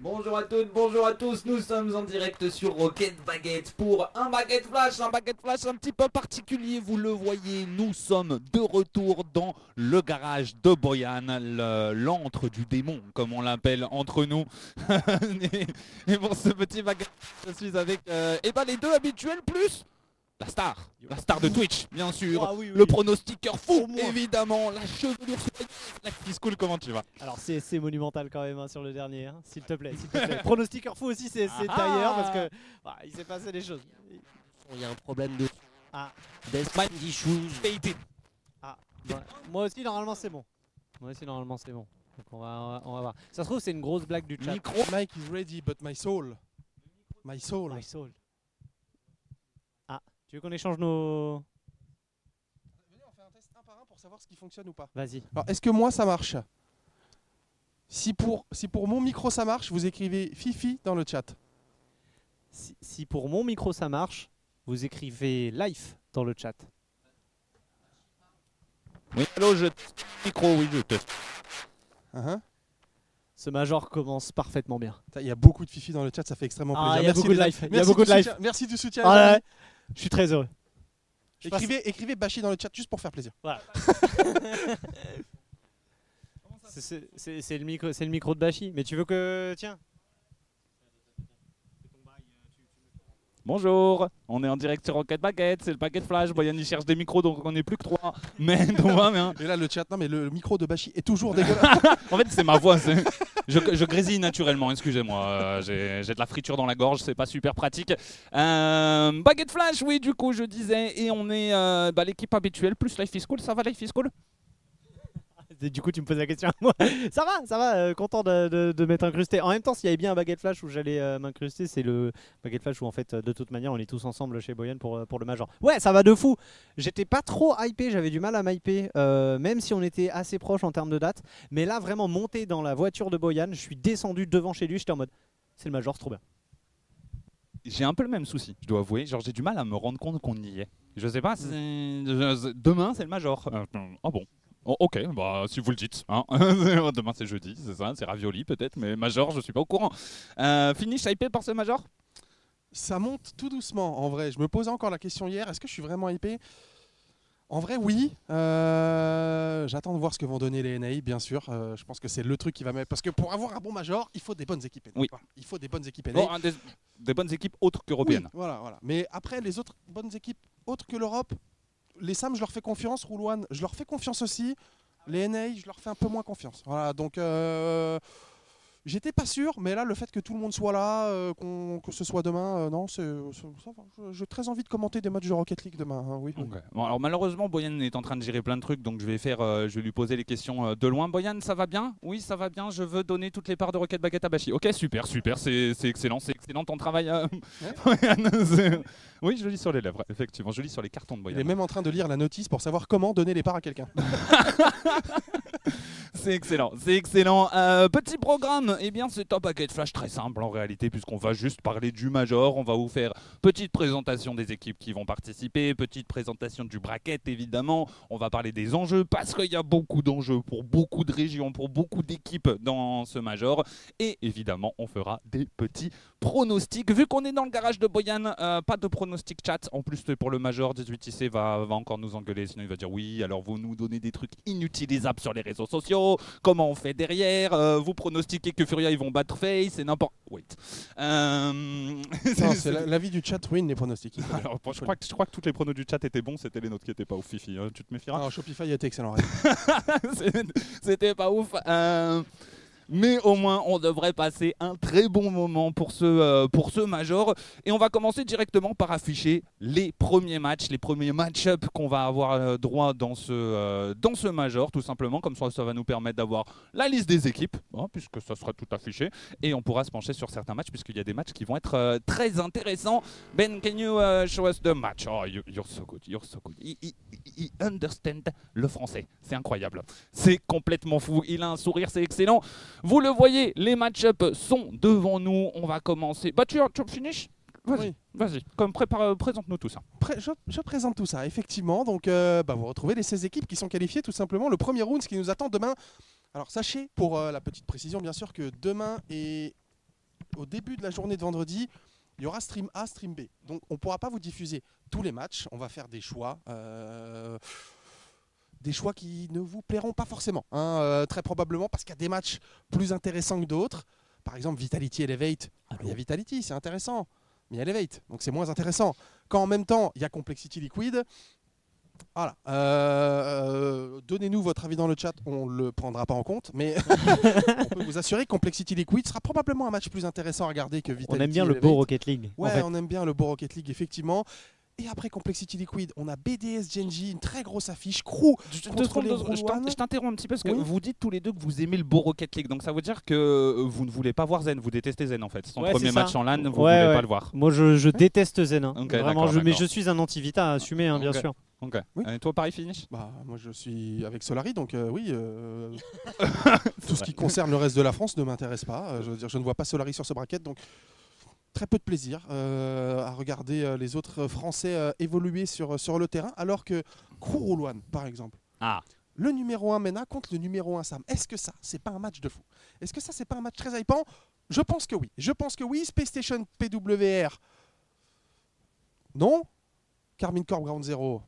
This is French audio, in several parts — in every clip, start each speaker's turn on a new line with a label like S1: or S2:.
S1: Bonjour à toutes, bonjour à tous, nous sommes en direct sur Rocket Baguette pour un Baguette Flash, un Baguette Flash un petit peu particulier, vous le voyez, nous sommes de retour dans le garage de Boyan, l'antre du démon comme on l'appelle entre nous. et, et pour ce petit Baguette, je suis avec euh, eh ben, les deux habituels plus la star, la star de Twitch bien sûr,
S2: Ah oui, oui.
S1: le pronostiqueur fou évidemment, la chevelure la Cool, comment tu vas
S2: Alors c'est c'est monumental quand même hein, sur le dernier, hein, s'il te plaît. s'il te plaît. Pronostiqueur fou aussi, c'est
S1: Ah.
S2: d'ailleurs parce que ah, il s'est passé des choses.
S3: Il y a un problème de.
S2: Ah.
S3: Deathmatch issues.
S1: Faded.
S2: Ouais. Moi aussi normalement c'est bon. Moi aussi normalement c'est bon. Donc on va, on va, on va voir. Ça se trouve c'est une grosse blague du chat.
S1: Micro
S4: Mike is ready, but my soul. My soul.
S2: My soul. Ah, tu veux qu'on échange nos...
S4: Venez, on fait un test un par un pour savoir ce qui fonctionne ou pas.
S2: Vas-y.
S4: Alors, est-ce que moi ça marche? Si pour, si pour mon micro ça marche, vous écrivez Fifi dans le chat.
S2: Si, si pour mon micro ça marche, vous écrivez life dans le chat.
S1: Oui, allô, je micro, oui, je teste.
S4: Hein
S2: Ce major commence parfaitement bien.
S4: Il y a beaucoup de Fifi dans le chat, ça fait extrêmement
S2: Ah,
S4: plaisir.
S2: il y a
S4: Merci
S2: beaucoup de life. Il y a
S4: merci
S2: beaucoup
S4: du
S2: de life.
S4: soutien- Merci du soutien.
S2: Ah
S4: les
S2: ouais,
S4: amis.
S2: Je suis très heureux. Je passe-
S4: Écrivez, écrivez Bashi dans le chat juste pour faire plaisir.
S2: C'est- le, micro- c'est le micro de Bashi. Mais tu veux que... Tiens.
S1: Bonjour, on est en direct sur Rocket Baguette, c'est le paquet de flash. Boyan il cherche des micros donc on n'est plus que trois. Mais tout va bien.
S4: Et là le chat, non mais le micro de Bashi est toujours dégueulasse.
S1: En fait, c'est ma voix. Je, grésille naturellement, excusez-moi. euh, J'ai de la friture dans la gorge, c'est pas super pratique. Euh, baguette flash, oui, du coup, je disais. Et on est euh, bah, l'équipe habituelle plus Life is Cool. Ça va, Life is Cool?
S2: Du coup, tu me poses la question à moi. ça va, ça va, euh, content de, de- de m'être incrusté. En même temps, s'il y avait bien un baguette flash où j'allais euh, m'incruster, c'est le baguette flash où en fait, de toute manière, on est tous ensemble chez Boyan pour, euh, pour le Major. Ouais, ça va de fou. J'étais pas trop hypé, j'avais du mal à m'hyper, euh, même si on était assez proche en termes de date. Mais là, vraiment, monté dans la voiture de Boyan, je suis descendu devant chez lui, j'étais en mode, c'est le Major, c'est trop bien.
S1: J'ai un peu le même souci, je dois avouer. Genre, j'ai du mal à me rendre compte qu'on y est. Je sais pas, je- demain c'est le Major. Ah bon Oh, ok, bah si vous le dites. hein. Demain c'est jeudi, c'est ça, c'est ravioli peut-être, mais Major, je suis pas au courant. Euh, finish hypé par ce Major?
S4: Ça monte tout doucement en vrai. Je me posais encore la question hier, est-ce que je suis vraiment hypé? En vrai oui. Euh, J'attends de voir ce que vont donner les NAI bien sûr. Euh, je pense que c'est le truc qui va mettre... Parce que pour avoir un bon major, il faut des bonnes équipes NAI.
S1: Oui.
S4: Il faut des bonnes équipes NAI.
S1: Bon, un des, des bonnes équipes autres qu'européennes.
S4: Oui, voilà, voilà. Mais après, les autres bonnes équipes autres que l'Europe, les SAM, je leur fais confiance. Roulouane, je leur fais confiance aussi. Les NA, je leur fais un peu moins confiance. Voilà, donc euh, j'étais pas sûr, mais là, le fait que tout le monde soit là, euh, que ce soit demain, euh, non, c'est, J'ai très envie de commenter des matchs de Rocket League demain. hein, oui.
S1: Bon, alors malheureusement, Boyan est en train de gérer plein de trucs, donc je vais faire, euh, je vais lui poser les questions de loin. Boyan, ça va bien? Oui, ça va bien. Je veux donner toutes les parts de Rocket Baguette à Bashi. Ok, super, super, c'est excellent, c'est excellent ton travail. oui, je lis sur les lèvres, effectivement, je lis sur les cartons de
S4: Il
S1: Boyan.
S4: est même en train de lire la notice pour savoir comment donner les parts à quelqu'un.
S1: C'est excellent, c'est excellent. Euh, petit programme, eh bien c'est un paquet de flash très simple en réalité puisqu'on va juste parler du Major, on va vous faire petite présentation des équipes qui vont participer, petite présentation du bracket évidemment, on va parler des enjeux parce qu'il y a beaucoup d'enjeux pour beaucoup de régions, pour beaucoup d'équipes dans ce Major. Et évidemment on fera des petits pronostics. Vu qu'on est dans le garage de Boyan, euh, pas de pronostic chat, en plus pour le Major, 18IC va, va encore nous engueuler, sinon il va dire oui, alors vous nous donnez des trucs inutilisables sur les réseaux sociaux, comment on fait derrière, euh, vous pronostiquez que Furia ils vont battre Face et n'importe... Wait. Euh,
S4: c'est la- l'avis du chat win les pronostics.
S1: Alors, je, crois que, je crois que toutes les pronos du chat étaient bons, c'était les nôtres qui étaient pas ouf, Fifi. hein, tu te méfieras
S4: Alors, Shopify était excellent.
S1: C'est- C'était pas ouf. Euh, mais au moins, on devrait passer un très bon moment pour ce, euh, pour ce Major. Et on va commencer directement par afficher les premiers matchs, les premiers match-up qu'on va avoir euh, droit dans ce, euh, dans ce Major, tout simplement. Comme ça, ça va nous permettre d'avoir la liste des équipes, hein, puisque ça sera tout affiché. Et on pourra se pencher sur certains matchs, puisqu'il y a des matchs qui vont être très intéressants. Ben, can you uh, show us the match? Oh, you- you're so good, you're so good. He, he- he understand le français. C'est incroyable. C'est complètement fou. Il a un sourire, c'est excellent. Vous le voyez, les match-up sont devant nous. On va commencer. Bah, tu, tu finish Vas-y,
S4: Oui.
S1: vas-y. Comme prépare, euh, présente-nous tout ça.
S4: Pré- je, je présente tout ça, effectivement. Donc, euh, bah, vous retrouvez les 16 équipes qui sont qualifiées tout simplement. Le premier round, ce qui nous attend demain, Alors sachez, pour euh, la petite précision, bien sûr, que demain et au début de la journée de vendredi, il y aura stream A, stream B. Donc on ne pourra pas vous diffuser tous les matchs. On va faire des choix. euh, des choix qui ne vous plairont pas forcément. hein, euh, très probablement parce qu'il y a des matchs plus intéressants que d'autres. Par exemple, Vitality Elevate. Il y a Vitality, c'est intéressant. Mais il y a Elevate, donc c'est moins intéressant. Quand en même temps, il y a Complexity Liquid. Voilà. Euh, Donnez-nous votre avis dans le chat, on ne le prendra pas en compte, mais on peut vous assurer que Complexity Liquid sera probablement un match plus intéressant à regarder que Vitality
S2: On aime bien le beau Rocket League. en
S4: Ouais,
S2: fait.
S4: on aime bien le beau Rocket League, effectivement. Et après Complexity Liquid, on a BDS Genji, une très grosse affiche. Crew,
S1: Je,
S4: Contre les
S1: t'interromps un petit peu parce que
S4: Oui.
S1: vous dites tous les deux que vous aimez le beau Rocket League. Donc ça veut dire que euh, vous ne voulez pas voir Zen, vous détestez Zen en fait. Son
S2: Ouais,
S1: premier
S2: ça.
S1: match en LAN, vous ne
S2: Ouais,
S1: voulez
S2: ouais.
S1: pas le voir.
S2: Moi, je, je déteste Zen. hein. Vraiment, je, mais je suis un anti-vita à assumer, hein, bien sûr.
S1: Ok.
S4: Oui.
S1: Et toi, pareil, finish?
S4: Bah, moi je suis avec Solari, donc euh, oui, euh, tout ce
S1: vrai.
S4: qui concerne le reste de la France ne m'intéresse pas. Euh, je veux dire, je ne vois pas Solari sur ce bracket, donc très peu de plaisir euh, à regarder euh, les autres Français euh, évoluer sur, sur le terrain, alors que Kouroulouane, par exemple,
S1: Ah.
S4: le numéro 1 MENA contre le numéro 1 Sam. Est-ce que ça, c'est pas un match de fou? Est-ce que ça, c'est pas un match très hypant? Je pense que oui. Je pense que oui. Space Station PWR, non. Carmine Corp Ground Zero,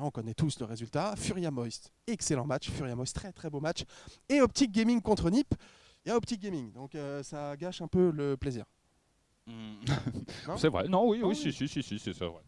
S4: on connaît tous le résultat. Furia Moist, excellent match. Furia Moist, très très beau match. Et Optic Gaming contre Nip. Il y a Optic Gaming, donc euh, ça gâche un peu le plaisir.
S1: C'est vrai. Non, oui, oui,
S4: oui.
S1: si, si, si, si, c'est ça, vrai.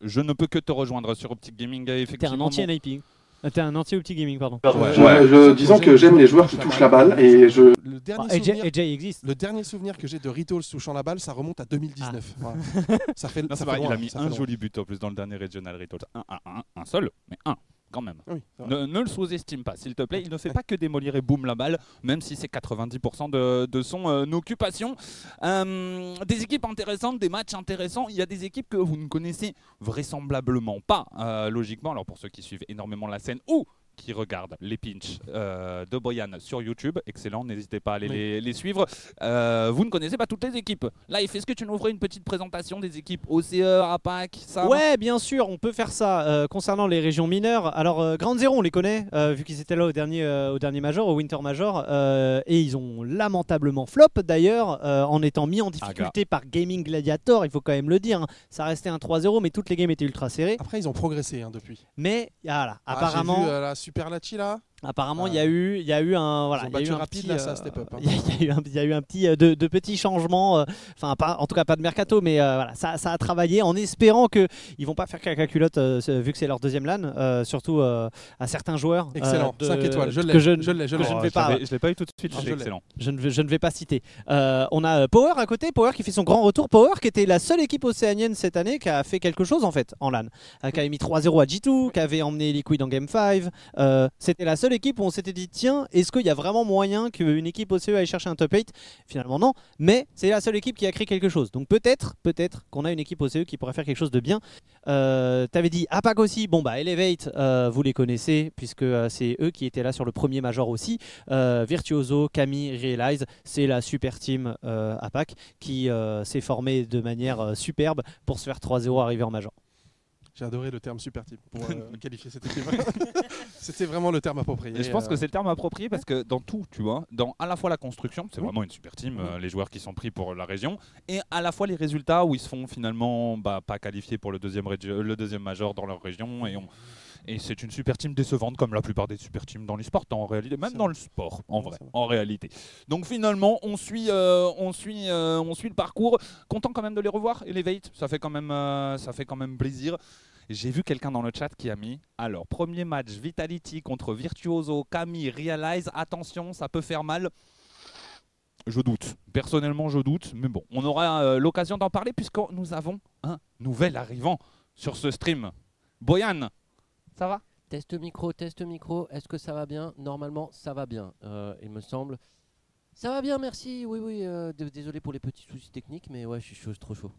S1: Je ne peux que te rejoindre sur Optic Gaming.
S2: T'es un anti-NIP. Euh, T'es un anti-Opti Gaming, pardon.
S1: Ouais.
S5: Je- je- disons que j'aime les joueurs qui touchent la balle et je
S4: Le dernier,
S2: Ah, AJ,
S4: souvenir,
S2: AJ existe.
S4: le dernier souvenir que j'ai de Ritos touchant la balle, ça remonte à 2019. Voilà. ça fait,
S1: Non,
S4: ça
S1: c'est
S4: fait
S1: vrai, il a mis un
S4: loin.
S1: joli but en plus dans le dernier Regional Retour. Un, un, un, un seul, mais un, quand même.
S4: Oui.
S1: Ne, ne le sous-estime pas, s'il te plaît. Il ne fait pas que démolir et boum la balle, même si c'est 90% de, de son euh, occupation. Euh, des équipes intéressantes, des matchs intéressants. Il y a des équipes que vous ne connaissez vraisemblablement pas, euh, logiquement. Alors pour ceux qui suivent énormément la scène ou qui regardent les pinch euh, de Boyan sur YouTube, excellent, n'hésitez pas à aller
S4: Oui.
S1: les, les suivre. Euh, vous ne connaissez pas toutes les équipes. Life, est-ce que tu nous ferais une petite présentation des équipes OCE, APAC, ça
S2: Ouais, bien sûr, on peut faire ça. Euh, concernant les régions mineures, alors euh, Ground Zero, on les connaît, euh, vu qu'ils étaient là au dernier, euh, au dernier Major, au Winter Major, euh, et ils ont lamentablement flop d'ailleurs, euh, en étant mis en difficulté par Gaming Gladiator, il faut quand même le dire. hein. Ça restait un 3-0, mais toutes les games étaient ultra serrées.
S4: Après, ils ont progressé hein, depuis.
S2: Mais voilà,
S4: Ah,
S2: apparemment,
S4: vu, la Super Lachi là.
S2: Apparemment, il y a eu, il y a eu un, voilà, il y a eu un
S4: rapide,
S2: petit,
S4: là, ça,
S2: euh,
S4: up, hein.
S2: Y, a- il y a eu un, il y a eu un petit euh, de, de petits changements, euh, enfin pas, en tout cas pas de mercato, mais euh, voilà, ça, ça a travaillé en espérant que ils vont pas faire caca culotte euh, vu que c'est leur deuxième LAN, euh, surtout euh, à certains joueurs. euh,
S4: Excellent,
S2: de-
S4: 5 étoiles, je
S2: que
S4: l'ai.
S2: je,
S4: Je je l'ai.
S2: je ne
S1: Oh,
S2: vais pas.
S1: je l'ai pas eu tout de suite,
S4: Ah,
S1: excellent.
S2: Je ne, vais, je ne vais pas citer. Euh, on a euh, Power à côté, Power qui fait son grand retour. Power qui était la seule équipe océanienne cette année qui a fait quelque chose en fait en LAN. Euh, qui avait mis 3-0 à G2, qui avait emmené Liquid en Game 5. Euh, C'était la seule équipe où on s'était dit tiens, est-ce qu'il y a vraiment moyen qu'une équipe OCE aille chercher un top 8 Finalement non, mais c'est la seule équipe qui a créé quelque chose. Donc peut-être, peut-être qu'on a une équipe OCE qui pourrait faire quelque chose de bien. Euh, T'avais dit APAC aussi, bon bah Elevate, euh, vous les connaissez puisque euh, c'est eux qui étaient là sur le premier major aussi. Virtuoso, Camille, Realize, c'est la super team APAC qui s'est formée de manière superbe pour se faire 3-0 arriver en major.
S4: J'ai adoré le terme super type pour euh, qualifier cette équipe. C'était vraiment le terme approprié.
S1: Et je pense
S4: euh,
S1: que c'est le terme approprié parce que dans tout, tu vois, dans à la fois la construction, c'est
S4: Oui.
S1: vraiment une super team,
S4: Oui.
S1: euh, les joueurs qui sont pris pour la région, et à la fois les résultats où ils se font finalement bah, pas qualifiés pour le deuxième, le deuxième major dans leur région. Et, on- et c'est une super team décevante comme la plupart des super teams dans l'e-sport en réalité, même dans
S4: vrai.
S1: le sport en vrai, en réalité. Donc finalement, on suit, euh, on suit, euh, on suit le parcours. Content quand même de les revoir, Elevate, ça fait quand même, euh, ça fait quand même plaisir. J'ai vu quelqu'un dans le chat qui a mis alors premier match Vitality contre Virtuoso, Camille, Realize. Attention, ça peut faire mal. Je doute. Personnellement, je doute. Mais bon, on aura euh, l'occasion d'en parler puisque nous avons un nouvel arrivant sur ce stream. Boyan, ça va?
S3: Test micro, test micro. Est-ce que ça va bien? Normalement, ça va bien, euh, il me semble. Ça va bien, merci. Oui, oui. euh, désolé pour les petits soucis techniques, mais ouais, je suis trop chaud.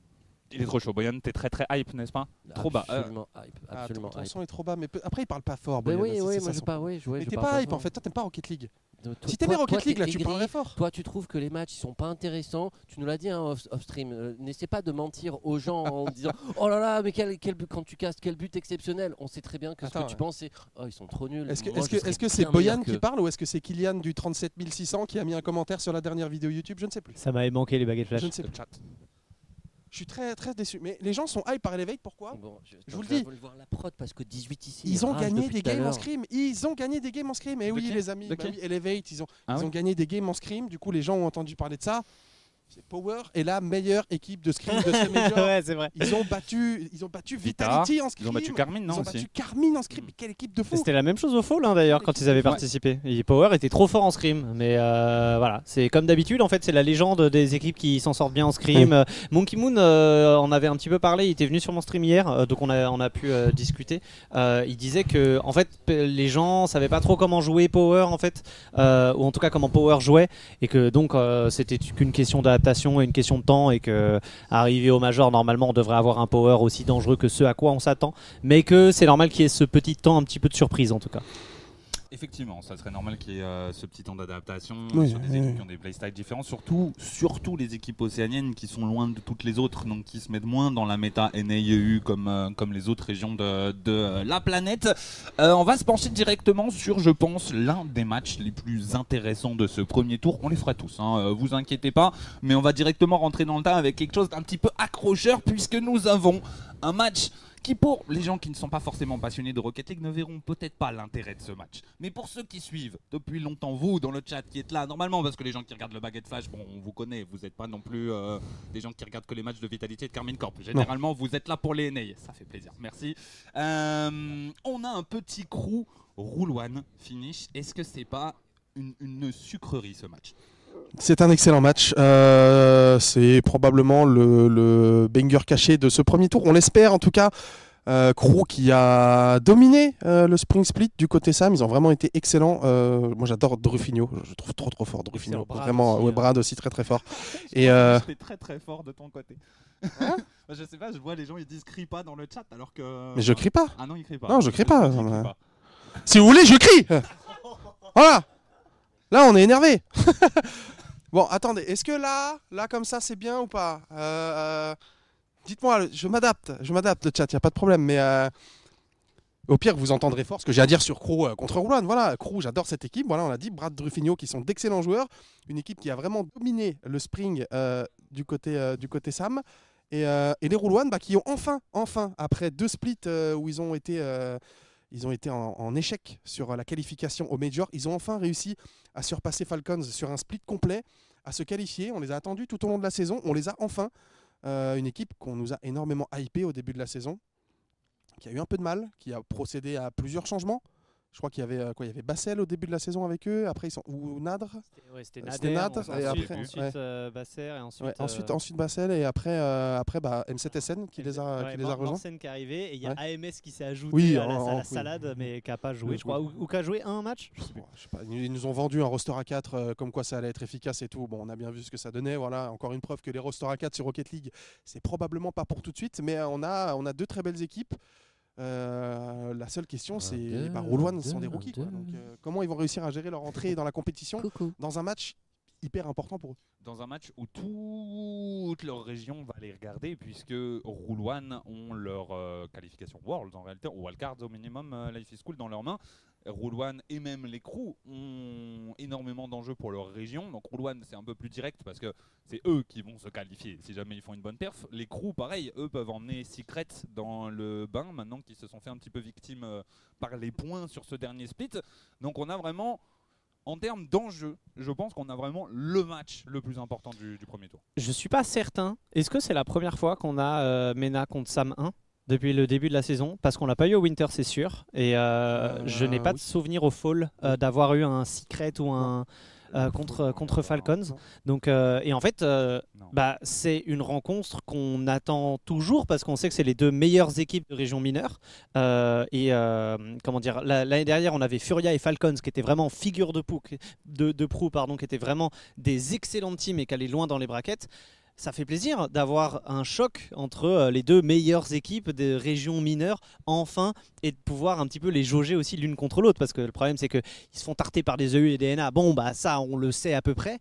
S1: Il est trop chaud. Boyan, t'es très très hype, n'est-ce pas? Trop bas. Euh,
S3: Absolument hype.
S4: ah,
S3: Absolument
S4: ton, ton
S3: hype.
S4: son est trop bas, mais peu- après il parle pas fort.
S3: Mais
S4: Boyan,
S3: oui, oui, moi je pas, oui,
S4: Mais t'es pas hype en fait, toi t'aimes pas Rocket League.
S3: toi-
S4: Si t'aimais
S3: toi,
S4: Rocket League, là, tu parlerais fort.
S3: Toi, tu trouves que les matchs ils sont pas intéressants. Tu nous l'as dit hein, off, off stream. Euh, N'essaie pas de mentir aux gens en disant Oh là là, mais quel, quel but quand tu casses, quel but exceptionnel. On sait très bien que ce que tu penses, c'est Oh, ils sont trop nuls.
S4: Est-ce que c'est Boyan qui parle ou est-ce que c'est Kylian du 37600 qui a mis un commentaire sur la dernière vidéo YouTube? Je ne sais plus.
S2: Ça m'avait manqué les baguettes flash.
S4: Je ne sais plus. Je suis très très déçu. Mais les gens sont hype par Elevate, pourquoi?
S3: Bon, je,
S4: Je vous le dis.
S3: voir la prod parce que 18 ici.
S4: Ils ont gagné des games en scrim. Ils ont gagné des games en scrim. Et oui, les amis, bah oui, Elevate, ils ont,
S1: Ah
S4: ils
S1: oui
S4: ont gagné des games en scrim. Du coup, les gens ont entendu parler de ça. C'est Power est la meilleure équipe de scrim de ce major.
S2: ouais, c'est vrai.
S4: Ils ont battu, ils ont battu
S1: Vita,
S4: Vitality en scrim.
S1: Ils ont battu Carmine,
S4: Ils
S1: non
S4: ont
S1: aussi
S4: battu Carmine en scrim. Mais quelle équipe de fou
S2: C'était la même chose au fall hein, d'ailleurs quand ils avaient participé. Et Power était trop fort en scrim, mais euh, voilà, c'est comme d'habitude en fait, c'est la légende des équipes qui s'en sortent bien en scrim. Euh, Monkey Moon euh, en avait un petit peu parlé, il était venu sur mon stream hier, euh, donc on a on a pu euh, discuter. Euh, il disait que en fait les gens savaient pas trop comment jouer Power en fait, euh, ou en tout cas comment Power jouait, et que donc euh, c'était qu'une question et une question de temps, et que arrivé au major normalement on devrait avoir un Power aussi dangereux que ce à quoi on s'attend, mais que c'est normal qu'il y ait ce petit temps un petit peu de surprise en tout cas.
S1: Effectivement, ça serait normal qu'il y ait euh, ce petit temps d'adaptation
S4: Oui,
S1: sur des
S4: oui,
S1: équipes
S4: oui.
S1: qui ont des playstyles différents, surtout, surtout les équipes océaniennes qui sont loin de toutes les autres, donc qui se mettent moins dans la méta NAEU comme, euh, comme les autres régions de, de, la planète. Euh, on va se pencher directement sur, je pense, l'un des matchs les plus intéressants de ce premier tour. On les fera tous, hein, euh, vous inquiétez pas, mais on va directement rentrer dans le tas avec quelque chose d'un petit peu accrocheur puisque nous avons un match qui pour les gens qui ne sont pas forcément passionnés de Rocket League ne verront peut-être pas l'intérêt de ce match. Mais pour ceux qui suivent depuis longtemps, vous dans le chat qui êtes là, normalement parce que les gens qui regardent le Baguette Flash, bon on vous connaît, vous n'êtes pas non plus euh, des gens qui regardent que les matchs de Vitality et de Carmine Corp. Généralement vous êtes là pour les NA, ça fait plaisir, merci. Euh, on a un petit crew Rule One finish, est-ce que c'est pas une sucrerie ce match?
S4: C'est un excellent match. Euh, c'est probablement le, le banger caché de ce premier tour. On l'espère en tout cas. Euh, Crew qui a dominé euh, le Spring Split du côté Sam. Ils ont vraiment été excellents. Euh, moi j'adore Drufinho. Je le trouve trop trop fort.
S2: Brad
S4: Vraiment.
S2: aussi,
S4: ouais. Brad aussi très très fort. Et euh,
S1: J'étais très très fort de ton côté. je sais pas, je vois les gens ils disent crie pas dans le chat alors que.
S4: mais je crie pas.
S1: Ah non, il crie pas.
S4: Non, je crie pas. Si vous voulez, je crie. Voilà. Là, on est énervé. Bon, attendez. Est-ce que là, là comme ça, c'est bien ou pas? Euh, euh, Dites-moi. Je m'adapte. Je m'adapte. Le chat, y a pas de problème. Mais euh, au pire, vous entendrez fort ce que j'ai à dire sur Crew contre Rouen. Voilà, Crew, j'adore cette équipe. Voilà, on l'a dit. Brad Drufinho, qui sont d'excellents joueurs. Une équipe qui a vraiment dominé le Spring du côté du côté Sam. Et, les Roulouan, bah, qui ont enfin, enfin, après deux splits où ils ont été ils ont été en, échec sur la qualification au Major. Ils ont enfin réussi à surpasser Falcons sur un split complet, à se qualifier. On les a attendus tout au long de la saison. On les a enfin. Euh, une équipe qu'on nous a énormément hypé au début de la saison, qui a eu un peu de mal, qui a procédé à plusieurs changements. Je crois qu'il y avait euh, quoi Il y avait Bassel au début de la saison avec eux. Après ils sont ou Nadre.
S2: C'était
S4: C'était Nader,
S2: ensuite,
S4: et après,
S2: ensuite
S4: ouais.
S2: euh, Basser et ensuite.
S4: Ouais, ensuite,
S2: euh,
S4: ensuite Bassel et après euh, après bah, M7SN qui les a
S2: ouais,
S4: qui les a rejoints.
S2: Qui est arrivé et il y a AMS qui s'est ajouté
S4: Oui,
S2: à la,
S4: en-
S2: à la
S4: en- oui.
S2: salade mais qui a pas joué
S4: Oui,
S2: je crois ou, ou qui a joué un match. Je sais plus.
S4: Bon, je sais pas, ils nous ont vendu un roster à 4 comme quoi ça allait être efficace et tout. Bon, on a bien vu ce que ça donnait. Voilà, encore une preuve que les rosters à 4 sur Rocket League, c'est probablement pas pour tout de suite, mais euh, on a, on a deux très belles équipes. Euh, la seule question, c'est bah, sont des rookies. quoi.
S3: deux.
S4: Donc, euh, comment ils vont réussir à gérer leur entrée dans la compétition
S3: Coucou.
S4: dans un match hyper important pour eux?
S1: Dans un match où toute leur région va les regarder, puisque Rule One ont leur euh, qualification World en réalité, ou Wildcards au minimum, euh, Life is Cool dans leurs mains. One et même les crews ont énormément d'enjeux pour leur région. Donc One c'est un peu plus direct parce que c'est eux qui vont se qualifier si jamais ils font une bonne perf. Les crews pareil, eux peuvent emmener Secret dans le bain maintenant qu'ils se sont fait un petit peu victimes euh, par les points sur ce dernier split. Donc on a vraiment, en termes d'enjeux, je pense qu'on a vraiment le match le plus important du, du premier tour.
S2: Je suis pas certain. Est-ce que c'est la première fois qu'on a euh, Mena contre Sam 1 depuis le début de la saison Parce qu'on l'a pas eu au Winter, c'est sûr. Et euh,
S4: Euh,
S2: je n'ai pas de souvenir au Fall euh, d'avoir eu un secret ou un euh, contre contre Falcons. Donc euh, et en fait, euh, bah c'est une rencontre qu'on attend toujours parce qu'on sait que c'est les deux meilleures équipes de région mineure. Et comment dire, la- l'année dernière, on avait Furia et Falcons qui étaient vraiment figure de proue, de, de proue pardon, qui étaient vraiment des excellentes teams et qui allaient loin dans les braquettes. Ça fait plaisir d'avoir un choc entre euh, les deux meilleures équipes des régions mineures, enfin, et de pouvoir un petit peu les jauger aussi l'une contre l'autre. Parce que le problème, c'est qu'ils se font tarter par des EU et des NA. Bon, bah ça, on le sait à peu près.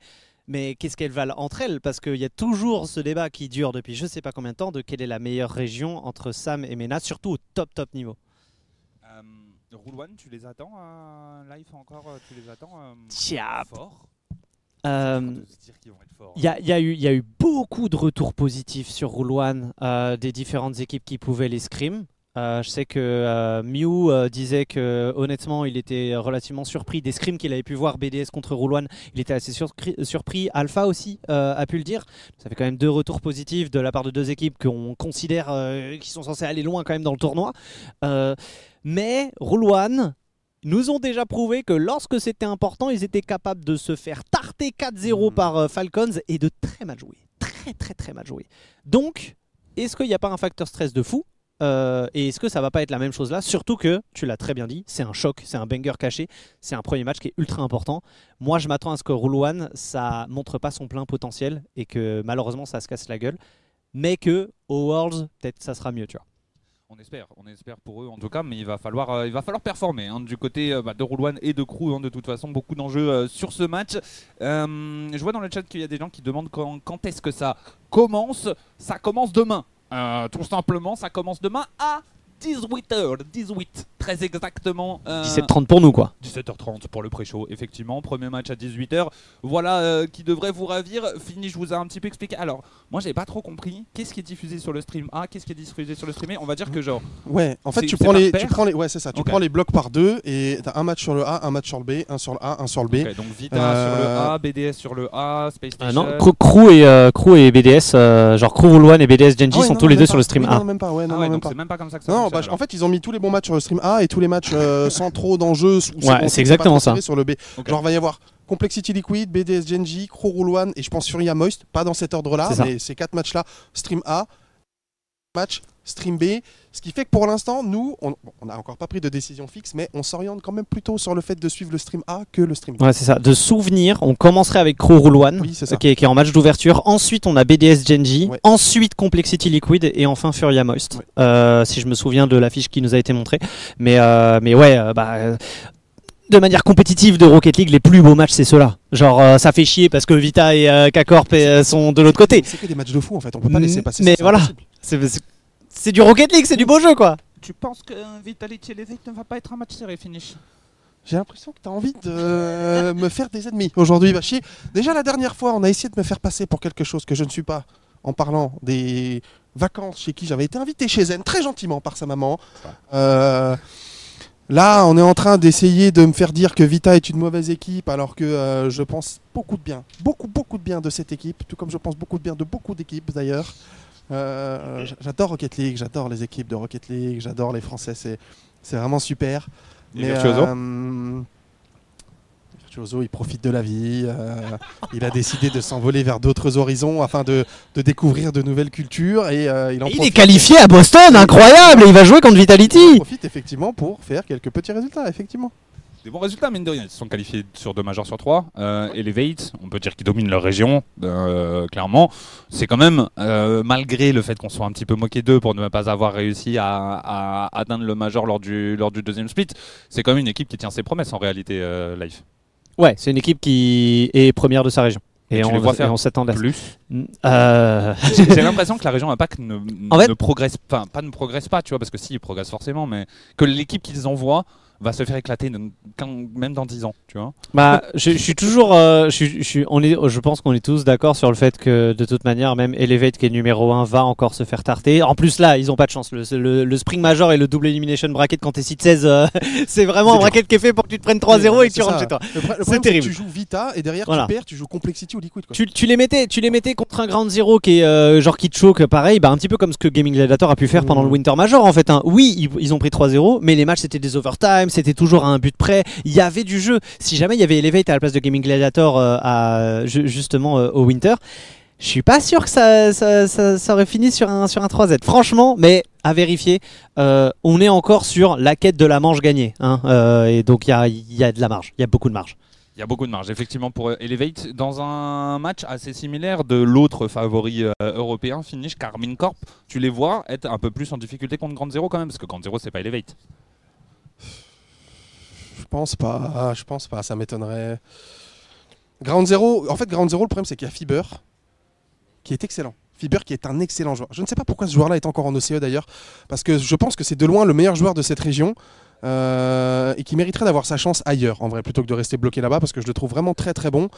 S2: Mais qu'est-ce qu'elles valent entre elles? Parce qu'il y a toujours ce débat qui dure depuis je sais pas combien de temps de quelle est la meilleure région entre Sam et Mena, surtout au top top niveau.
S1: Euh, Roule One, tu les attends euh, live encore euh, Tu les attends euh,
S2: Tiens.
S1: fort?
S2: Euh. Il y a, il y a eu, il y a eu beaucoup de retours positifs sur Rule One euh, des différentes équipes qui pouvaient les scrim. Euh, je sais que euh, Mew euh, disait que honnêtement il était relativement surpris des scrims qu'il avait pu voir BDS contre One. Il était assez surpris. Alpha aussi a pu le dire. Ça fait quand même deux retours positifs de la part de deux équipes qu'on considère qui sont censées aller loin quand même dans le tournoi. Mais Rule One nous ont déjà prouvé que lorsque c'était important, ils étaient capables de se faire tarter 4-0
S1: Mhm.
S2: par euh, Falcons et de très mal jouer. Très très très mal jouer. Donc, est-ce qu'il n'y a pas un facteur stress de fou Euh, et est-ce que ça va pas être la même chose là? Surtout que, tu l'as très bien dit, c'est un choc, c'est un banger caché, c'est un premier match qui est ultra important. Moi, je m'attends à ce que Rule One, ça montre pas son plein potentiel et que malheureusement, ça se casse la gueule. Mais que au Worlds, peut-être ça sera mieux, tu vois.
S1: On espère, on espère pour eux en tout cas, mais il va falloir, euh, il va falloir performer hein, du côté euh, bah, de Roule One et de Crew. hein, de toute façon, beaucoup d'enjeux euh, sur ce match. Je vois dans le chat qu'il y a des gens qui demandent quand, quand est-ce que ça commence. Ça commence demain. Tout simplement, ça commence demain à 18h, 18, très exactement. euh,
S2: 17-30 pour nous, quoi.
S1: 17h30 pour le pré-show, effectivement. Premier match à 18h. Voilà euh, qui devrait vous ravir. Fini, je vous ai un petit peu expliqué. Alors, moi, j'ai pas trop compris. Qu'est-ce qui est diffusé sur le stream A? Qu'est-ce qui est diffusé sur le stream B? On va dire que genre.
S4: Ouais, en fait, tu prends, les, tu prends les, ouais, c'est ça. Tu prends les blocs par deux et t'as un match sur le A, un match sur le B, un sur le A, un sur le B.
S1: Donc Vita
S4: Euh,
S1: sur le A, BDS sur le A, Space
S2: Ah
S1: Station.
S2: non, Crew, Crew et, euh, Crew et BDS, euh, genre Crew Rule One et BDS Genji
S4: Ah ouais,
S2: sont
S4: non,
S2: tous les deux
S4: pas.
S2: sur le stream
S4: Oui,
S2: A.
S4: Non, même pas, ouais, non,
S1: Ah ouais,
S4: même
S1: donc
S4: pas.
S1: c'est même pas comme ça que ça
S4: Non, bah, en fait, ils ont mis tous les bons matchs sur le stream A et tous les matchs euh, sans trop d'enjeux. où c'est
S2: Ouais, c'est
S4: pas
S2: exactement ça.
S4: Sur le B. Genre, va y avoir Complexity Liquid, BDS Genji, Crow Rule One et je pense Furia Moist. Pas dans cet ordre-là, mais ces quatre matchs-là, stream A, match, stream B. Ce qui fait que pour l'instant, nous, on n'a encore pas pris de décision fixe, mais on s'oriente quand même plutôt sur le fait de suivre le stream A que le stream B.
S2: Ouais, c'est ça. De souvenir, on commencerait avec Crew Rule One,
S4: Oui,
S2: qui, est, en match d'ouverture. Ensuite, on a BDS Genji.
S4: Ouais.
S2: Ensuite, Complexity Liquid. Et enfin, Furia Moist.
S4: Ouais.
S2: Euh, si je me souviens de l'affiche qui nous a été montrée. Mais, euh, mais ouais, euh, bah. de manière compétitive de Rocket League, les plus beaux matchs, c'est ceux-là. Genre, euh, ça fait chier parce que Vita et euh, K-Corp euh, sont de l'autre côté.
S4: C'est que des matchs de fou en fait, on peut pas laisser passer
S2: Mais
S4: ça,
S2: voilà. C'est c'est du Rocket League, c'est du beau jeu, quoi.
S1: Tu penses que Vitality Elevate ne va pas être un match serré finish?
S4: J'ai l'impression que tu as envie de euh, me faire des ennemis aujourd'hui, va chier. Déjà la dernière fois, on a essayé de me faire passer pour quelque chose que je ne suis pas en parlant des vacances chez qui j'avais été invité chez Zen très gentiment par sa maman. Euh, là, on est en train d'essayer de me faire dire que Vita est une mauvaise équipe alors que euh, je pense beaucoup de bien, beaucoup beaucoup de bien de cette équipe, tout comme je pense beaucoup de bien de beaucoup d'équipes d'ailleurs. Euh, j- j'adore Rocket League, j'adore les équipes de Rocket League, j'adore les Français, c'est c'est vraiment super.
S1: Et Virtuoso
S4: euh, Virtuoso, il profite de la vie. euh, il a décidé de s'envoler vers d'autres horizons afin de, de découvrir de nouvelles cultures. Et euh, il en
S2: Il est qualifié à Boston, incroyable, et il va jouer contre
S4: il
S2: Vitality.
S4: profite effectivement pour faire quelques petits résultats, effectivement.
S1: Des bons résultats, mine de rien. Ils se sont qualifiés sur deux majors sur trois. Euh, Elevate, on peut dire qu'ils dominent leur région, euh, clairement. C'est quand même, euh, malgré le fait qu'on soit un petit peu moqué d'eux pour ne pas avoir réussi à, à atteindre le major lors du, lors du deuxième split, c'est quand même une équipe qui tient ses promesses en réalité, Life.
S2: Ouais, c'est une équipe qui est première de sa région. Et,
S1: Et
S2: on,
S1: les
S2: et
S1: faire
S2: on s'attendait.
S1: Plus.
S2: Euh,
S1: J'ai j'ai l'impression que la région Impact ne,
S2: En fait-
S1: ne progresse pas, pas ne progresse pas, tu vois, parce que si, ils progressent forcément, mais que l'équipe qu'ils envoient va se faire éclater de- quand- même dans 10 ans, tu vois.
S2: bah, je, je suis toujours, euh, je, suis- je suis- on est, je pense qu'on est tous d'accord sur le fait que de toute manière, même Elevate qui est numéro 1 va encore se faire tarter. En plus là, ils ont pas de chance. Le, le, le Spring Major et le double elimination bracket quand t'es seed 16, euh, c'est vraiment un bracket qui est fait pour que tu te prennes 3-0 et que tu rentres chez toi. C'est terrible.
S4: que tu joues Vita et derrière
S2: Voilà.
S4: tu perds, tu joues Complexity ou Liquid. Quoi.
S2: Tu, tu les mettais, tu les mettais contre un Ground Zero qui est euh, genre qui te choque, pareil, bah un petit peu comme ce que Gaming Gladiator a pu faire pendant
S4: Mhm.
S2: le Winter Major en fait. hein. Oui, ils, ils ont pris 3-0, mais les matchs c'était des overtime, c'était toujours à un but près. Il y avait du jeu. Si jamais il y avait Elevate à la place de Gaming Gladiator euh, justement euh, au Winter, je suis pas sûr que ça, ça, aurait fini sur un, sur un 3Z. Franchement, mais à vérifier, euh, on est encore sur la quête de la manche gagnée. hein. Et donc il y a, y a de la marge, il y a beaucoup de marge.
S1: Il y a beaucoup de marge, effectivement, pour Elevate. Dans un match assez similaire de l'autre favori européen, finish, Carmine Corp, tu les vois être un peu plus en difficulté contre Grand Zero quand même, parce que Grand Zero, c'est pas Elevate.
S4: Je pense pas, je pense pas, ça m'étonnerait. Ground Zero, en fait, Ground Zero, le problème c'est qu'il y a Fiber, qui est excellent. Fiber qui est un excellent joueur. Je ne sais pas pourquoi ce joueur-là est encore en OCE d'ailleurs, parce que je pense que c'est de loin le meilleur joueur de cette région. euh, et qui mériterait d'avoir sa chance ailleurs en vrai plutôt que de rester bloqué là-bas parce que je le trouve vraiment très très bon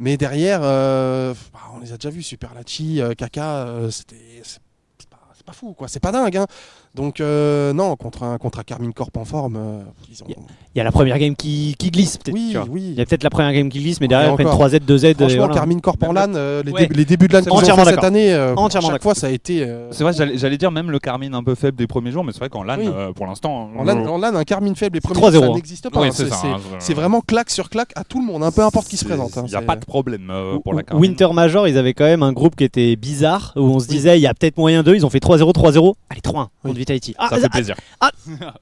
S4: mais derrière euh, bah, on les a déjà vus Super Lachi, euh, Kaka c'était c'est c'est pas, c'est pas fou quoi c'est pas dingue hein. Donc euh, non contre un contre un Carmine Corp en forme euh, ils ont...
S2: Il y a la première game qui, qui glisse peut-être.
S4: oui oui
S2: Il y a peut-être la première game qui glisse, mais derrière, prennent
S4: encore.
S2: 3Z, 2Z. et
S4: Franchement,
S2: voilà.
S4: Carmine Corp en LAN, euh, les,
S2: Ouais.
S4: les débuts de LAN qu'ils ont fait cette année, euh,
S2: Entièrement
S4: à chaque fois, ça a été. euh,
S1: C'est vrai, j'allais dire même le Carmine un peu faible des premiers jours, mais c'est vrai qu'en LAN,
S4: Oui.
S1: euh, pour l'instant.
S4: en, LAN, en LAN, un Carmine faible, les premiers
S2: 3-0,
S4: ça
S2: hein.
S4: n'existe pas.
S1: Oui,
S4: hein.
S1: c'est hein,
S4: vraiment claque sur claque à tout le monde, hein, peu importe qui se présente. hein,
S1: Il n'y a pas de problème euh, pour la Carmine.
S2: Winter Major, ils avaient quand même un groupe qui était bizarre, où on se disait, il y a peut-être moyen d'eux. Ils ont fait 3-0, 3-0. Allez, 3-1 contre
S4: Oui.
S2: Vitality. Ah,
S1: Ça
S2: ah,
S1: fait plaisir.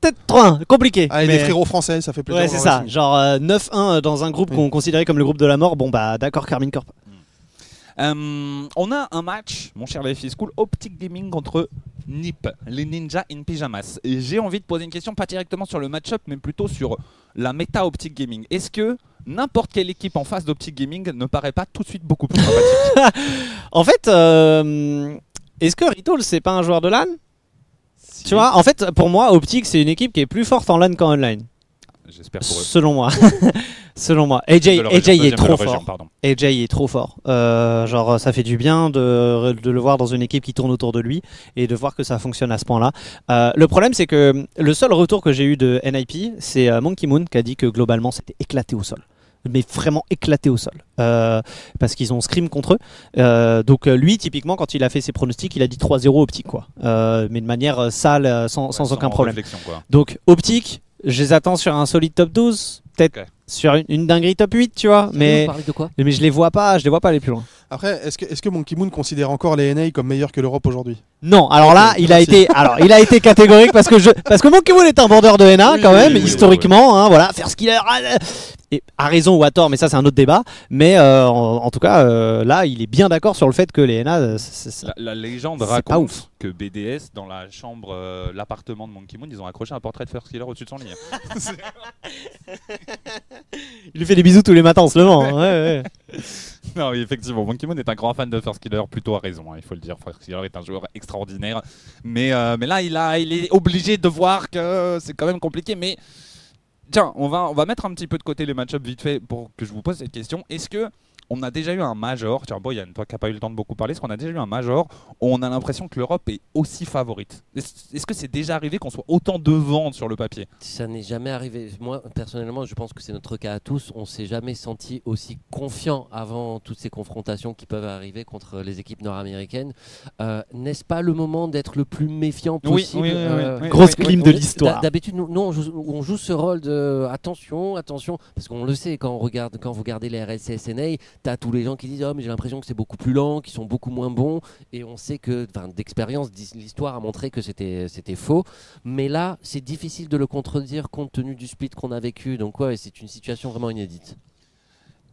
S2: peut-être 3-1, compliqué.
S4: Ah, et
S2: mais-
S4: des frérots français, ça fait plaisir.
S2: Ouais, c'est ça.
S4: aussi.
S2: Genre euh, 9-1 dans un groupe
S4: Oui.
S2: qu'on considérait comme le groupe de la mort. Bon, bah d'accord, Carmine Corp.
S1: Euh, on a un match, mon cher Life is Cool, Optic Gaming contre Nip, les ninjas in pyjamas. Et j'ai envie de poser une question, pas directement sur le match-up, mais plutôt sur la méta Optic Gaming. Est-ce que n'importe quelle équipe en face d'Optic Gaming ne paraît pas tout de suite beaucoup plus sympathique?
S2: En fait, euh, est-ce que Ritool, c'est pas un joueur de LAN? Tu vois, en fait, pour moi, Optic, c'est une équipe qui est plus forte en LAN qu'en online.
S1: J'espère pour eux.
S2: Selon moi. Selon moi. AJ, est trop fort.
S1: pardon.
S2: AJ est trop fort. Euh, genre, ça fait du bien de, de le voir dans une équipe qui tourne autour de lui et de voir que ça fonctionne à ce point-là. Euh, le problème, c'est que le seul retour que j'ai eu de NIP, c'est euh, Monkey Moon qui a dit que globalement, c'était éclaté au sol. Mais vraiment éclaté au sol. Euh, parce qu'ils ont scrim contre eux. Euh, donc, euh, lui, typiquement, quand il a fait ses pronostics, il a dit 3-0 optique, quoi. Euh, mais de manière sale, sans, aucun problème.
S1: quoi.
S2: Donc, optique, je les attends sur un solide top 12. Peut-être sur une, une dinguerie top 8, tu vois. Mais.
S3: De quoi?
S2: Mais je les vois pas, je les vois pas aller plus loin.
S4: Après, est-ce que, est que Monkey Moon considère encore les NA comme meilleurs que l'Europe aujourd'hui?
S2: Non, alors là, il a été, alors il a été catégorique parce que je, parce que Monkey Moon est un vendeur de NA
S1: Oui,
S2: quand
S1: oui,
S2: même,
S1: oui, oui,
S2: historiquement, hein, voilà, faire skiller, ah, euh, et à raison ou à tort, mais ça c'est un autre débat. Mais euh, en, en tout cas, euh, là, il est bien d'accord sur le fait que les NA, euh,
S1: La, la légende raconte
S2: ouf.
S1: que BDS, dans la chambre, euh, l'appartement de Monkey Moon, ils ont accroché un portrait de First Killer au-dessus de son lit.
S2: il lui fait des bisous tous les matins en se levant. hein, ouais, ouais.
S1: Non, oui, effectivement, Monkey Moon est un grand fan de First Killer, plutôt à raison, hein, il faut le dire. First Killer est un joueur extraordinaire. Mais, euh, mais là, il, a, il est obligé de voir que c'est quand même compliqué. Mais tiens, on va, on va mettre un petit peu de côté les match-ups vite fait pour que je vous pose cette question. Est-ce que on a déjà eu un major, tiens Boyan, toi qui n'as pas eu le temps de beaucoup parler, est-ce qu'on a déjà eu un major où on a l'impression que l'Europe est aussi favorite? Est-ce que c'est déjà arrivé qu'on soit autant devant sur le papier?
S3: Ça n'est jamais arrivé. Moi, personnellement, je pense que c'est notre cas à tous. On s'est jamais senti aussi confiant avant toutes ces confrontations qui peuvent arriver contre les équipes nord-américaines. Euh, N'est-ce pas le moment d'être le plus méfiant
S1: Oui,
S3: possible?
S1: oui, oui, oui,
S3: Euh.
S2: Grosse
S1: oui,
S2: clim de l'histoire.
S3: d'hab- D'habitude, nous, nous, on, joue, on joue ce rôle de attention, attention, parce qu'on le sait quand on regarde, quand vous regardez les RSCSNA, t'as tous les gens qui disent oh mais j'ai l'impression que c'est beaucoup plus lent, qu'ils sont beaucoup moins bons, et on sait que, d'expérience, l'histoire a montré que c'était faux. Mais là, c'est difficile de le contredire compte tenu du split qu'on a vécu. Donc ouais, c'est une situation vraiment inédite.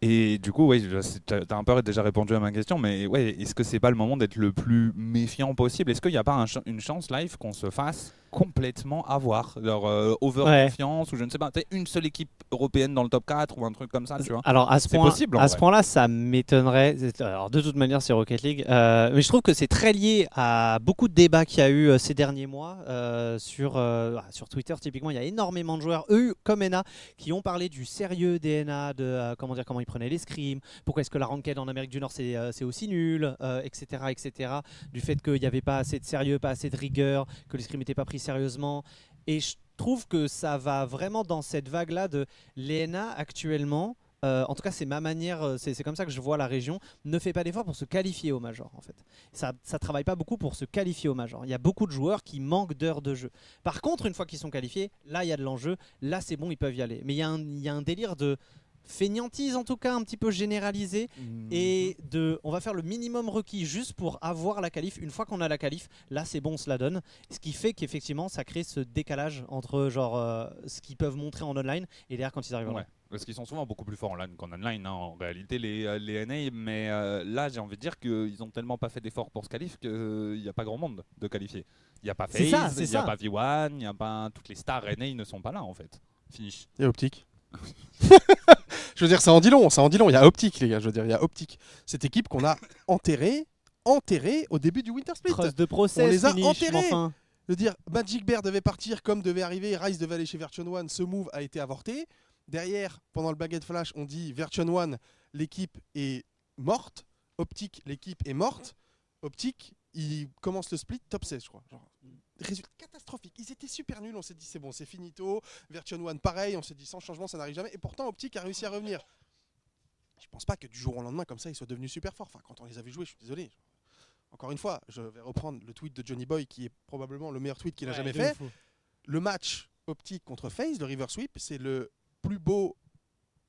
S1: Et du coup, oui, tu as un peu déjà répondu à ma question, mais ouais, est-ce que c'est pas le moment d'être le plus méfiant possible? Est-ce qu'il n'y a pas une chance live qu'on se fasse complètement avoir leur euh, over
S2: Ouais.
S1: confiance ou je ne sais pas, une seule équipe européenne dans le top 4 ou un truc comme ça, tu vois
S2: Alors à ce point,
S1: possible,
S2: à ce point-là, ça m'étonnerait. Alors de toute manière, c'est Rocket League, Euh, mais je trouve que c'est très lié à beaucoup de débats qu'il y a eu euh, ces derniers mois euh, sur ah, sur Twitter. Typiquement, il y a énormément de joueurs, eux comme ENA, qui ont parlé du sérieux des NA, de comment dire comment ils prenaient les scrims, pourquoi est-ce que la ranked en Amérique du Nord c'est aussi nul, etc., etc. Du fait qu'il n'y avait pas assez de sérieux, pas assez de rigueur, que les scrims n'étaient pas pris sérieusement. Et je trouve que ça va vraiment dans cette vague-là de l'ENA actuellement. euh, en tout cas, c'est ma manière, euh, c'est comme ça que je vois la région. Ne fait pas d'effort pour se qualifier au Major, en fait. Ça, ça travaille pas beaucoup pour se qualifier au Major. Il y a beaucoup de joueurs qui manquent d'heures de jeu. Par contre, une fois qu'ils sont qualifiés, là, il y a de l'enjeu. Là, c'est bon, ils peuvent y aller. Mais il y, il y a un délire de fainéantise, en tout cas, un petit peu généralisé et de on va faire le minimum requis juste pour avoir la qualif une fois qu'on a la qualif là c'est bon on se la donne ce qui fait qu'effectivement ça crée ce décalage entre genre euh, ce qu'ils peuvent montrer en online et derrière quand ils arrivent en
S1: Ouais.
S2: ligne.
S1: Parce qu'ils sont souvent beaucoup plus forts en LAN qu'en online, hein, en réalité, les, euh, les NA. Mais euh, là, j'ai envie de dire qu'ils ont tellement pas fait d'efforts pour se qualifier qu'il n'y a pas grand monde de qualifié. Il n'y a pas
S2: C'est ça,
S1: FaZe, il n'y a pas V1, il n'y a pas. Toutes les stars NA ne sont pas là, en fait. Finish.
S4: A Optique. je veux dire, ça en dit long, ça en dit long. Il y a Optique, les gars. Je veux dire, il y a Optique. Cette équipe qu'on a enterrée, enterrée au début du Winter Split.
S2: De process,
S4: On les a
S2: finish,
S4: enterrés.
S2: enfin.
S4: Je veux dire, Magic Bear devait partir comme devait arriver, Rise devait aller chez Version One, ce move a été avorté. Derrière, pendant le baguette flash, on dit Version One, l'équipe est morte. Optique, l'équipe est morte. Optique, il commence le split top 16, je crois. Genre, résultat catastrophique. Ils étaient super nuls, on s'est dit c'est bon, c'est finito. Version One, pareil, on s'est dit sans changement, ça n'arrive jamais. Et pourtant, Optique a réussi à revenir. Je pense pas que du jour au lendemain, comme ça, ils soient devenus super forts. Enfin, quand on les a vus jouer, je suis désolé. Encore une fois, je vais reprendre le tweet de Johnny Boy, qui est probablement le meilleur tweet qu'il a
S2: Ouais,
S4: jamais fait. Le match optique contre FaZe, le River Sweep, c'est le plus beau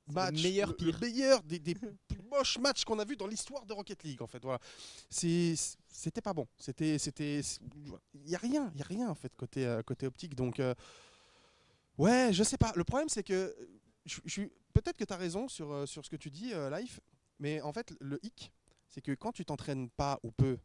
S2: C'est le
S4: match,
S2: meilleur
S4: le,
S2: pire.
S4: le meilleur des, des plus moches matchs qu'on a vu dans l'histoire de Rocket League. En fait, voilà. C'était pas bon. C'était, c'était, il y a rien, il y a rien en fait côté euh, côté optique. Donc, euh, ouais, je sais pas. Le problème, c'est que je, peut-être que tu as raison sur euh, sur ce que tu dis, euh, Life. Mais en fait, le hic, c'est que quand tu t'entraînes pas ou peu,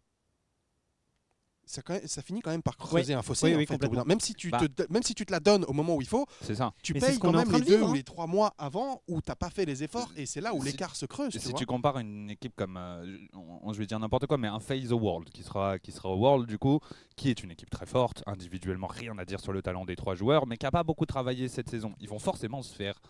S4: ça, quand même- ça finit quand même par creuser un fossé.
S2: Oui,
S4: en fait, même, si tu
S1: Bah.
S4: te, même si tu te la donnes au moment où il faut,
S1: ça.
S4: tu
S2: Mais
S4: payes
S2: ce qu'on
S4: quand
S2: en
S4: même les
S2: de
S4: deux
S2: vivre,
S4: ou les trois mois avant où t'as pas fait les efforts et c'est là où
S1: Si-
S4: l'écart se creuse.
S1: Et
S4: tu
S1: si
S4: vois.
S1: tu compares une équipe comme, euh, on- je vais dire n'importe quoi, mais un au World, qui sera, qui sera au World du coup, qui est une équipe très forte, individuellement rien à dire sur le talent des trois joueurs, mais qui n'a pas beaucoup travaillé cette saison. Ils vont forcément se faire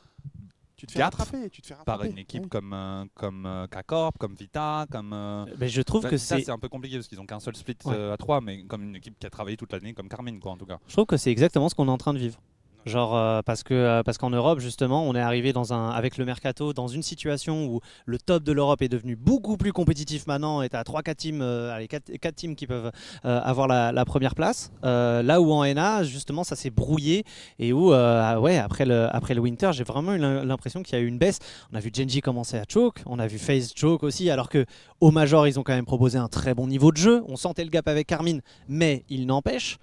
S4: tu te fais rattraper, tu te fais
S1: par
S4: rattraper.
S1: une équipe
S4: oui.
S1: comme, euh, comme euh, K-Corp, comme Vita, comme... euh,
S2: Mais je trouve
S1: bah,
S2: que
S1: ça
S2: c'est
S1: c'est un peu compliqué parce qu'ils ont qu'un seul split
S2: Ouais.
S1: euh, à 3, mais comme une équipe qui a travaillé toute l'année, comme Carmine quoi en tout cas.
S2: Je trouve que c'est exactement ce qu'on est en train de vivre. Genre euh, parce que euh, parce qu'en Europe justement on est arrivé dans un avec le mercato dans une situation où le top de l'Europe est devenu beaucoup plus compétitif maintenant et t'as 3 4 teams euh, allez 4, teams qui peuvent avoir la, première place. Là où en NA justement ça s'est brouillé et où euh, ouais après le après le winter j'ai vraiment eu l'im- l'impression qu'il y a eu une baisse. On a vu Genji commencer à choke on a vu FaZe choke aussi alors que au major ils ont quand même proposé un très bon niveau de jeu. On sentait le gap avec Carmine mais il n'empêche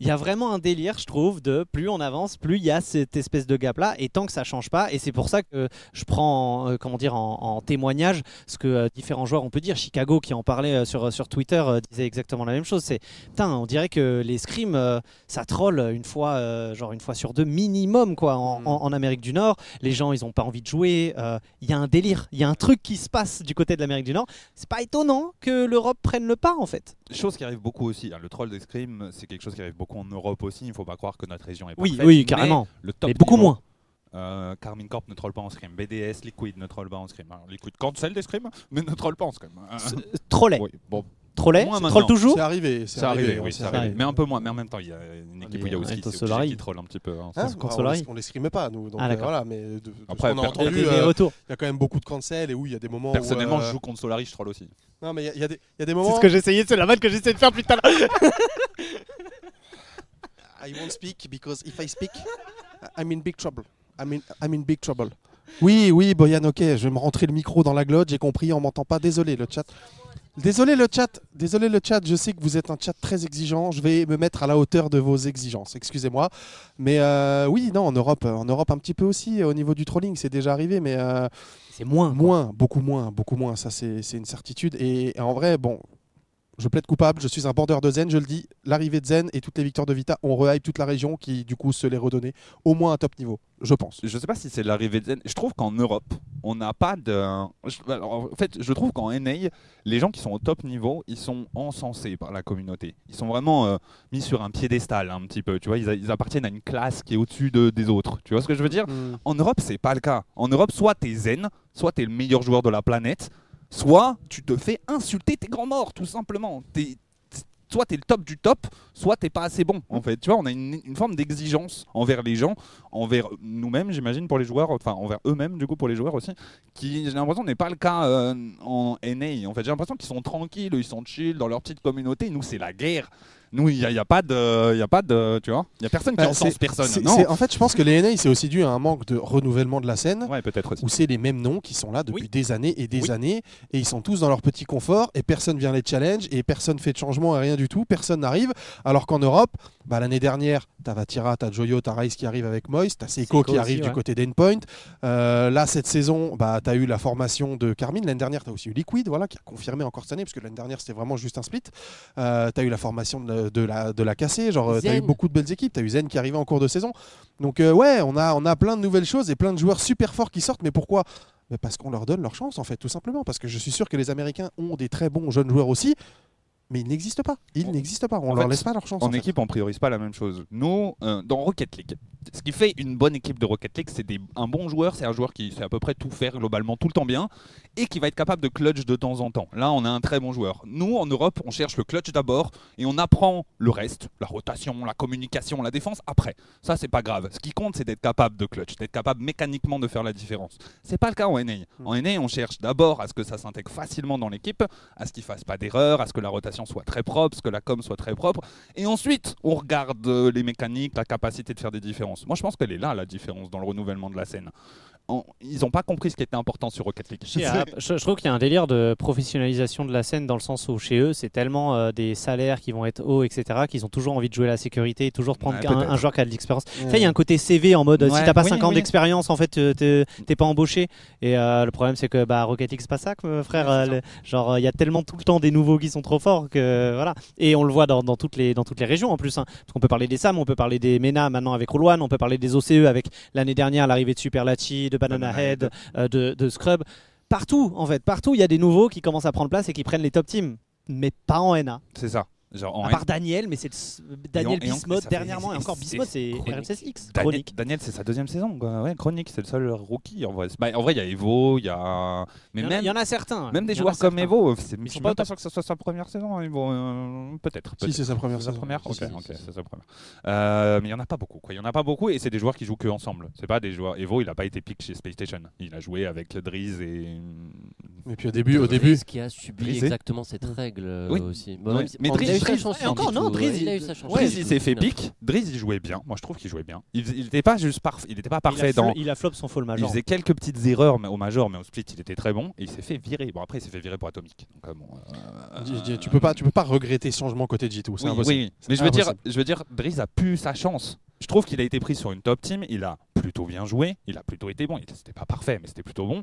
S2: il y a vraiment un délire, je trouve, de plus on avance, plus il y a cette espèce de gap-là, et tant que ça change pas, et c'est pour ça que je prends, en, euh, comment dire, en, en témoignage ce que euh, différents joueurs on peut dire. Chicago qui en parlait euh, sur, sur Twitter disait exactement la même chose. C'est, putain, on dirait que les scrims, ça troll une fois, genre une fois sur deux minimum, quoi, en,
S4: Mm.
S2: en- en Amérique du Nord. Les gens, ils ont pas envie de jouer. Il y a un délire, il y a un truc qui se passe du côté de l'Amérique du Nord. C'est pas étonnant que l'Europe prenne le pas, en fait.
S1: Chose qui arrive beaucoup aussi, hein, le troll d'escrime, c'est quelque chose qui arrive beaucoup en Europe aussi, il ne faut pas croire que notre région est
S2: Oui,
S1: parfaite,
S2: oui,
S1: mais
S2: carrément.
S1: Le top
S2: Mais beaucoup
S1: niveau,
S2: moins.
S1: Euh, Carmine Corp ne troll pas en scrim. BDS, Liquid ne troll pas en scrim. Alors, Liquid cancel des scrims, mais ne troll pas en scrim. Euh,
S2: Trolley.
S1: oui, bon, maintenant.
S2: troll toujours
S4: C'est arrivé, c'est
S1: arrivé,
S4: arrivé,
S1: oui,
S4: c'est arrivé.
S1: arrivé. Mais un peu moins. Mais en même temps, il y a une équipe où il y a aussi qui, troll un petit peu. hein.
S2: Contre
S4: on, les, on les scrimait pas nous. Donc,
S2: Ah,
S4: euh, voilà, mais de, de
S1: Après,
S4: qu'on a entendu,
S2: Il y a des
S4: euh, il y a quand même beaucoup de cancels et oui, il y a des moments. où,
S1: Personnellement,
S4: euh,
S1: je joue contre Solari, je troll aussi.
S4: Non, mais il y a- il y, a des- des
S2: C'est
S4: moments.
S2: ce que j'essayais, c'est la vanne que j'essayais de faire plus tard.
S4: I won't speak because if I speak, I'm in big trouble. I'm in, I'm in big trouble. Oui, oui, Boyan, ok, je vais me rentrer le micro dans la glotte, j'ai compris, on m'entend pas. Désolé, le chat. Désolé le chat, désolé le chat, je sais que vous êtes un chat très exigeant, je vais me mettre à la hauteur de vos exigences, excusez-moi. Mais euh, oui, non, en Europe, en Europe un petit peu aussi, au niveau du trolling, c'est déjà arrivé, mais euh,
S2: C'est moins.
S4: moins, beaucoup moins, beaucoup moins, ça c'est c'est une certitude. Et, et en vrai, bon, je plaide coupable, je suis un border de Zen, je le dis, l'arrivée de Zen et toutes les victoires de Vita ont rehype toute la région qui du coup se les redonnait au moins un top niveau, je pense.
S1: Je sais pas si c'est l'arrivée de Zen. Je trouve qu'en Europe, on n'a pas de. alors, en fait, je trouve qu'en NA, les gens qui sont au top niveau, ils sont encensés par la communauté. Ils sont vraiment euh, mis sur un piédestal un petit peu. Tu vois, ils, appartiennent à une classe qui est au-dessus de- des autres. Tu vois ce que je veux dire? En Europe, c'est pas le cas. En Europe, soit t'es zen, soit t'es le meilleur joueur de la planète, soit tu te fais insulter tes grands morts, tout simplement. T'es- soit t'es le top du top, soit t'es pas assez bon. En fait, tu vois, on a une, une forme d'exigence envers les gens, envers nous-mêmes, j'imagine pour les joueurs, enfin envers eux-mêmes du coup pour les joueurs aussi, qui j'ai l'impression n'est pas le cas euh, en NA. En fait, j'ai l'impression qu'ils sont tranquilles, ils sont chill dans leur petite communauté. Nous, c'est la guerre. Nous, il n'y a, y pas de. Il y a pas de. Tu vois Il n'y a personne qui
S4: Bah,
S1: encense
S4: c'est-
S1: personne. Non
S4: En fait, je pense que les NA, c'est aussi dû à un manque de renouvellement de la scène.
S1: Ouais, peut-être
S4: où c'est les mêmes noms qui sont là depuis
S2: Oui.
S4: des années et des
S2: Oui.
S4: années et ils sont tous dans leur petit confort et personne vient les challenge et personne fait de changement et rien du tout, personne n'arrive alors qu'en Europe, bah, l'année dernière, t'as Vatira, t'as Joyo, t'as Rice qui arrive avec Moist, t'as Seiko
S2: Seiko
S4: qui arrive
S2: aussi,
S4: du
S2: ouais.
S4: côté d'Endpoint. Euh, là cette saison, bah, t'as eu la formation de Carmine, l'année dernière t'as aussi eu Liquid voilà, qui a confirmé encore cette année parce que l'année dernière c'était vraiment juste un split. Euh, t'as eu la formation de, de la, de la cassée, genre euh, t'as eu beaucoup de belles équipes, t'as eu Zen qui arrivait en cours de saison. Donc euh, ouais, on a, on a plein de nouvelles choses et plein de joueurs super forts qui sortent, mais pourquoi? Mais parce qu'on leur donne leur chance en fait, tout simplement. Parce que je suis sûr que les Américains ont des très bons jeunes joueurs aussi, mais ils n'existent pas. Ils
S1: En-
S4: n'existent pas. On
S1: en
S4: leur
S1: fait,
S4: laisse pas leur chance.
S1: En
S4: en fait.
S1: équipe, on priorise pas la même chose. Nous, euh, dans Rocket League, ce qui fait une bonne équipe de Rocket League, c'est un bon joueur, c'est un joueur qui sait à peu près tout faire globalement tout le temps bien et qui va être capable de clutch de temps en temps. Là, on a un très bon joueur. Nous, en Europe, on cherche le clutch d'abord et on apprend le reste, la rotation, la communication, la défense après. Ça, c'est pas grave. Ce qui compte, c'est d'être capable de clutch, d'être capable mécaniquement de faire la différence. C'est pas le cas en NA. En NA, on cherche d'abord à ce que ça s'intègre facilement dans l'équipe, à ce qu'il fasse pas d'erreur, à ce que la rotation soit très propre, ce que la com soit très propre. Et ensuite, on regarde euh, les mécaniques, la capacité de faire des différences. Moi, je pense qu'elle est là, la différence dans le renouvellement de la scène. Ils n'ont pas compris ce qui était important sur Rocket League.
S2: App, je, je trouve qu'il y a un délire de professionnalisation de la scène dans le sens où chez eux, c'est tellement euh, des salaires qui vont être hauts, etc., qu'ils ont toujours envie de jouer la sécurité, toujours prendre
S1: Ouais,
S2: un, joueur qui a de l'expérience.
S4: Ouais.
S2: Il y a un côté CV en mode euh, si
S1: Ouais,
S2: t'as pas
S1: oui,
S2: 5 ans
S1: oui.
S2: d'expérience, en fait, t'es pas embauché. Et euh, le problème, c'est que bah, Rocket League, c'est pas ça, frère.
S1: Ouais,
S2: euh,
S1: c'est ça.
S2: le- genre, il y a tellement tout le temps des nouveaux qui sont trop forts que voilà. Et on le voit dans, dans toutes les dans toutes les régions en plus. hein. Parce qu'on peut parler des Sam, on peut parler des MENA maintenant avec Roulwan, on peut parler des OCE avec l'année dernière l'arrivée de Super Lachi, de Banana,
S1: Banana
S2: Head, euh, de, de Scrub. Partout, en fait, partout, il y a des nouveaux qui commencent à prendre place et qui prennent les top teams, mais pas en NA.
S1: C'est ça. Genre, en
S2: À part Daniel, mais c'est le- Daniel
S1: et
S2: Bismuth dernièrement, et encore Bismuth, c'est
S1: chronique.
S2: RMCSX.
S1: Daniel,
S2: Chronique.
S1: Daniel, c'est sa deuxième saison. Quoi. Ouais, chronique, c'est le seul rookie. En vrai, Bah, en vrai, il y a Evo, il y a. Mais
S2: Il y, en a,
S1: même,
S2: il y en a certains.
S1: même des
S2: y a
S1: joueurs comme. Evo, c'est- je suis pas sûr que ce soit sa première saison. hein, Evo, euh, peut-être.
S4: Si, c'est sa première
S1: sa
S4: saison.
S1: première Ok,
S4: si,
S1: ok,
S4: si, si.
S1: c'est sa première. Euh, mais il n'y en a pas beaucoup. Quoi. Il y en a pas beaucoup et c'est des joueurs qui jouent que ensemble. C'est pas des joueurs. Evo, il n'a pas été pick chez Space Station. Il a joué avec Driz et.
S4: Et puis au début, au début,
S3: qui a subi exactement cette règle euh, aussi.
S1: Mais
S3: a eu sa
S1: Driz-
S3: chance.
S2: et encore, non, Driz,
S3: il a eu
S2: il-
S3: sa chance.
S1: Driz, il s'est fait pick. Driz, il jouait bien. Moi, je trouve qu'il jouait bien. Il n'était pas juste parfait. Il n'était pas
S2: Il
S1: parfait dans.
S2: Il a flop son full
S1: Il
S2: major.
S1: faisait quelques petites erreurs mais au major, mais au split, il était très bon. Et il s'est fait virer. Bon, après, il s'est fait virer pour Atomic. Donc, euh, bon, euh,
S4: tu peux pas, tu peux pas regretter ce changement côté G2. C'est
S1: oui,
S4: impossible.
S1: oui. Mais je veux, dire, je veux dire, Driz a pu sa chance. Je trouve qu'il a été pris sur une top team. Il a plutôt bien joué. Il a plutôt été bon. Il- C'était pas parfait, mais c'était plutôt bon.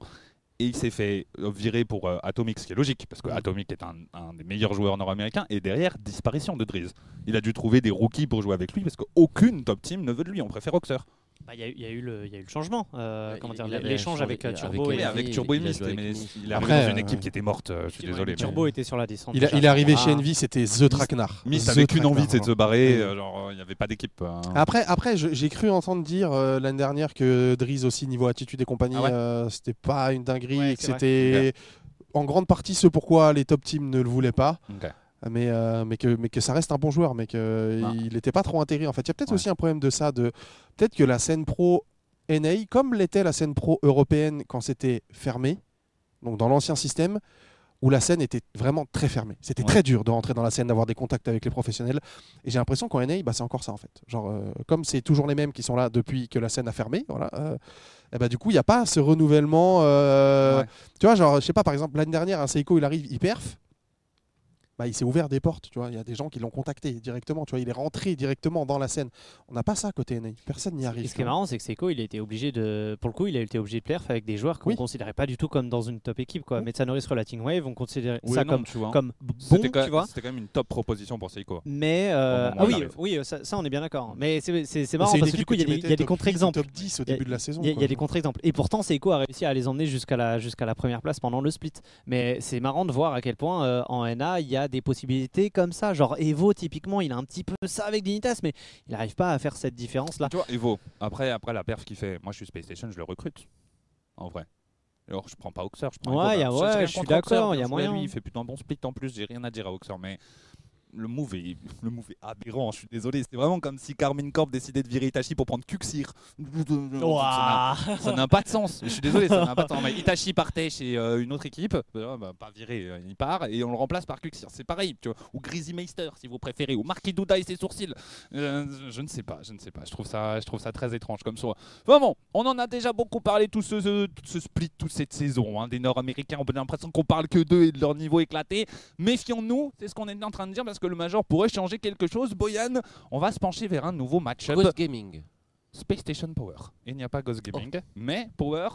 S1: Et il s'est fait euh, virer pour euh, Atomic, ce qui est logique, parce que Atomic est un, un des meilleurs joueurs nord-américains. Et derrière, disparition de Driz. Il a dû trouver des rookies pour jouer avec lui, parce qu'aucune top team ne veut de lui. On préfère Oxer.
S2: Bah, Il y, a eu- il y a eu le il y a eu le changement. euh, comment dire, l'échange avec euh,
S3: avec
S2: Turbo. Et-
S1: avec Turbo c'était-
S3: avec
S1: mais il est arrivé dans une
S4: euh,
S1: équipe qui était morte. je suis désolé. mais-
S2: Turbo était sur la descente.
S4: Il, a-
S2: déjà.
S4: il est arrivé
S2: Ah.
S4: chez Envy, c'était The Traquenard.
S1: Mist
S4: The
S1: avait qu'une envie, c'est de se barrer. Genre, il n'y avait pas d'équipe. euh.
S4: Après, après j'ai cru entendre dire euh, l'année dernière que Driz aussi niveau attitude et compagnie,
S1: Ah ouais
S4: euh, c'était pas une dinguerie,
S2: Ouais,
S4: c'était en grande partie ce pourquoi les top teams ne le voulaient pas.
S1: Ok.
S4: Mais, euh, mais, que, mais que ça reste un bon joueur, mais qu'il
S1: Ah.
S4: n'était pas trop intégré. En fait, il y a peut-être
S1: Ouais.
S4: aussi un problème de ça. De... Peut-être que la scène pro NA, comme l'était la scène pro européenne quand c'était fermé, donc dans l'ancien système, où la scène était vraiment très fermée. C'était
S1: Ouais.
S4: très dur de rentrer dans la scène, d'avoir des contacts avec les professionnels. Et j'ai l'impression qu'en NA, bah, c'est encore ça en fait. Genre, euh, comme c'est toujours les mêmes qui sont là depuis que la scène a fermé, voilà. euh, et bah, du coup, il n'y a pas ce renouvellement. euh,
S1: Ouais.
S4: Tu vois, genre, je sais pas, par exemple, l'année dernière, un Seiko, il arrive, il perf. Bah, il s'est ouvert des portes, tu vois. Il y a des gens qui l'ont contacté directement, tu vois. Il est rentré directement dans la scène. On n'a pas ça côté NA. Personne n'y arrive.
S2: Et ce qui est marrant, c'est que Seiko, il a été obligé de, pour le coup, il a été obligé de perf avec des joueurs qu'on
S4: Oui.
S2: considérait pas du tout comme dans une top équipe, quoi.
S4: Oui.
S2: Metsanoris Relating Wave, on considérait
S1: Oui,
S2: ça
S1: non,
S2: comme,
S1: tu vois.
S2: comme bon,
S1: C'était quand,
S2: tu vois.
S1: c'était quand même une top proposition pour Seiko.
S2: Mais euh, ah oui, oui, ça, ça, on est bien d'accord. Mais c'est marrant parce que du coup, il y a des,
S4: mettais
S2: il y a des
S4: top 8 ou
S2: contre-exemples.
S4: Top 10 au
S2: Il y a-
S4: début de la saison.
S2: Il y a, des contre-exemples. Et pourtant, Seiko a réussi à les emmener jusqu'à la, jusqu'à la première place pendant le split. Mais c'est marrant de voir à quel point euh, en NA, il y a des possibilités comme ça. Genre Evo, typiquement, il a un petit peu ça avec Dignitas, mais il n'arrive pas à faire cette différence-là.
S1: Tu vois, Evo, après, après la perf qu'il fait, moi je suis Space Station, je le recrute. En vrai. Alors, je prends pas Oxer, je prends
S2: Ouais,
S1: Evo,
S2: y a-
S1: bah,
S2: ouais, je suis d'accord,
S1: bien
S2: y a moyen.
S1: Lui, il fait plutôt un bon split en plus, j'ai rien à dire à Oxer, mais le move est, le move est aberrant. Je suis désolé. C'est vraiment comme si Carmine Corp décidait de virer Itachi pour prendre Kuxir. Ça n'a-
S2: Ouah.
S1: Ça n'a pas de sens. Je suis désolé, ça n'a pas de sens. Mais Itachi partait chez euh, une autre équipe, euh, bah, pas viré, euh, il part et on le remplace par Kuxir. C'est pareil, tu vois. Ou Greasy Meister si vous préférez, ou Marky Douda et ses sourcils. Euh, je ne sais pas, je ne sais pas. Je trouve ça, je trouve ça très étrange comme ça. Enfin bon, on en a déjà beaucoup parlé tout ce, ce- tout ce split toute cette saison. hein, des Nord-Américains, on a l'impression qu'on parle que d'eux et de leur niveau éclaté. Méfions-nous, c'est ce qu'on est en train de dire parce que le Major pourrait changer quelque chose. Boyan, on va se pencher vers un nouveau match-up.
S3: Ghost Gaming.
S1: Space Station Power. Il n'y a pas Ghost Gaming, mais Power,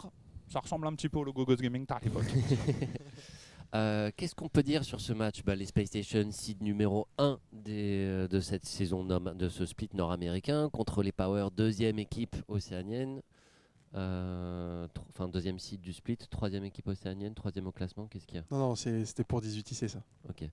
S1: ça ressemble un petit peu au logo Ghost Gaming l'époque.
S3: Euh, Qu'est-ce qu'on peut dire sur ce match? Bah, Les Space Station, seed numéro 1 des, euh, de cette saison de ce split nord-américain contre les Power, deuxième équipe océanienne. Euh, Enfin, deuxième seed du split, troisième équipe océanienne, troisième au classement. Qu'est-ce qu'il y a?
S4: Non, non, c'était pour 18 IC ça.
S3: Ok.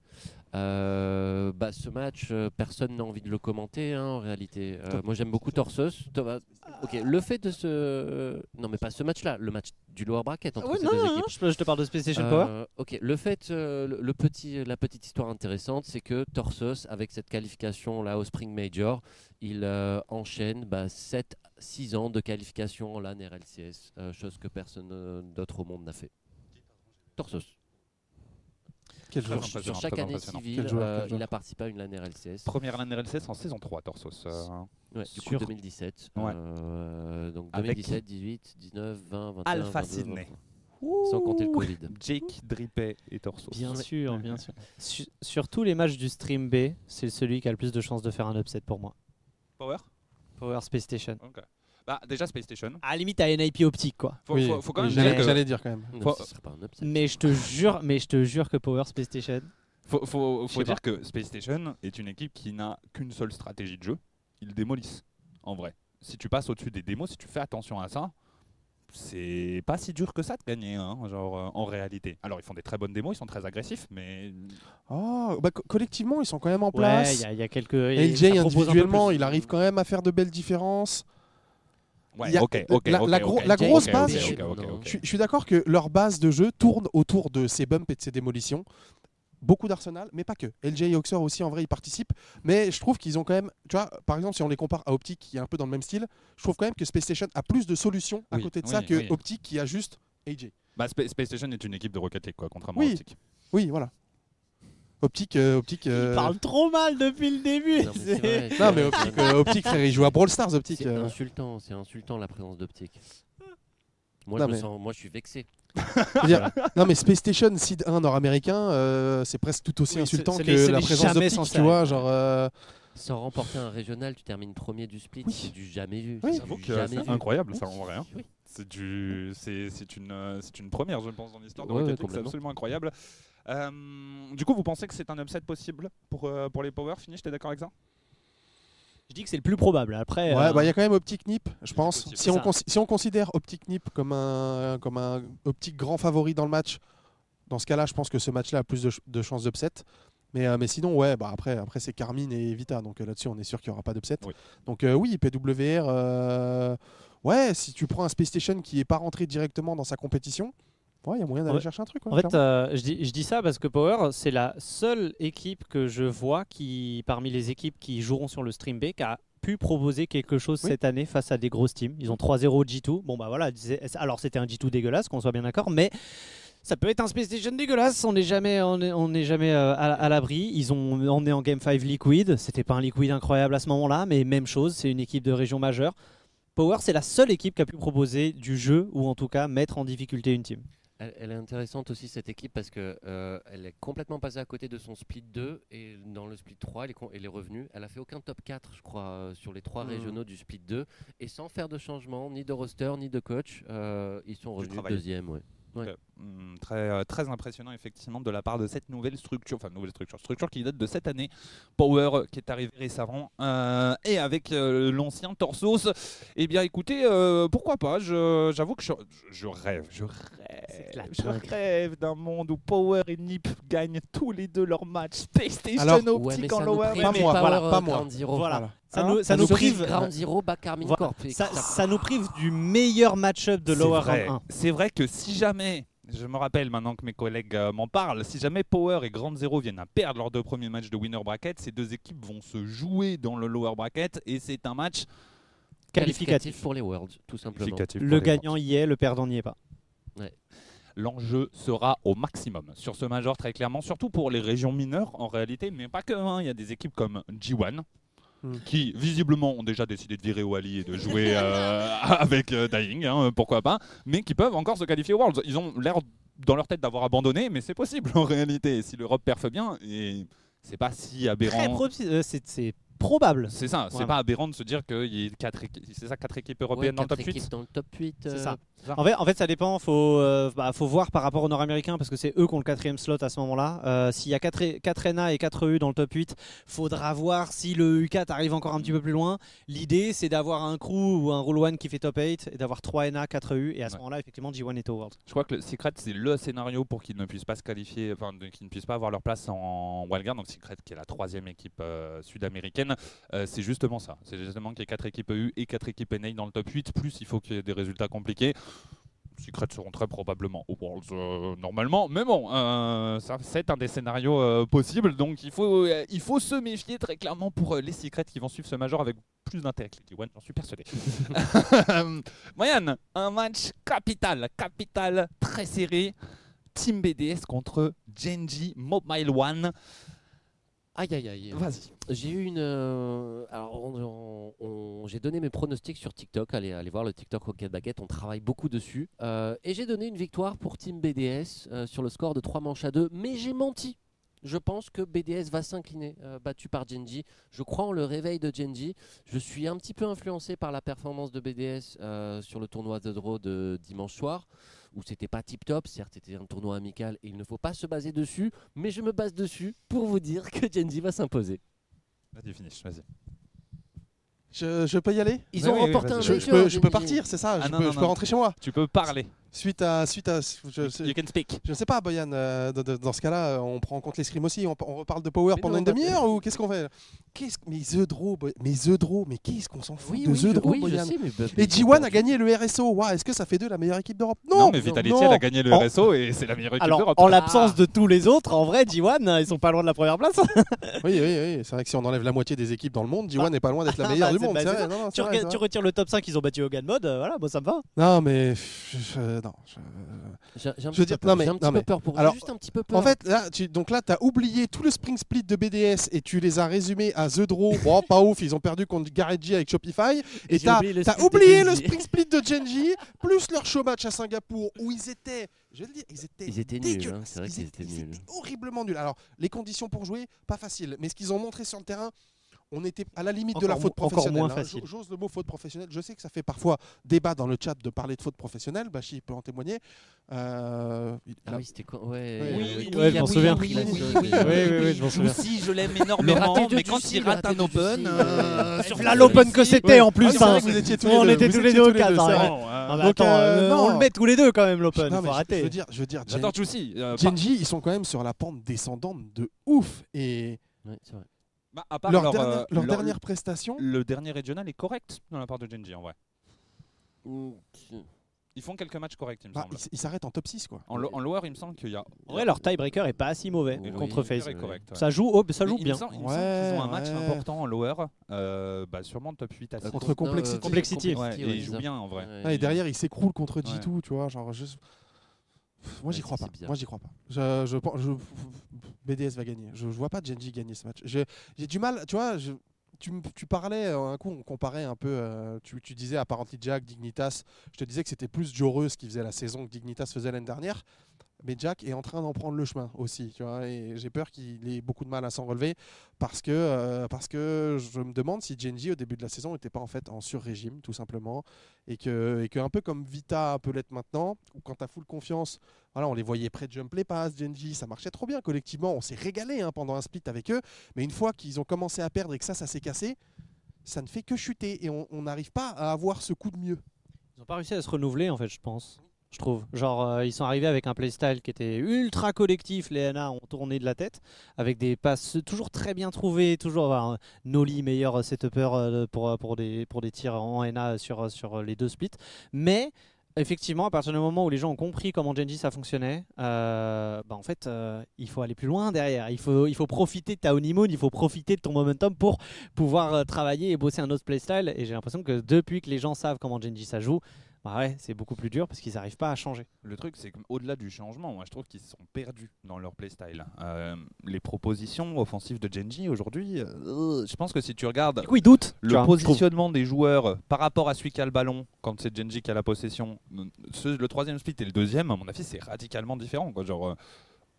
S3: Euh, bah, ce match, euh, personne n'a envie de le commenter hein, en réalité. Euh, moi j'aime beaucoup Torsos. Thomas- Ok, le fait de ce. Non, mais pas ce match-là, le match du lower bracket entre
S2: Ouais,
S3: ces
S2: non,
S3: deux
S2: non,
S3: équipes.
S2: non, je, je te parle de Space Station Power.
S3: Euh, ok, le fait, euh, le, le petit, la petite histoire intéressante, c'est que Torsos, avec cette qualification là au Spring Major, il euh, enchaîne 7-6 ans de qualification en LAN RLCS, euh, chose que personne euh, d'autre au monde n'a fait. Torsos.
S4: Quel joueur
S1: impressionnant,
S3: Sur chaque année civile,
S4: Quel joueur,
S3: euh,
S4: quel joueur.
S3: il a participé à une LAN RLCS.
S1: Première LAN RLCS en saison 3, Torsos. euh,
S3: Ouais, du coup
S2: Sur-
S3: 2017.
S1: Ouais.
S3: euh, donc
S1: Avec
S3: 2017, 18, 19, 20, 21,
S1: Alpha
S3: 22,
S1: Sydney.
S3: 23. Sans compter le Covid.
S1: Jake, Drippet et Torsos.
S2: Bien sûr, bien sûr. Sur, sur tous les matchs du Stream B, c'est celui qui a le plus de chances de faire un upset pour moi.
S1: Power?
S2: Power Space Station.
S1: Bah, déjà Space Station.
S2: À la limite, à NIP optique, quoi.
S1: Faut,
S4: Oui,
S1: faut- faut quand même
S4: j'allais
S1: dire que-
S4: j'allais dire quand même.
S3: Non,
S1: Faut-
S3: ce serait pas un upset.
S2: Mais je te jure, mais je te jure que Power Space Station.
S1: Faut, faut, dire que Space Station est une équipe qui n'a qu'une seule stratégie de jeu. Ils démolissent, en vrai. Si tu passes au-dessus des démos, si tu fais attention à ça, c'est pas si dur que ça de gagner, hein, genre, euh, en réalité. Alors, ils font des très bonnes démos, ils sont très agressifs, mais...
S4: Oh, bah, co- collectivement, ils sont quand même en place.
S2: il y, a- il y a quelques. ça
S4: LJ
S2: propose un peu
S4: individuellement,
S2: plus.
S4: il arrive quand même à faire de belles différences.
S1: Ouais,
S4: Il y a-
S1: ok, ok,
S4: la-
S1: ok,
S4: la gro-
S1: ok,
S4: la
S1: ok,
S4: grosse
S1: ok,
S4: base,
S1: ok,
S4: je-
S1: ok, ok,
S3: non.
S1: ok.
S4: Je suis- je suis d'accord que leur base de jeu tourne autour de ces bumps et de ces démolitions. Beaucoup d'Arsenal, mais pas que. LJ et Oxer aussi, en vrai, ils participent. Mais je trouve qu'ils ont quand même. Tu vois, par exemple, si on les compare à Optic, qui est un peu dans le même style, je trouve quand même que Space Station a plus de solutions à
S1: Oui,
S4: côté de
S1: oui,
S4: ça que
S1: oui.
S4: Optic, qui a juste AJ.
S1: Bah, Spa- Space Station est une équipe de Rocket League, quoi, contrairement
S4: Oui.
S1: à Optic.
S4: Oui, voilà. Optic. euh, Optic euh,
S2: Il parle trop mal depuis le début.
S3: Non, mais vrai,
S4: Non, mais
S3: c'est vrai.
S4: euh, frère, il joue à Brawl Stars, Optic.
S3: C'est
S4: euh.
S3: insultant, c'est insultant la présence d'optique. Moi,
S4: Non,
S3: je me
S4: mais-
S3: sens, moi, je suis vexé.
S4: Dire, non mais Space Station Seed 1 nord-américain, euh, c'est presque tout aussi
S2: Oui,
S4: insultant que
S2: les-
S4: la présence
S2: censé
S4: tu vois, genre... euh,
S3: Sans remporter un régional, tu termines premier du split.
S4: Oui.
S3: C'est du jamais vu.
S4: Oui.
S3: C'est
S1: incroyable, ça, en vrai. hein.
S3: Oui.
S1: C'est du, c'est, c'est une, c'est une première, je pense, dans l'histoire de
S3: Ouais,
S1: Rocket
S3: ouais,
S1: League. C'est absolument incroyable. Euh, du coup, vous pensez que c'est un upset possible pour, euh, pour les Power Finish T'es d'accord avec ça?
S2: Je dis que c'est le plus probable. Après,
S4: Ouais,
S2: euh,
S4: bah il y a quand même Optic Nip, je pense. Si on, si considère Optic Nip comme un, comme un Optic grand favori dans le match, dans ce cas-là, je pense que ce match-là a plus de, ch- de chances d'upset. Mais, euh, mais sinon, ouais, bah après, après c'est Carmine et Vita, donc euh, là-dessus, on est sûr qu'il n'y aura pas d'upset.
S1: Oui.
S4: Donc euh, oui, PWR, euh, ouais, si tu prends un Space Station qui n'est pas rentré directement dans sa compétition, ouais, il y a moyen d'aller chercher un truc. ouais,
S2: En fait, euh, je, dis, je dis ça parce que Power, c'est la seule équipe que je vois qui, parmi les équipes qui joueront sur le Stream B, qui a pu proposer quelque chose
S4: Oui.
S2: cette année face à des grosses teams. Ils ont 3-0 au G2. Bon, bah voilà, alors c'était un G2 dégueulasse, qu'on soit bien d'accord, mais ça peut être un Space Station dégueulasse. On n'est jamais, on est, on est jamais euh, à, à l'abri. Ils ont emmené en Game 5 Liquid. C'était pas un Liquid incroyable à ce moment-là, mais même chose, c'est une équipe de région majeure. Power, c'est la seule équipe qui a pu proposer du jeu ou en tout cas mettre en difficulté une team.
S3: Elle, elle est intéressante aussi cette équipe parce que euh, elle est complètement passée à côté de son split 2 et dans le split 3 elle est, con- elle est revenue. Elle a fait aucun top 4 je crois euh, sur les trois
S4: Mhm.
S3: régionaux du split 2 et sans faire de changement ni de roster ni de coach euh, ils sont revenus deuxième ouais. Ouais.
S1: Ok. Hum, très, euh, très impressionnant effectivement de la part de cette nouvelle structure, enfin nouvelle structure, structure qui date de cette année, Power euh, qui est arrivé récemment, euh, et avec euh, l'ancien Torsos. Eh bien écoutez, euh, pourquoi pas, je- j'avoue que je, je rêve, je rêve, je rêve d'un monde où Power et Nip gagnent tous les deux leurs matchs PlayStation
S4: Alors-
S1: optique en lower.
S4: Pas
S3: du
S4: moi, voilà,
S3: euh,
S4: pas moi.
S2: Voilà. Ça,
S1: Hein
S2: nous, ça
S3: Ça
S2: nous prive.
S3: Ground Zero back Carmine
S2: Voilà.
S3: Corp. Et
S2: Ça,
S3: ça-
S2: ça nous prive du meilleur match-up de Lower
S1: vrai.
S2: Round 1.
S1: C'est vrai que si jamais je me rappelle maintenant que mes collègues euh, m'en parlent, si jamais Power et Grand Zero viennent à perdre leurs deux premiers matchs de winner bracket, ces deux équipes vont se jouer dans le lower bracket et c'est un match
S2: Qualificatif.
S3: pour les Worlds, tout simplement.
S2: Le gagnant y est, le perdant n'y est pas.
S1: L'enjeu sera au maximum sur ce major très clairement, surtout pour les régions mineures en réalité, mais pas que. hein. Il y a des équipes comme G1
S4: Hmm.
S1: qui visiblement ont déjà décidé de virer Wally et de jouer euh, avec euh, Dying, hein, pourquoi pas, mais qui peuvent encore se qualifier aux Worlds. Ils ont l'air dans leur tête d'avoir abandonné, mais c'est possible en réalité. Si l'Europe perfe bien, et c'est pas si aberrant.
S2: euh, c'est probable.
S1: C'est ça, c'est pas aberrant de se dire qu'il y ait quatre, équi- c'est ça, quatre équipes
S3: Ouais,
S1: européennes dans le top
S3: quatre
S1: 8.
S3: équipes dans le top 8.
S2: C'est
S3: euh,
S2: ça. En fait, en fait, ça dépend. Faut, euh, bah, faut voir par rapport aux Nord-Américains parce que c'est eux qui ont le quatrième slot à ce moment-là. Euh, S'il y a 4, 4 NA et 4 EU dans le top 8, faudra voir si le U4 arrive encore un petit peu plus loin. L'idée, c'est d'avoir un crew ou un Rule 1 qui fait top 8 et d'avoir 3 NA, 4 EU. Et à ce
S1: Ouais.
S2: moment-là, effectivement, G1 est au World.
S1: Je crois que le Secret, c'est le scénario pour qu'ils ne puissent pas se qualifier, enfin, qu'ils ne puissent pas avoir leur place en wildcard. Donc Secret, qui est la troisième équipe euh, euh, c'est justement ça. C'est justement qu'il y ait quatre équipes EU et quatre équipes NA dans le top 8. Plus, il faut qu'il y ait des résultats compliqués. Secret seront très probablement au Worlds euh, normalement, mais bon, euh, c'est un des scénarios euh, possibles, donc il faut, il faut se méfier très clairement pour les Secrets qui vont suivre ce major avec plus d'intérêt que les T1, j'en suis persuadé. Moyenne, un match capital, capital, très serré. Team BDS contre Genji Mobile One.
S3: Aïe aïe aïe.
S1: Vas-y.
S3: J'ai eu une. euh, alors, on- on- on- j'ai donné mes pronostics sur TikTok. Allez, allez voir le TikTok Rocket Baguette. On travaille beaucoup dessus. Euh, et j'ai donné une victoire pour Team BDS euh, sur le score de 3 manches à 2. Mais j'ai menti. Je pense que BDS va s'incliner, euh, battu par Genji. Je crois en le réveil de Genji. Je suis un petit peu influencé par la performance de BDS euh, sur le tournoi The Draw de dimanche soir, où c'était pas tip top. Certes, c'était un tournoi amical et il ne faut pas se baser dessus, mais je me base dessus pour vous dire que Genji va s'imposer.
S1: Vas-y, finish, vas-y.
S4: Je, je peux y aller?
S3: Ils
S1: Oui,
S3: ont
S1: oui,
S3: remporté un
S4: je,
S3: vainqueur,
S4: je peux, je peux
S3: Genji.
S4: partir, c'est ça?
S1: Ah
S4: Je
S1: non,
S4: peux,
S1: non,
S4: je peux
S1: non.
S4: rentrer chez moi
S1: Tu peux parler.
S4: Suite à. Suite à je,
S1: You can speak.
S4: je ne sais pas, Boyan, euh, de- de- dans ce cas-là, euh, on prend en compte les scrims aussi. On, on reparle de Power
S3: Mais
S4: pendant
S3: non,
S4: une
S3: pas-
S4: demi-heure ou qu'est-ce qu'on fait? Qu'est-ce, Mais The Draw, mais The Draw, mais qu'est-ce qu'on s'en fout
S3: Oui,
S4: de
S3: oui,
S4: The Draw,
S3: oui,
S4: Boyan?
S3: sais, mais
S4: Et G1 a gagné le RSO. Ouah, Est-ce que ça fait d'eux la meilleure équipe d'Europe?
S1: Non,
S4: Non,
S1: mais Vitality,
S4: non.
S1: elle a gagné le
S4: En-
S1: RSO et c'est la meilleure équipe
S2: Alors,
S1: d'Europe.
S2: en l'absence
S3: Ah.
S2: de tous les autres, en vrai, G1, euh, ils sont pas loin de la première place.
S4: Oui, oui, oui. C'est vrai que si on enlève la moitié des équipes dans le monde, G1
S2: Ah.
S4: n'est pas loin d'être la
S2: Ah,
S4: meilleure
S2: bah,
S4: du monde.
S2: bah, tu, retires le top 5 qu'ils ont battu Hogan Mode, euh, voilà, moi ça me va.
S4: Non, mais. Non,
S3: J'ai un petit peu
S4: dire-
S3: peur.
S4: non, mais-
S3: J'ai un petit
S4: non,
S3: peu
S4: mais-
S3: peur pour
S4: alors,
S3: juste un petit peu peur.
S4: En fait, là, tu, donc là, tu as oublié tout le spring split de BDS et tu les as résumés à The Draw. Bon, pas ouf, ils ont perdu contre Garage avec Shopify. Et
S2: j'ai
S4: tu as
S2: oublié le
S4: oublié,
S2: split de
S4: le spring split de Genji, plus leur show match à Singapour où ils étaient, je vais le dire, ils étaient,
S3: Ils étaient nuls, hein, c'est vrai
S4: Ils
S3: qu'ils
S4: étaient-
S3: étaient
S4: ils
S3: nuls.
S4: étaient horriblement nuls. Alors, les conditions pour jouer, pas facile. Mais ce qu'ils ont montré sur le terrain, on était à la limite de la faute
S2: encore
S4: professionnelle.
S2: moins
S4: hein.
S2: facile.
S4: J'ose le mot faute professionnelle. Je sais que ça fait parfois débat dans le chat de parler de faute professionnelle. Bachi peut en témoigner. Euh,
S3: Ah oui, c'était quoi? Ouais,
S4: Oui,
S3: euh,
S4: oui,
S2: ouais, je m'en souviens.
S3: oui, oui, oui,
S2: oui, oui, oui, je m'en souviens.
S1: Aussi, je l'aime énormément, mais quand il rate un open, euh,
S3: euh,
S1: sur
S2: Là,
S1: le
S2: l'open que c'était en plus.
S4: oui,
S2: hein. On
S4: les deux.
S2: était tous les deux au
S4: deux,
S2: hein,
S1: euh,
S4: Donc, euh,
S2: euh,
S4: non.
S2: on le met tous les deux quand même l'open, faut
S4: je-
S2: arrêter.
S4: Je veux dire, je veux dire,
S1: euh,
S4: Genji, ils sont quand même sur la pente descendante de ouf. Et
S3: Ouais, c'est vrai.
S1: Bah, à part
S4: leur,
S1: leur,
S4: dernière,
S1: euh,
S4: leur
S1: leur-
S4: dernière prestation,
S1: Le dernier régional est correct dans la part de Genji en vrai. Ils font quelques matchs corrects, il me
S4: bah,
S1: semble.
S4: ils ils s'arrêtent en top 6. Quoi.
S1: En, lo- en lower, il me semble qu'il y a.
S2: En vrai, leur tiebreaker est pas si mauvais
S3: Oui,
S2: contre
S1: correct, ouais.
S2: Ça joue, oh, ça
S1: Mais
S2: joue
S1: il me
S2: bien.
S1: semble- il me semble
S4: Ouais,
S1: qu'ils ont un match
S4: ouais.
S1: important en lower, euh, bah, sûrement top 8 à 6.
S4: Contre Complexity.
S3: euh,
S2: Complexity.
S1: Ouais, et ils jouent bien en vrai.
S3: Ouais,
S4: et derrière, ils s'écroulent contre
S1: Ouais.
S4: G2, tu vois. Genre, je- Moi, j'y crois pas. Moi, j'y crois pas. Je, BDS va gagner. Je, je vois pas Genji gagner ce match. J'ai du mal, tu vois. je- tu, tu parlais, euh, un coup, on comparait un peu. euh, tu, tu disais Apparently Jack, Dignitas. Je te disais que c'était plus Joreuse qui faisait la saison que Dignitas faisait l'année dernière. Mais Jack est en train d'en prendre le chemin aussi, tu vois, et j'ai peur qu'il ait beaucoup de mal à s'en relever parce que, euh, parce que je me demande si Genji au début de la saison n'était pas en fait en sur-régime tout simplement et que, et un peu comme Vita peut l'être maintenant, où quand tu as full confiance, voilà, on les voyait près de Jump les Pass, Genji, ça marchait trop bien collectivement, on s'est régalé hein, pendant un split avec eux, mais une fois qu'ils ont commencé à perdre et que ça, ça s'est cassé, ça ne fait que chuter et on n'arrive pas à avoir ce coup de mieux.
S2: Ils ont pas réussi à se renouveler en fait, je pense. Je trouve. Genre, euh, ils sont arrivés avec un playstyle qui était ultra collectif. Les NA ont tourné de la tête avec des passes toujours très bien trouvées. Toujours enfin, Noli, meilleur setupper euh, pour, pour, des, pour des tirs en NA sur, sur les deux splits. Mais effectivement, à partir du moment où les gens ont compris comment Genji ça fonctionnait, euh, bah en fait, euh, il faut aller plus loin derrière. Il faut, il faut profiter de ta honeymoon, il faut profiter de ton momentum pour pouvoir euh, travailler et bosser un autre playstyle. Et j'ai l'impression que depuis que les gens savent comment Genji ça joue, bah ouais, c'est beaucoup plus dur parce qu'ils n'arrivent pas à changer.
S1: Le truc, c'est qu'au-delà du changement, moi je trouve qu'ils se sont perdus dans leur playstyle. Euh, les propositions offensives de Genji aujourd'hui, euh, je pense que si tu regardes
S2: coup,
S1: le
S2: vois,
S1: positionnement des joueurs par rapport à celui qui a le ballon quand c'est Genji qui a la possession, ce- le troisième split et le deuxième, à mon avis, c'est radicalement différent. Quoi. Genre, euh,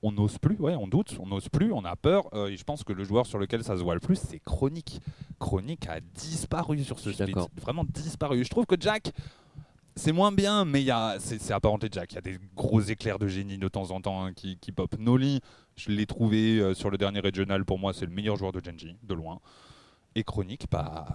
S1: on n'ose plus, ouais, on doute, on n'ose plus, on a peur. euh, et je pense que le joueur sur lequel ça se voit le plus, c'est Chronique. Chronique a disparu sur ce split. Vraiment disparu. Je trouve que Jack. C'est moins bien, mais il c'est apparenté Jack. Il y a des gros éclairs de génie de temps en temps hein, qui, qui pop. Noli, je l'ai trouvé euh, sur le dernier régional. Pour moi, c'est le meilleur joueur de Genji, de loin. Et Chronique, bah,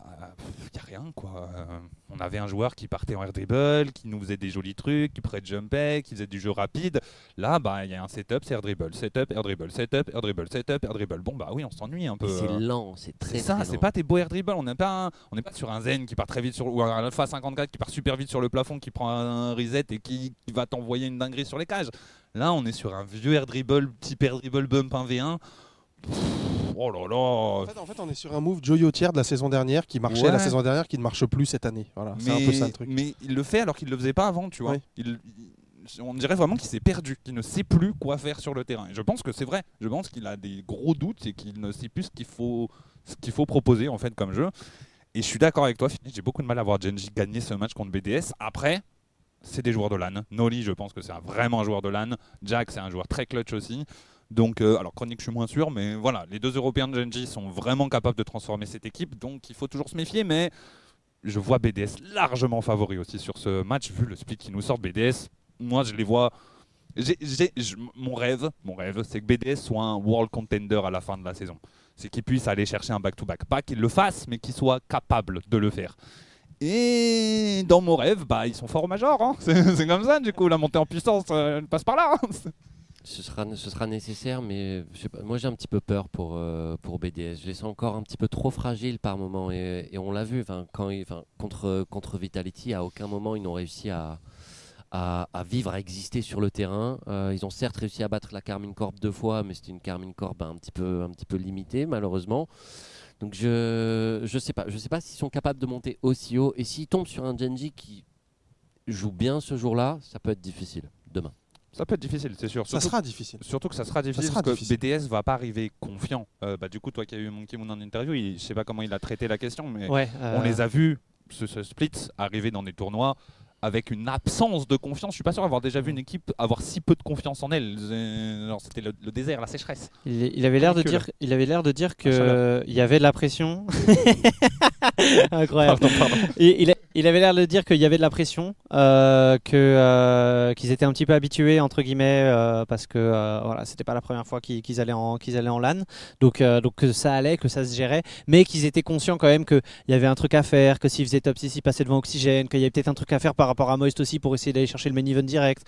S1: il n'y a rien quoi. Euh, on avait un joueur qui partait en air dribble, qui nous faisait des jolis trucs, qui pré-jumpait, qui faisait du jeu rapide. Là, bah, il y a un setup, c'est air dribble, setup, air dribble, setup, air dribble, setup, air dribble. Bon, bah oui, on s'ennuie un peu.
S3: C'est
S1: euh.
S3: lent, c'est très
S1: C'est ça, c'est pas tes beaux air dribble. On n'est pas, un- on n'est pas sur un Zen qui part très vite sur ou un Alpha 54 qui part super vite sur le plafond, qui prend un reset et qui, qui va t'envoyer une dinguerie sur les cages. Là, on est sur un vieux air dribble, petit air dribble bump 1v1. Oh là
S4: En
S1: là.
S4: fait, en fait, on est sur un move Tier de la saison dernière qui marchait
S1: Ouais.
S4: la saison dernière qui ne marche plus cette année. Voilà, c'est un peu ça le truc.
S1: mais il le fait alors qu'il le faisait pas avant, tu vois.
S4: Oui.
S1: Il- il- on dirait vraiment qu'il s'est perdu, qu'il ne sait plus quoi faire sur le terrain. Et je pense que c'est vrai. Je pense qu'il a des gros doutes et qu'il ne sait plus ce qu'il faut, ce qu'il faut proposer en fait comme jeu. Et je suis d'accord avec toi, j'ai beaucoup de mal à voir Genji gagner ce match contre BDS. Après, c'est des joueurs de LAN. Noli, je pense que c'est un- vraiment un joueur de LAN. Jack, c'est un joueur très clutch aussi. Donc, euh, alors Chronique, je suis moins sûr, mais voilà, les deux Européens de Genji sont vraiment capables de transformer cette équipe, donc il faut toujours se méfier, mais je vois BDS largement favori aussi sur ce match, vu le split qui nous sort BDS. Moi, je les vois. mon rêve, mon rêve, c'est que BDS soit un world contender à la fin de la saison. C'est qu'il puisse aller chercher un back-to-back. Pas qu'il le fasse, mais qu'il soit capable de le faire. Et dans mon rêve, bah, ils sont forts au major. hein. C'est comme ça, du coup, la montée en puissance euh, passe par là. hein.
S3: Ce sera, ce sera nécessaire, mais moi j'ai un petit peu peur pour, euh, pour BDS. Je les sens encore un petit peu trop fragiles par moment. Et, on l'a vu, quand contre, contre Vitality, à aucun moment ils n'ont réussi à, à, vivre, à exister sur le terrain. Euh, ils ont certes réussi à battre la Carmine Corp deux fois, mais c'était une Carmine Corp un petit peu, un petit peu limitée, malheureusement. Donc je je sais pas, je sais pas s'ils sont capables de monter aussi haut. Et s'ils tombent sur un Genji qui joue bien ce jour-là, ça peut être difficile demain.
S1: Ça peut être difficile, c'est sûr.
S4: Ça
S1: Surtout-
S4: sera difficile.
S1: Surtout que ça sera difficile
S4: sera
S1: parce
S4: difficile.
S1: que BDS va pas arriver confiant. Euh, bah, du coup, toi qui as eu Monkey Moon en interview, il- je sais pas comment il a traité la question, mais
S2: Ouais,
S1: on
S2: euh,
S1: les a vus, ce, ce split, arriver dans des tournois avec une absence de confiance. Je suis pas sûr d'avoir déjà vu une équipe avoir si peu de confiance en elle. Genre, C'était le, le désert, la sécheresse.
S2: Il, il avait l'air de dire, il avait l'air de dire que euh, il y avait de la pression. Incroyable.
S1: Pardon, pardon.
S2: Et il, a- il avait l'air de dire qu'il y avait de la pression, euh, que euh, qu'ils étaient un petit peu habitués entre guillemets euh, parce que voilà, c'était pas la première fois qu'ils allaient en qu'ils allaient en LAN, donc donc que ça allait, que ça se gérait, mais qu'ils étaient conscients quand même qu'il y avait un truc à faire, que s'ils faisaient top 6, ils passaient devant Oxygène, qu'il y avait peut-être un truc à faire par rapport à Moist aussi pour essayer d'aller chercher le main event direct.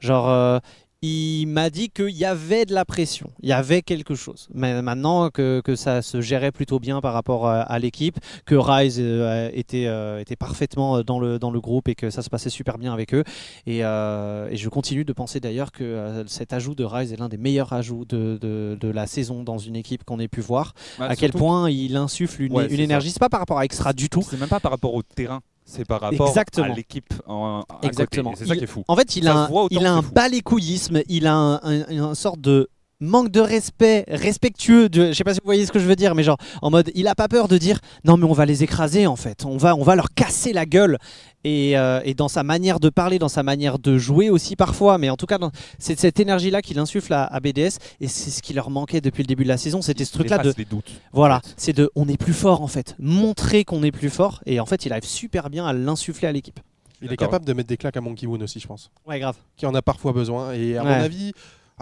S2: Genre il m'a dit qu'il y avait de la pression, il y avait quelque chose. Mais maintenant que, que ça se gérait plutôt bien par rapport à, à l'équipe, que Rise euh, était, euh, était parfaitement euh, dans le, dans le groupe et que ça se passait super bien avec eux. Et, euh, et je continue de penser d'ailleurs que cet ajout de Rise est l'un des meilleurs ajouts de, de, de la saison dans une équipe qu'on ait pu voir.
S1: Bah,
S2: à quel point il insuffle une,
S1: Ouais,
S2: une énergie. C'est pas par rapport à Extra du tout.
S1: C'est même pas par rapport au terrain, c'est par rapport
S2: Exactement.
S1: à l'équipe.
S2: Exactement.
S1: C'est ça qui est fou.
S2: En fait, il
S1: Ça
S2: a un, il a un balécouillisme, il a un, un- une sorte de manque de respect, respectueux. De, je sais pas si vous voyez ce que je veux dire, mais genre en mode, il a pas peur de dire non mais on va les écraser en fait, on va, on va leur casser la gueule. Et, euh, et dans sa manière de parler, dans sa manière de jouer aussi parfois, mais en tout cas dans- c'est cette énergie-là qu'il insuffle à, à BDS et c'est ce qui leur manquait depuis le début de la saison, c'était ce truc-là de
S1: les doutes.
S2: voilà,
S1: en fait.
S2: c'est de on est plus fort en fait, montrer qu'on est plus fort et en fait il arrive super bien à l'insuffler à l'équipe.
S4: Il est capable de mettre des claques à Monkey Moon aussi, je pense.
S2: Ouais grave.
S4: Qui en a parfois besoin. Et à
S2: Ouais.
S4: mon avis,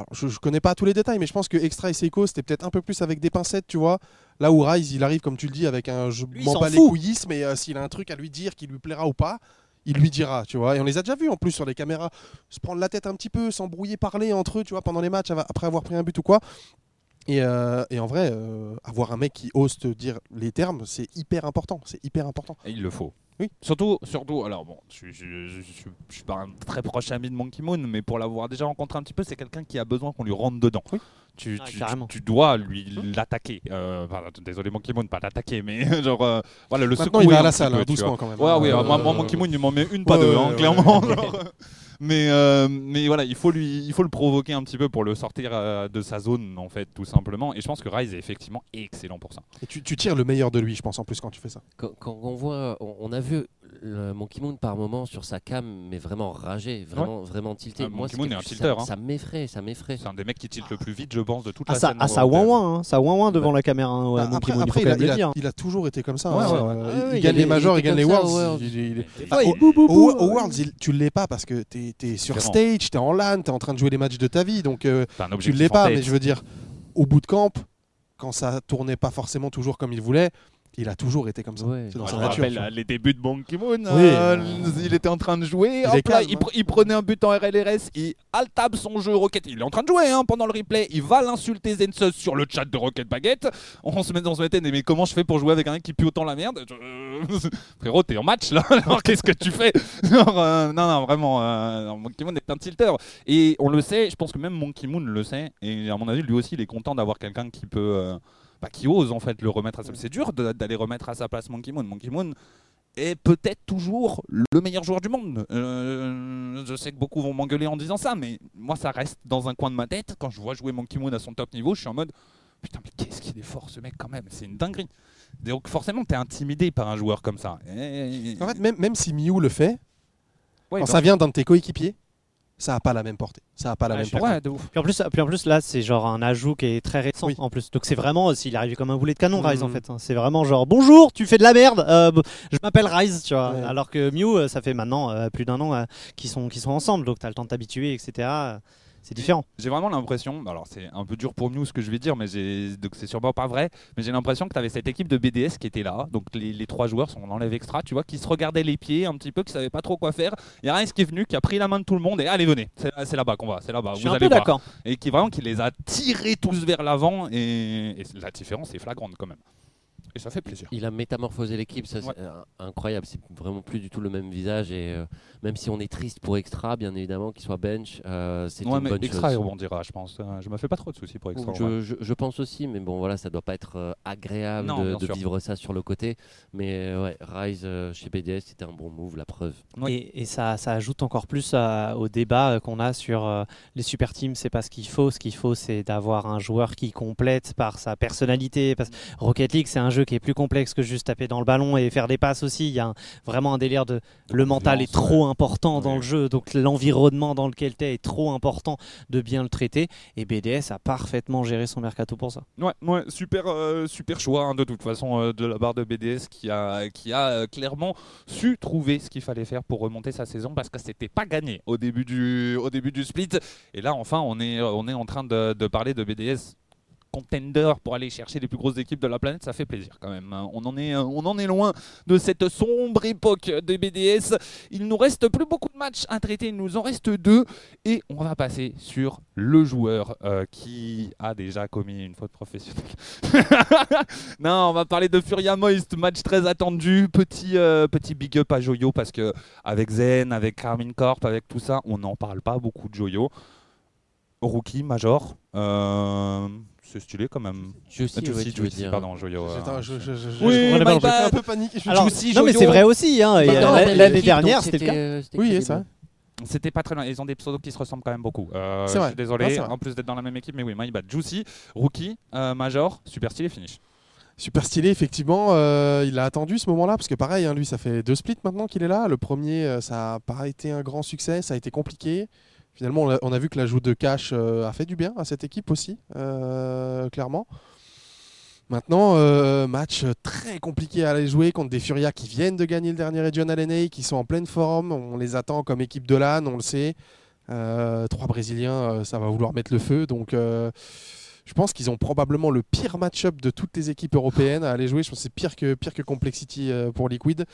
S4: alors je, je connais pas tous les détails, mais je pense que Extra et Seiko, c'était peut-être un peu plus avec des pincettes, tu vois. Là où Rise, il arrive, comme tu le dis, avec un je m'en
S2: s'en
S4: bats les
S2: fout.
S4: couillisses, mais euh, s'il a un truc à lui dire qui lui plaira ou pas, il lui dira, tu vois. Et on les a déjà vus en plus sur les caméras se prendre la tête un petit peu, s'embrouiller, parler entre eux, tu vois, pendant les matchs, après avoir pris un but ou quoi. Et, euh, et en vrai, euh, avoir un mec qui ose te dire les termes, c'est hyper important. C'est hyper important.
S1: Et il le faut.
S4: Oui.
S1: Surtout, surtout, alors bon, je, je, je, je- je suis pas un très proche ami de Monkey Moon, mais pour l'avoir déjà rencontré un petit peu, c'est quelqu'un qui a besoin qu'on lui rentre dedans.
S4: Oui.
S1: Tu,
S2: Ah,
S1: tu-
S2: carrément.
S1: tu- tu dois lui l'attaquer. Euh, enfin, désolé Monkey Moon, pas l'attaquer, mais genre, euh, voilà, le
S4: Maintenant,
S1: secouer
S4: il va à la salle,
S1: peu,
S4: hein, doucement quand même.
S1: Ouais, oui,
S4: Euh,
S1: moi, moi, Monkey Moon, il m'en met une, pas
S4: Ouais,
S1: deux,
S4: ouais,
S1: hein,
S4: ouais,
S1: clairement.
S4: Ouais.
S1: mais, euh, mais voilà, il faut, lui, il faut le provoquer un petit peu pour le sortir euh, de sa zone, en fait, tout simplement. Et je pense que Rise est effectivement excellent pour ça.
S4: Et tu, tu tires le meilleur de lui, je pense, en plus, quand tu fais ça.
S3: Quand, quand on voit, on, on a vu le Monkey Moon par moment sur sa cam, mais vraiment ragé, vraiment, vraiment tilté.
S1: Ah,
S3: Moi,
S1: Monkey Moon est un tilter,
S3: ça,
S1: hein.
S3: ça m'effraie, ça m'effraie.
S1: C'est un des mecs qui tilte le plus vite, je pense, de toute
S2: Ah,
S1: la
S2: ça,
S1: scène.
S2: ah, ça ouin ouin, hein, ça ouin ouin devant la caméra. hein, ouais,
S4: Bah,
S2: Monkey
S4: après,
S2: Moon, il
S4: après,
S2: quand
S4: il, a, il a- il a toujours été comme ça.
S1: Ouais, ouais,
S4: Euh,
S3: ouais.
S4: il,
S3: Ouais, il
S4: gagne les majors, il
S3: il
S4: gagne les Worlds.
S3: ouais.
S4: il- il- il-
S2: il
S4: au- Worlds, il- tu l'es pas parce que t'es es sur stage, t'es en LAN, t'es en train de jouer les matchs de ta vie, donc euh, tu
S1: objectif
S4: l'es pas. Mais je veux dire, au bout de camp, quand ça tournait pas forcément toujours comme il voulait, il a toujours été comme ça.
S3: Ouais.
S4: C'est dans sa nature.
S1: rappelle euh, les débuts de Monkey Moon.
S4: Oui.
S1: euh, il était en train de jouer.
S4: Il
S1: hop
S4: est
S1: là,
S4: calme,
S1: il,
S4: hein.
S1: il prenait un but en RLRS. Il altable son jeu Rocket. Il est en train de jouer hein, pendant le replay. Il va l'insulter Zensus sur le chat de Rocket Baguette. On se, met, on se mettait, mais comment je fais pour jouer avec un mec qui pue autant la merde? Je- Frérot, t'es en match là. Alors qu'est-ce que tu fais? Genre, euh, Non, non, vraiment. euh, Monkey Moon est un tilter. Et on le sait. Je pense que même Monkey Moon le sait. Et à mon avis, lui aussi, il est content d'avoir quelqu'un qui peut. Bah, qui ose en fait le remettre à sa C'est dur d'aller remettre à sa place Monkey Moon. Monkey Moon est peut-être toujours le meilleur joueur du monde. Euh, je sais que beaucoup vont m'engueuler en disant ça, mais moi ça reste dans un coin de ma tête. Quand je vois jouer Monkey Moon à son top niveau, je suis en mode putain mais qu'est-ce qu'il est fort ce mec quand même. C'est une dinguerie. Donc forcément t'es intimidé par un joueur comme ça. Et-
S4: En fait, même, même si Miu le fait,
S1: Ouais,
S4: quand ça vient d'un de tes coéquipiers, ça a pas la même portée. Ça a pas la
S1: ouais,
S4: même portée.
S1: ouais, de ouf.
S2: Puis en, plus, puis en plus, là, c'est genre un ajout qui est très récent
S4: Oui.
S2: en plus. Donc c'est vraiment, s'il est arrivé comme un boulet de canon, Rise en
S4: Mhm.
S2: fait. hein. C'est vraiment genre bonjour, tu fais de la merde, euh, je m'appelle Rise, tu vois.
S4: Ouais.
S2: Alors que Mew, euh, ça fait maintenant euh, plus d'un an euh, qu'ils sont, qu'ils sont ensemble, donc t'as le temps de t'habituer, etc. C'est différent.
S1: J'ai vraiment l'impression, alors c'est un peu dur pour nous ce que je vais dire, mais donc c'est sûrement pas vrai, mais j'ai l'impression que tu avais cette équipe de BDS qui était là, donc les, les trois joueurs, on enlève extra, tu vois, qui se regardaient les pieds un petit peu, qui savaient pas trop quoi faire. Il y a qui est venu, qui a pris la main de tout le monde et allez venez, c'est là-bas qu'on va, c'est là-bas,
S2: je
S1: vous
S2: suis un
S1: allez
S2: peu
S1: voir.
S2: d'accord.
S1: Et qui vraiment qui les a tirés tous vers l'avant et, et la différence est flagrante quand même. Et ça fait plaisir.
S3: Il a métamorphosé l'équipe, ça c'est
S1: Ouais.
S3: incroyable. C'est vraiment plus du tout le même visage. Et euh, même si on est triste pour Extra, bien évidemment, qu'il soit bench, euh, c'est
S1: Ouais,
S3: une
S1: mais
S3: bonne
S1: extra,
S3: chose.
S1: il rebondira, je pense. Euh, Je me fais pas trop de soucis pour extra.
S3: Je, je- je pense aussi, mais bon, voilà, ça doit pas être euh, agréable
S1: Non,
S3: de, vivre ça sur le côté. Mais euh, ouais, Rise euh, chez BDS, c'était un bon move, la preuve.
S1: Ouais.
S2: Et, et ça, ça ajoute encore plus à- au débat euh, qu'on a sur euh, les super teams. C'est pas ce qu'il faut. Ce qu'il faut, c'est d'avoir un joueur qui complète par sa personnalité. Parce... Rocket League, c'est un jeu qui est plus complexe que juste taper dans le ballon et faire des passes aussi. Il y a un- vraiment un délire de. Le mental est trop important dans le jeu. Donc l'environnement dans lequel tu es est trop important de bien le traiter. Et BDS a parfaitement géré son mercato pour ça.
S1: Ouais, ouais, super, euh, super choix hein, de toute façon euh, de la barre de BDS qui a, qui a euh, clairement su trouver ce qu'il fallait faire pour remonter sa saison parce que c'était pas gagné au début du, au début du split. Et là, enfin, on est, on est en train de, de parler de BDS contender pour aller chercher les plus grosses équipes de la planète, ça fait plaisir quand même. hein. On en est, euh, on en est loin de cette sombre époque de BDS. Il nous reste plus beaucoup de matchs à traiter, il nous en reste deux et on va passer sur le joueur euh, qui a déjà commis une faute professionnelle. non, on va parler de Furia Moist, match très attendu, petit euh, petit big up à Joyo parce que avec Zen, avec Carmine Corp, avec tout ça, on n'en parle pas beaucoup de Joyo. Rookie, Major, euh, c'est stylé quand même.
S3: Juicy,
S1: Juicy,
S3: ouais,
S1: Juicy,
S3: dire.
S1: pardon, Joyo. euh,
S4: Attends, je, je, je, je-
S1: Oui,
S4: je-
S1: bad.
S4: un peu paniqué. Je-
S2: Alors,
S1: Juicy,
S2: non, mais c'est vrai aussi. hein,
S3: Bah,
S2: euh, L'année dernière, c'était le cas.
S3: euh, c'était
S4: Oui,
S1: pas très loin. Ils ont des pseudos qui se ressemblent quand même beaucoup. Euh,
S4: C'est
S1: je
S4: vrai.
S1: suis désolé,
S4: Non, c'est vrai.
S1: en plus d'être dans la même équipe, mais oui, my bad. Juicy, Rookie, euh, Major, super stylé, finish.
S4: Super stylé, effectivement. euh, il a attendu ce moment-là, parce que pareil, hein, lui, ça fait deux splits maintenant qu'il est là. Le premier, euh, ça n'a pas été un grand succès, ça a été compliqué. Finalement, on a, vu que l'ajout de cash euh, a fait du bien à cette équipe aussi, euh, clairement. Maintenant, euh, match très compliqué à aller jouer contre des Furia qui viennent de gagner le dernier Regional NA, qui sont en pleine forme. On les attend comme équipe de LAN, on le sait. Trois Brésiliens, ça va vouloir mettre le feu. Donc, je pense qu'ils ont probablement le pire match-up de toutes les équipes européennes à aller jouer. Je pense que c'est pire que, pire que Complexity pour Liquid.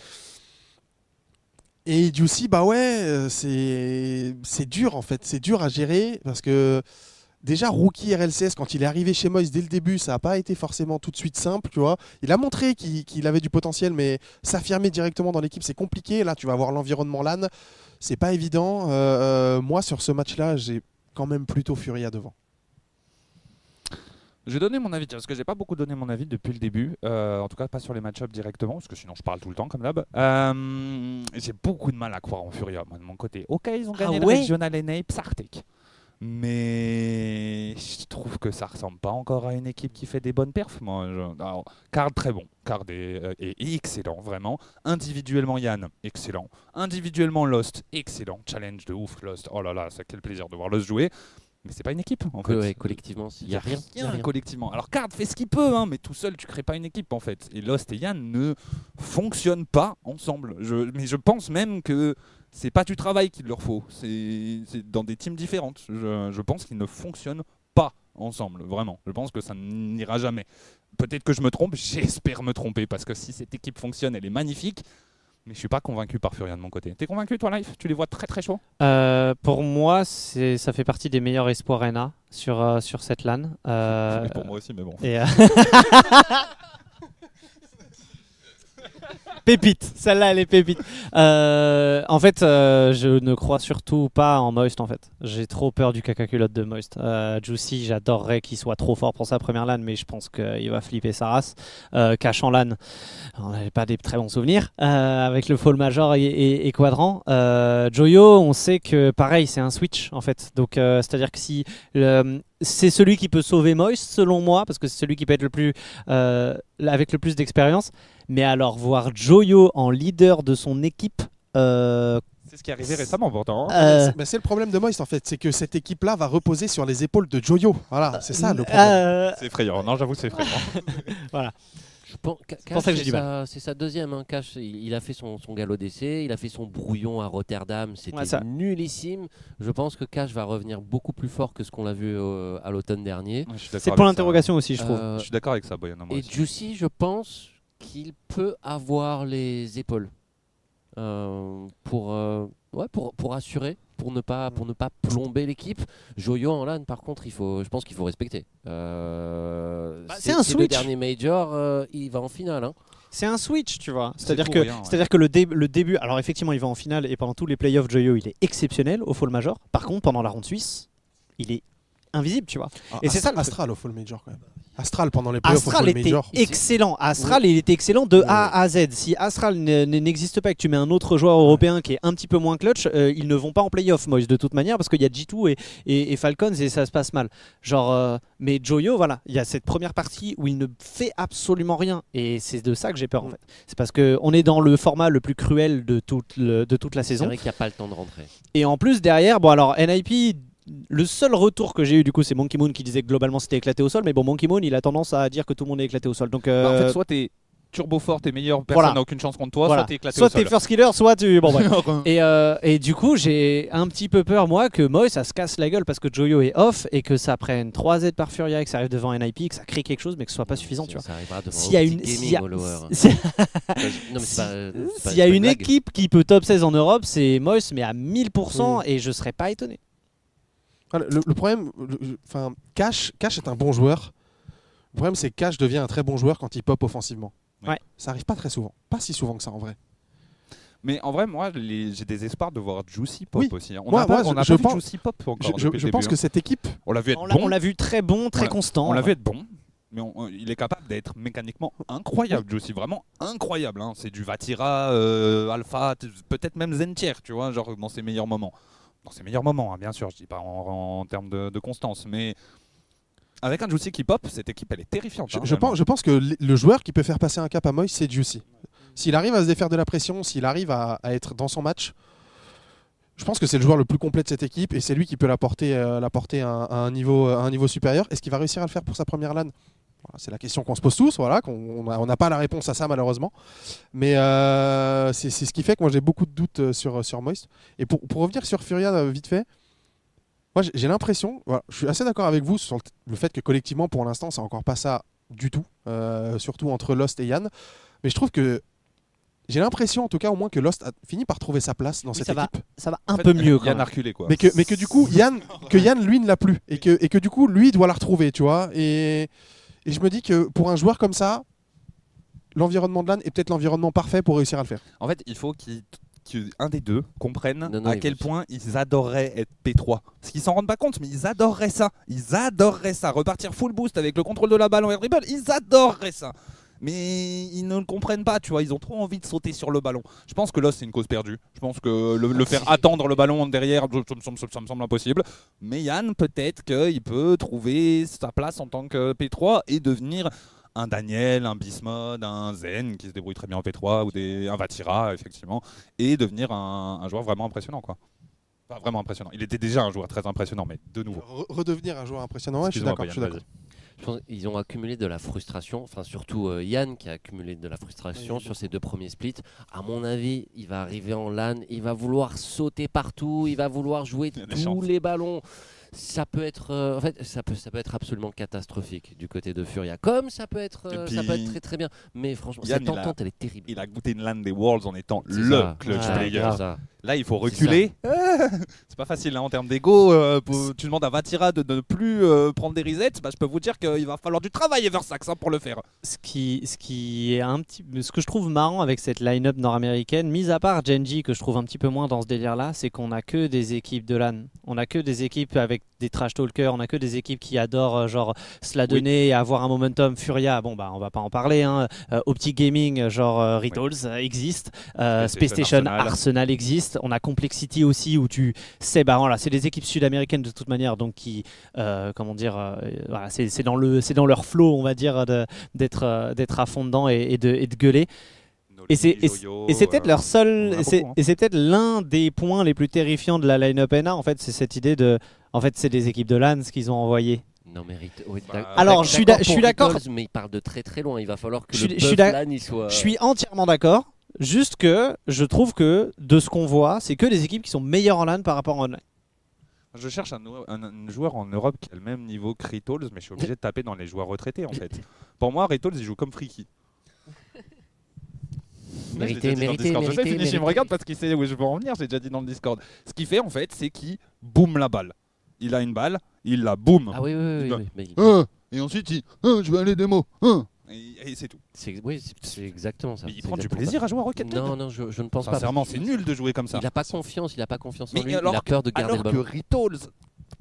S4: Et Juicy, bah ouais, euh, c'est dur en fait. C'est dur à gérer parce que déjà rookie RLCS quand il est arrivé chez Moïse dès le début, ça n'a pas été forcément tout de suite simple, tu vois. Il a montré qu'il avait du potentiel, mais s'affirmer directement dans l'équipe, c'est compliqué. Là, tu vas avoir l'environnement LAN, c'est pas évident. Euh, euh, moi, sur ce match-là, j'ai quand même plutôt Furia devant.
S1: Je vais donner mon avis, parce que j'ai pas beaucoup donné mon avis depuis le début, euh, en tout cas pas sur les match-ups directement, parce que sinon je parle tout le temps comme d'hab. Euh, j'ai beaucoup de mal à croire en Furia, moi de mon côté. Ok, ils ont
S2: Ah
S1: gagné
S2: ouais
S1: le Regional NA Psartek, mais je trouve que ça ressemble pas encore à une équipe qui fait des bonnes perfs. Moi, je... Alors, Card très bon, Card est, euh, est excellent, vraiment. Individuellement Yann, excellent. Individuellement Lost, excellent. Challenge de ouf Lost, oh là là, c'est quel plaisir de voir Lost jouer. Mais c'est pas une équipe en fait.
S3: ouais, collectivement, il n'y a rien. y a rien.
S1: collectivement. Alors Card fait ce qu'il peut, hein, mais tout seul tu crées pas une équipe en fait. Et Lost et Yann ne fonctionnent pas ensemble. Je, mais je pense même que c'est pas du travail qu'il leur faut. C'est c'est dans des teams différentes. Je, je pense qu'ils ne fonctionnent pas ensemble, vraiment. Je pense que ça n'ira jamais. Peut-être que je me trompe, j'espère me tromper, parce que si cette équipe fonctionne, elle est magnifique. Mais je suis pas convaincu par Furia de mon côté. T'es convaincu toi, Life? Tu les vois très très chauds?
S2: Euh, pour moi, c'est ça fait partie des meilleurs espoirs NA sur, euh, sur cette LAN. Euh,
S1: Pour moi aussi, mais bon.
S2: et, euh, Pépite, celle-là elle est pépite. Euh, en fait, euh, je ne crois surtout pas en Moist en fait. J'ai trop peur du caca culotte de Moist. Euh, Juicy, j'adorerais qu'il soit trop fort pour sa première LAN, mais je pense qu'il va flipper sa race. Cash en LAN, on n'avait pas des très bons souvenirs avec le Fall Major et, Quadrant. Joyo, on sait que pareil, c'est un switch en fait. Donc, c'est-à-dire que si c'est celui qui peut sauver Moist selon moi, parce que c'est celui qui peut être le plus avec le plus d'expérience. Mais alors voir Joyo en leader de son équipe. euh,
S1: C'est ce qui est arrivé récemment pourtant. hein.
S2: euh,
S4: C'est- c'est le problème de Moist en fait, c'est que cette équipe-là va reposer sur les épaules de Joyo. Voilà, c'est ça le problème.
S2: euh,
S1: C'est effrayant. Non, j'avoue, c'est effrayant.
S3: Je pense, Ca-
S2: pour ça que
S3: Cash,
S2: j'ai du
S3: c'est sa- C'est sa deuxième. Hein. Cash, il, il a fait son, son galop d'essai, il a fait son brouillon à Rotterdam, c'était
S2: Ouais, ça-
S3: nullissime. Je pense que Cash va revenir beaucoup plus fort que ce qu'on l'a vu euh, à l'automne dernier.
S1: Je suis d'accord
S2: c'est pour
S1: ça.
S2: l'interrogation aussi, je trouve.
S3: Euh,
S1: Je suis d'accord avec ça, Boyan.
S3: et
S1: aussi.
S3: Juicy, je pense qu'il peut avoir les épaules euh, pour, euh, ouais, pour, pour assurer, pour ne pas, pour ne pas plomber l'équipe. Joyo en LAN, par contre, il faut, je pense qu'il faut respecter. Euh,
S2: Bah, c'est un
S3: le
S2: switch.
S3: dernier major, euh, il va en finale. hein.
S2: C'est un switch, tu vois. C'est-à-dire que,
S1: rien, ouais.
S2: c'est-à-dire que le, dé- le début, alors effectivement, il va en finale et pendant tous les playoffs, Joyo, il est exceptionnel au Fall Major. Par contre, pendant la ronde suisse, il est invisible, tu vois.
S4: Ah,
S2: et c'est ça, le.
S4: Astral au Full Major quand même. Astral pendant les playoffs
S2: Astral était
S4: Major.
S2: excellent. Astral, il était excellent de A à Z. Si Astral n'existe pas et que tu mets un autre joueur européen qui est un petit peu moins clutch, euh, ils ne vont pas en playoff, Moïse, de toute manière, parce qu'il y a G2 et, et, et Falcons et ça se passe mal. Genre, euh, mais Joyo, voilà, il y a cette première partie où il ne fait absolument rien. Et c'est de ça que j'ai peur, en fait. C'est parce qu'on est dans le format le plus cruel de toute, le- de toute la
S3: C'est
S2: saison.
S3: vrai qu'il n'y a pas le temps de rentrer.
S2: Et en plus, derrière, bon, alors NIP. Le seul retour que j'ai eu du coup c'est Monkey Moon qui disait que globalement c'était éclaté au sol mais bon Monkey Moon il a tendance à dire que tout le monde est éclaté au sol donc
S1: Bah, en
S2: euh,
S1: fait, soit t'es turbo fort, t'es meilleur, personne
S2: Voilà.
S1: n'a aucune chance contre toi,
S2: Voilà.
S1: soit t'es éclaté
S2: soit
S1: au sol.
S2: t'es first killer, soit tu. Bon, bref. et, euh, et du coup, j'ai un petit peu peur, moi, que Moy ça se casse la gueule parce que Joyo est off et que ça prenne 3 Z par Furia et que ça arrive devant NIP, que ça crée quelque chose mais que ce soit pas suffisant, tu vois.
S3: Ça arrivera devant
S2: S'il y a une, s'il y a-
S3: euh,
S2: une équipe qui peut top 16 en Europe, c'est Moïse, mais à 1000% et je serais pas étonné.
S4: Voilà, Le, le problème, enfin, Cash, Cash est un bon joueur. Le problème, c'est que Cash devient un très bon joueur quand il pop offensivement.
S2: Ouais.
S4: Ça arrive pas très souvent. Pas si souvent que ça en vrai.
S1: Mais en vrai, moi, j'ai des espoirs de voir Juicy Pop
S4: Oui.
S1: aussi. hein. On
S4: Moi-
S1: n'a pas,
S4: moi,
S1: on n'a
S4: je-
S1: pas
S4: je
S1: vu
S4: pense-
S1: Juicy Pop encore
S4: Je, pense que
S1: hein.
S4: cette équipe,
S1: On l'a vu être
S2: On
S1: bon.
S2: on l'a vu très bon, très constant.
S1: On l'a vu être bon, mais on- on- il est capable d'être mécaniquement incroyable, Juicy, vraiment incroyable. hein. C'est du Vatira, euh, Alpha, peut-être même Zentier, tu vois, genre dans ses meilleurs moments. Dans ses meilleurs moments, hein, bien sûr, je dis pas en, en termes de, de constance, mais avec un Juicy qui pop, cette équipe elle est terrifiante.
S4: je,
S1: hein,
S4: je pense, je pense que le- joueur qui peut faire passer un cap à Moïse, c'est Juicy. S'il arrive à se défaire de la pression, s'il arrive à, à être dans son match, je pense que c'est le joueur le plus complet de cette équipe et c'est lui qui peut la porter, euh, la porter à, un- à un niveau, à un niveau supérieur. Est-ce qu'il va réussir à le faire pour sa première LAN? C'est la question qu'on se pose tous, voilà, qu'on n'a pas la réponse à ça malheureusement. Mais euh, c'est c'est ce qui fait que moi j'ai beaucoup de doutes euh, sur, sur Moist. Et pour, pour revenir sur Furia euh, vite fait, moi j'ai- l'impression, voilà, je suis assez d'accord avec vous sur le, fait que collectivement pour l'instant c'est encore pas ça du tout, euh, surtout entre Lost et Yann. Mais je trouve que j'ai l'impression en tout cas au moins que Lost a fini par trouver sa place dans
S2: Oui,
S4: cette
S2: ça va.
S4: équipe.
S2: Ça va un
S1: En fait,
S2: peu mieux. quand
S1: Yann
S2: même.
S1: a reculé quoi.
S4: Mais que, mais que du coup, Yann, que Yann, lui, ne l'a plus. Et que, et que du coup, lui, il doit la retrouver, tu vois. Et, et je me dis que pour un joueur comme ça, l'environnement de LAN est peut-être l'environnement parfait pour réussir à le faire.
S1: En fait, il faut qu'il- qu'un des deux comprenne
S3: Non, non,
S1: à quel point ils adoreraient être P3. Parce qu'ils s'en rendent pas compte, mais ils adoreraient ça. Ils adoreraient ça. Repartir full boost avec le contrôle de la balle en air dribble, ils adoreraient ça. Mais ils ne le comprennent pas, tu vois. Ils ont trop envie de sauter sur le ballon. Je pense que là, c'est une cause perdue. Je pense que le, le faire attendre le ballon derrière, ça, me semble- ça me semble impossible. Mais Yann, peut-être qu'il peut trouver sa place en tant que P3 et devenir un Daniel, un Bismod, un Zen qui se débrouille très bien en P3 ou des, un Vatira, effectivement, et devenir un, un joueur vraiment impressionnant, quoi. Enfin, vraiment impressionnant. Il était déjà un joueur très impressionnant, mais de nouveau.
S4: Re- redevenir un joueur impressionnant, ouais, je suis d'accord. Je
S3: pense qu'ils ont accumulé de la frustration, enfin surtout euh, Yann qui a accumulé de la frustration
S4: Oui,
S3: sur ses deux premiers splits. À mon avis, il va arriver en LAN, il va vouloir sauter partout, il va vouloir jouer tous
S1: chances.
S3: les ballons. Ça peut être, euh, en fait, ça peut, ça peut être absolument catastrophique du côté de Furia, comme ça peut être, euh,
S1: puis,
S3: ça peut être très très bien. Mais franchement,
S1: Yann,
S3: cette
S1: a-
S3: entente, elle est terrible.
S1: Il a goûté une LAN des Worlds en étant le
S3: ça.
S1: clutch
S2: Ouais,
S1: player. Là, il faut reculer. c'est pas facile hein, en termes d'ego. euh, tu demandes à Vatira de ne plus euh, prendre des resets. Bah, je peux vous dire qu'il va falloir du travail Eversax hein, pour le faire.
S2: ce qui, ce qui est un petit, ce que je trouve marrant avec cette line-up nord-américaine, mis à part Genji que je trouve un petit peu moins dans ce délire-là, c'est qu'on a que des équipes de LAN. On a que des équipes avec des trash talkers, on a que des équipes qui adorent euh, genre se la donner et avoir un momentum. Furia, bon bah on va pas en parler. Hein. Euh, Optic Gaming, genre euh, Rituals euh, existe. Euh, Space Station,
S1: Arsenal.
S2: Arsenal. existe. On a Complexity aussi où tu sais, bah voilà, c'est des équipes sud-américaines de toute manière, donc qui, euh, comment dire, euh, voilà, c'est dans le, c'est dans leur flow, on va dire, d'être d'être à fond dedans et, et de, et de gueuler. Et c'est- et c'est- Et c'est peut-être leur seul, et c'est
S1: hein.
S2: et c'est peut-être l'un des points les plus terrifiants de la line-up NA. En fait, c'est cette idée de, en fait, c'est des équipes de LAN ce qu'ils ont envoyé.
S3: Non, mais Rit- oui,
S1: Bah,
S2: Alors, je suis d'accord.
S3: Mais il part de très très loin. Il va falloir que le soit.
S2: Je suis entièrement d'accord. Juste que je trouve que de ce qu'on voit, c'est que des équipes qui sont meilleures en LAN par rapport en online.
S1: Je cherche un, un- un joueur en Europe qui a le même niveau que Rituals, mais je suis obligé de taper dans les joueurs retraités en fait. Pour moi, Rituals, il joue comme Freaky. Je l'ai
S3: Mérité,
S1: déjà dit dans le
S3: mérité,
S1: Discord. Je sais,
S3: mérité,
S1: Finish, il me regarde parce qu'il sait où je veux en venir, j'ai déjà dit dans le Discord. Ce qu'il fait en fait, c'est qu'il boum la balle. Il a une balle, il la boum.
S3: Ah oui, oui, oui.
S1: Il va-
S3: oui, mais il-
S1: Hein et ensuite, il hein, je vais aller démo. Hein et, et c'est tout.
S3: c'est- Oui, c'est- c'est exactement ça.
S1: Mais il
S3: c'est
S1: prend du
S3: exactement
S1: plaisir à jouer à Rocket League.
S3: Non, non, je, je ne pense pas.
S1: Sincèrement, c'est nul de jouer comme ça.
S3: Il n'a pas confiance, il n'a pas confiance en
S1: Mais
S3: lui,
S1: alors
S3: il a peur de garder
S1: Alors
S3: le
S1: que
S3: ballon.
S1: Rituals,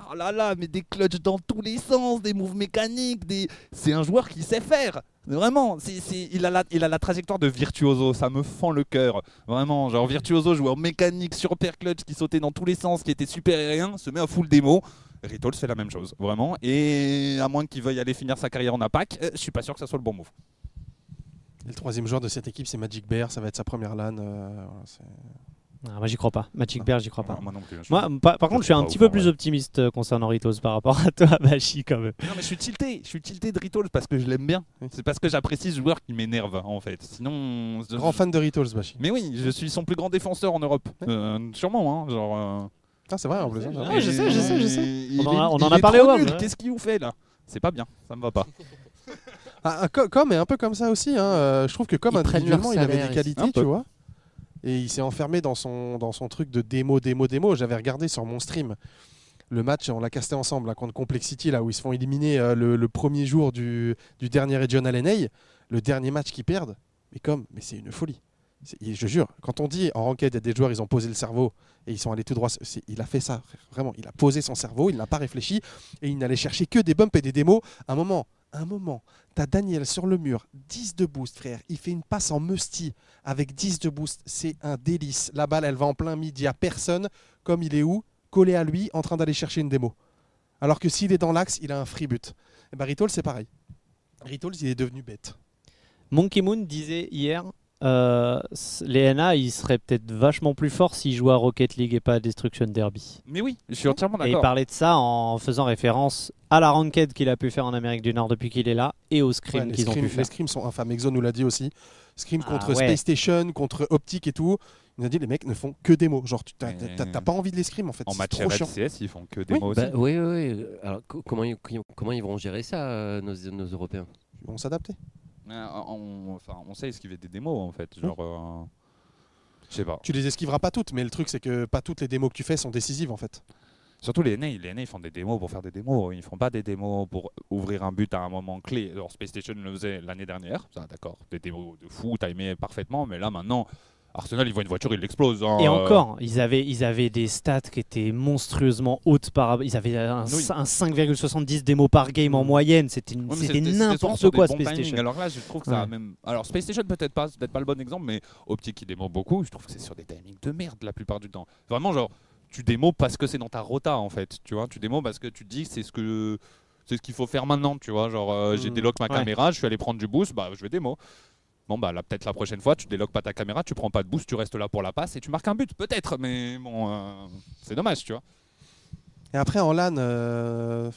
S1: oh là là, mais des clutches dans tous les sens, des moves mécaniques, des... c'est un joueur qui sait faire. Vraiment, il, a la, trajectoire de virtuoso, ça me fend le cœur. Vraiment, genre virtuoso, joueur mécanique, super clutch, qui sautait dans tous les sens, qui était super aérien, se met à full démo. Rituals fait la même chose, vraiment. Et à moins qu'il veuille aller finir sa carrière en APAC, euh, je suis pas sûr que ça soit le bon move.
S4: Et le troisième joueur de cette équipe, c'est Magic Bear. Ça va être sa première LAN. euh,
S2: Ah, moi, j'y crois pas. Magic Bear, j'y crois pas.
S1: Moi non plus. je-
S2: Moi, par, par contre, je suis un petit peu plus optimiste euh, concernant Ritos par rapport à toi, Bashi, quand même.
S1: Non mais je suis tilté, je suis tilté de Rituals parce que je l'aime bien. C'est parce que j'apprécie ce joueur qui m'énerve en fait. Sinon, je-
S4: Grand fan de Rituals, Bashi.
S1: Mais oui, je suis son plus grand défenseur en Europe. Euh, sûrement, hein, genre. euh,
S4: Ah, c'est vrai en plus. hein,
S2: Ouais, je sais, je sais, je sais.
S1: il
S2: On en a-
S1: est-
S2: on
S1: il
S2: en a
S1: est
S2: parlé au ouais.
S1: Qu'est-ce qu'il vous fait là? C'est pas bien, ça me va pas.
S4: Ah, ah, Co- Com est un peu comme ça aussi. hein. Je trouve que Com
S3: Ils prennent
S4: individuellement, il avait des qualités, tu vois. Et il s'est enfermé dans son, truc de démo, démo, démo. J'avais regardé sur mon stream le match, on l'a casté ensemble là, contre Complexity, là où ils se font éliminer euh, le, premier jour du, du dernier Regional NA. Le dernier match qu'ils perdent. Mais comme, c'est une folie. Je jure, quand on dit en ranked, des joueurs, ils ont posé le cerveau et ils sont allés tout droit. Il a fait ça, vraiment. Il a posé son cerveau, il n'a pas réfléchi et il n'allait chercher que des bumps et des démos. Un moment, un moment, t'as Daniel sur le mur, 10 de boost, frère. Il fait une passe en musty avec 10 de boost. C'est un délice. La balle, elle va en plein midi. A personne, comme il est où, collé à lui, en train d'aller chercher une démo. Alors que s'il est dans l'axe, il a un free but. Et bah, Rituals, c'est pareil. Rituals, il est devenu bête.
S2: Monkey Moon disait hier, euh, les NA, ils seraient peut-être vachement plus forts s'ils jouaient à Rocket League et pas à Destruction Derby.
S1: Mais oui, je suis entièrement
S2: Et il
S1: d'accord.
S2: parlait de ça en faisant référence à la ranked qu'il a pu faire en Amérique du Nord depuis qu'il est là et au scrim
S4: Ouais, les,
S2: qu'ils ont
S4: scrims,
S2: pu
S4: les
S2: faire.
S4: scrims sont infâmes. Exo nous l'a dit aussi. Scrim
S2: Ah
S4: contre
S2: ouais.
S4: Space Station, contre Optic et tout. Il nous a dit les mecs ne font que des mots. Genre, tu t'as, pas envie de les scrims en fait.
S1: En match
S4: trop chiant.
S1: RLCS, ils font que des
S4: Oui,
S1: mots
S3: Bah,
S1: aussi.
S3: oui, oui, oui. Alors, co- comment, ils, comment ils vont gérer ça, euh, nos, nos Européens?
S4: Ils vont s'adapter.
S1: Euh, on, enfin, on sait esquiver des démos en fait. Genre. euh, je sais pas.
S4: Tu les esquiveras pas toutes, mais le truc c'est que pas toutes les démos que tu fais sont décisives en fait.
S1: Surtout les NA, les NA ils font des démos pour faire des démos. Ils font pas des démos pour ouvrir un but à un moment clé. Alors Space Station le faisait l'année dernière, ça d'accord. Des démos de fou, timés parfaitement, mais là maintenant, Arsenal, ils voient une voiture, ils l'explosent. hein.
S2: Et
S1: Euh,
S2: encore, ils avaient, ils avaient des stats qui étaient monstrueusement hautes par. Ils avaient un,
S1: Oui.
S2: un 5,70 démos par game en moyenne. C'était
S1: Ouais,
S2: n'importe quoi Space. Station.
S1: Alors là, je trouve que ça a
S2: Ouais.
S1: même. Alors Space Station peut-être pas, peut-être pas le bon exemple, mais Optic qui démo beaucoup, je trouve que c'est sur des timings de merde la plupart du temps. Vraiment genre, tu démos parce que c'est dans ta rota en fait, tu vois. Tu démos parce que tu te dis c'est ce que c'est ce qu'il faut faire maintenant, tu vois. Genre, euh, j'ai
S4: Mm.
S1: délock ma
S2: Ouais.
S1: caméra, je suis allé prendre du boost, bah je vais démo. Bon bah là peut-être la prochaine fois tu déloques pas ta caméra, tu prends pas de boost, tu restes là pour la passe et tu marques un but peut-être, mais bon euh, c'est dommage tu vois.
S4: Et après en LAN, euh,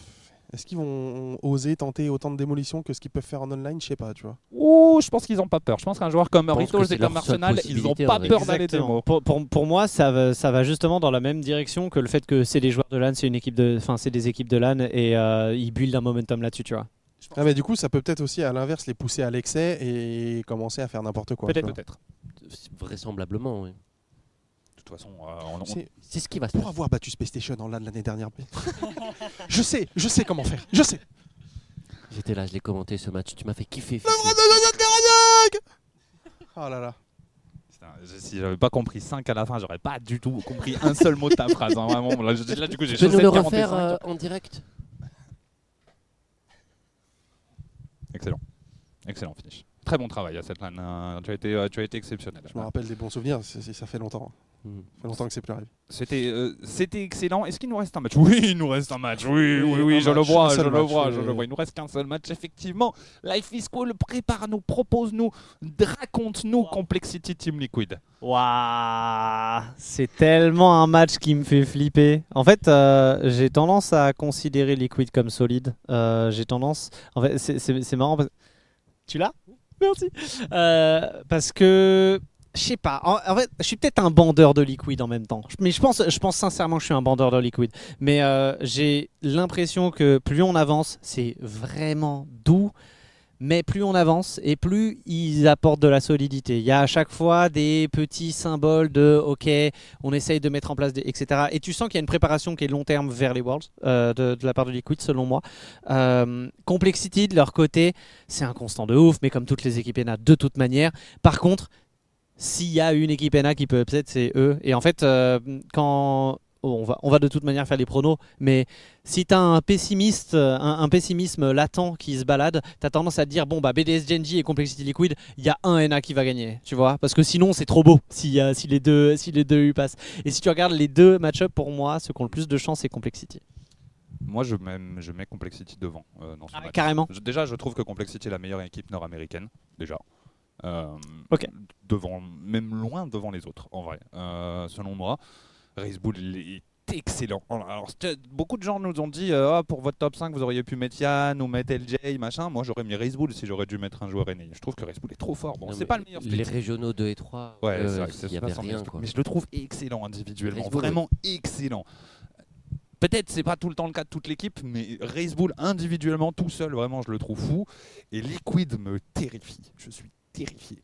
S4: est-ce qu'ils vont oser tenter autant de démolitions que ce qu'ils peuvent faire en online? Je sais pas, tu vois.
S1: Ouh, je pense qu'ils ont pas peur. Je pense qu'un joueur comme Ritos et comme Arsenal, ils ont
S3: possibilité,
S1: pas peur d'aller démo.
S2: Pour, pour, pour moi, ça va, ça va justement dans la même direction que le fait que c'est des joueurs de LAN, c'est une équipe de, enfin c'est des équipes de LAN et euh, ils buildent un momentum là-dessus, tu vois.
S4: Ah, mais du coup, ça peut peut-être aussi à l'inverse les pousser à l'excès et commencer à faire n'importe quoi.
S2: Peut-être.
S1: Peut-être.
S3: Vraisemblablement, oui.
S1: De toute façon, euh, on- on-
S4: C'est-
S3: C'est ce qui va se
S4: Pour
S3: passer.
S4: avoir battu Space Station en LAN l'année dernière. je sais, je sais comment faire. Je sais.
S3: J'étais là, je l'ai commenté ce match. Tu m'as fait kiffer.
S4: Le
S3: Fifi.
S4: vrai de Garagnac Oh là là.
S1: Putain, je- si j'avais pas compris 5 à la fin, j'aurais pas du tout compris un seul mot de ta phrase. hein, vraiment. Là, je- là, du coup, j'ai
S3: Tu peux nous le
S1: 45.
S3: refaire euh, en direct?
S1: Excellent. Excellent finish. Très bon travail à cette lane. euh, tu, as été, euh, tu as été exceptionnel.
S4: Je me rappelle des bons souvenirs, ça fait longtemps. Ça fait longtemps que c'est plus arrivé.
S1: C'était euh, c'était excellent. Est-ce qu'il nous reste un match? Oui, il nous reste un match. Oui, oui,
S4: Oui,
S1: je le
S4: match,
S1: vois, je le
S4: match,
S1: vois,
S4: oui,
S1: je le vois. Il nous reste qu'un seul match, effectivement. Life is Cool, prépare-nous, propose-nous, raconte-nous Complexity Team Liquid.
S2: Waouh, c'est tellement un match qui me fait flipper. En fait, euh, j'ai tendance à considérer Liquid comme solide. Euh, j'ai tendance. En fait, c'est- c'est c'est marrant. parce- Tu l'as? Merci. Euh, parce que. Je sais pas. En, fait, je suis peut-être un bandeur de Liquid en même temps. Mais je pense, je pense sincèrement que je suis un bandeur de Liquid. Mais euh, j'ai l'impression que plus on avance, c'est vraiment doux. Mais plus on avance et plus ils apportent de la solidité. Il y a à chaque fois des petits symboles de OK, on essaye de mettre en place des etc. Et tu sens qu'il y a une préparation qui est long terme vers les Worlds euh, de, la part de Liquid, selon moi. Euh, Complexity de leur côté, c'est un constant de ouf, mais comme toutes les équipes NA de toute manière. Par contre, s'il y a une équipe NA qui peut upset, c'est eux. Et en fait, euh, quand oh, on, va, on va de toute manière faire les pronos, mais si tu as un, pessimiste, un, un pessimisme latent qui se balade, tu as tendance à te dire bon, bah BDS Genji et Complexity Liquid, il y a un NA qui va gagner, tu vois Parce que sinon, c'est trop beau si, euh, si, les deux, si les deux y passent. Et si tu regardes les deux match-up, pour moi, ceux qui ont le plus de chance, c'est Complexity.
S1: Moi, je mets, je mets Complexity devant euh, dans ce
S2: Ah,
S1: match.
S2: carrément.
S1: Déjà, je trouve que Complexity est la meilleure équipe nord-américaine, déjà. Euh,
S2: Ok.
S1: Devant, même loin devant les autres, en vrai. Euh, selon moi, Race Bull est excellent. Alors, c'est- beaucoup de gens nous ont dit euh, Ah, pour votre top 5, vous auriez pu mettre Yann ou mettre LJ, machin. Moi, j'aurais mis Race Bull si j'aurais dû mettre un joueur NA. Je trouve que Race Bull est trop fort. Bon, c'est pas le meilleur split.
S3: Les régionaux 2 et 3,
S1: Ouais,
S3: euh,
S1: c'est vrai que c'est
S3: il n'y
S1: pas
S3: avait rien.
S1: meilleur split.
S3: Quoi.
S1: Mais je le trouve excellent individuellement.
S3: Bull,
S1: vraiment excellent. Peut-être c'est pas tout le temps le cas de toute l'équipe, mais Race Bull individuellement tout seul, vraiment je le trouve fou. Et Liquid me terrifie. Je suis terrifié.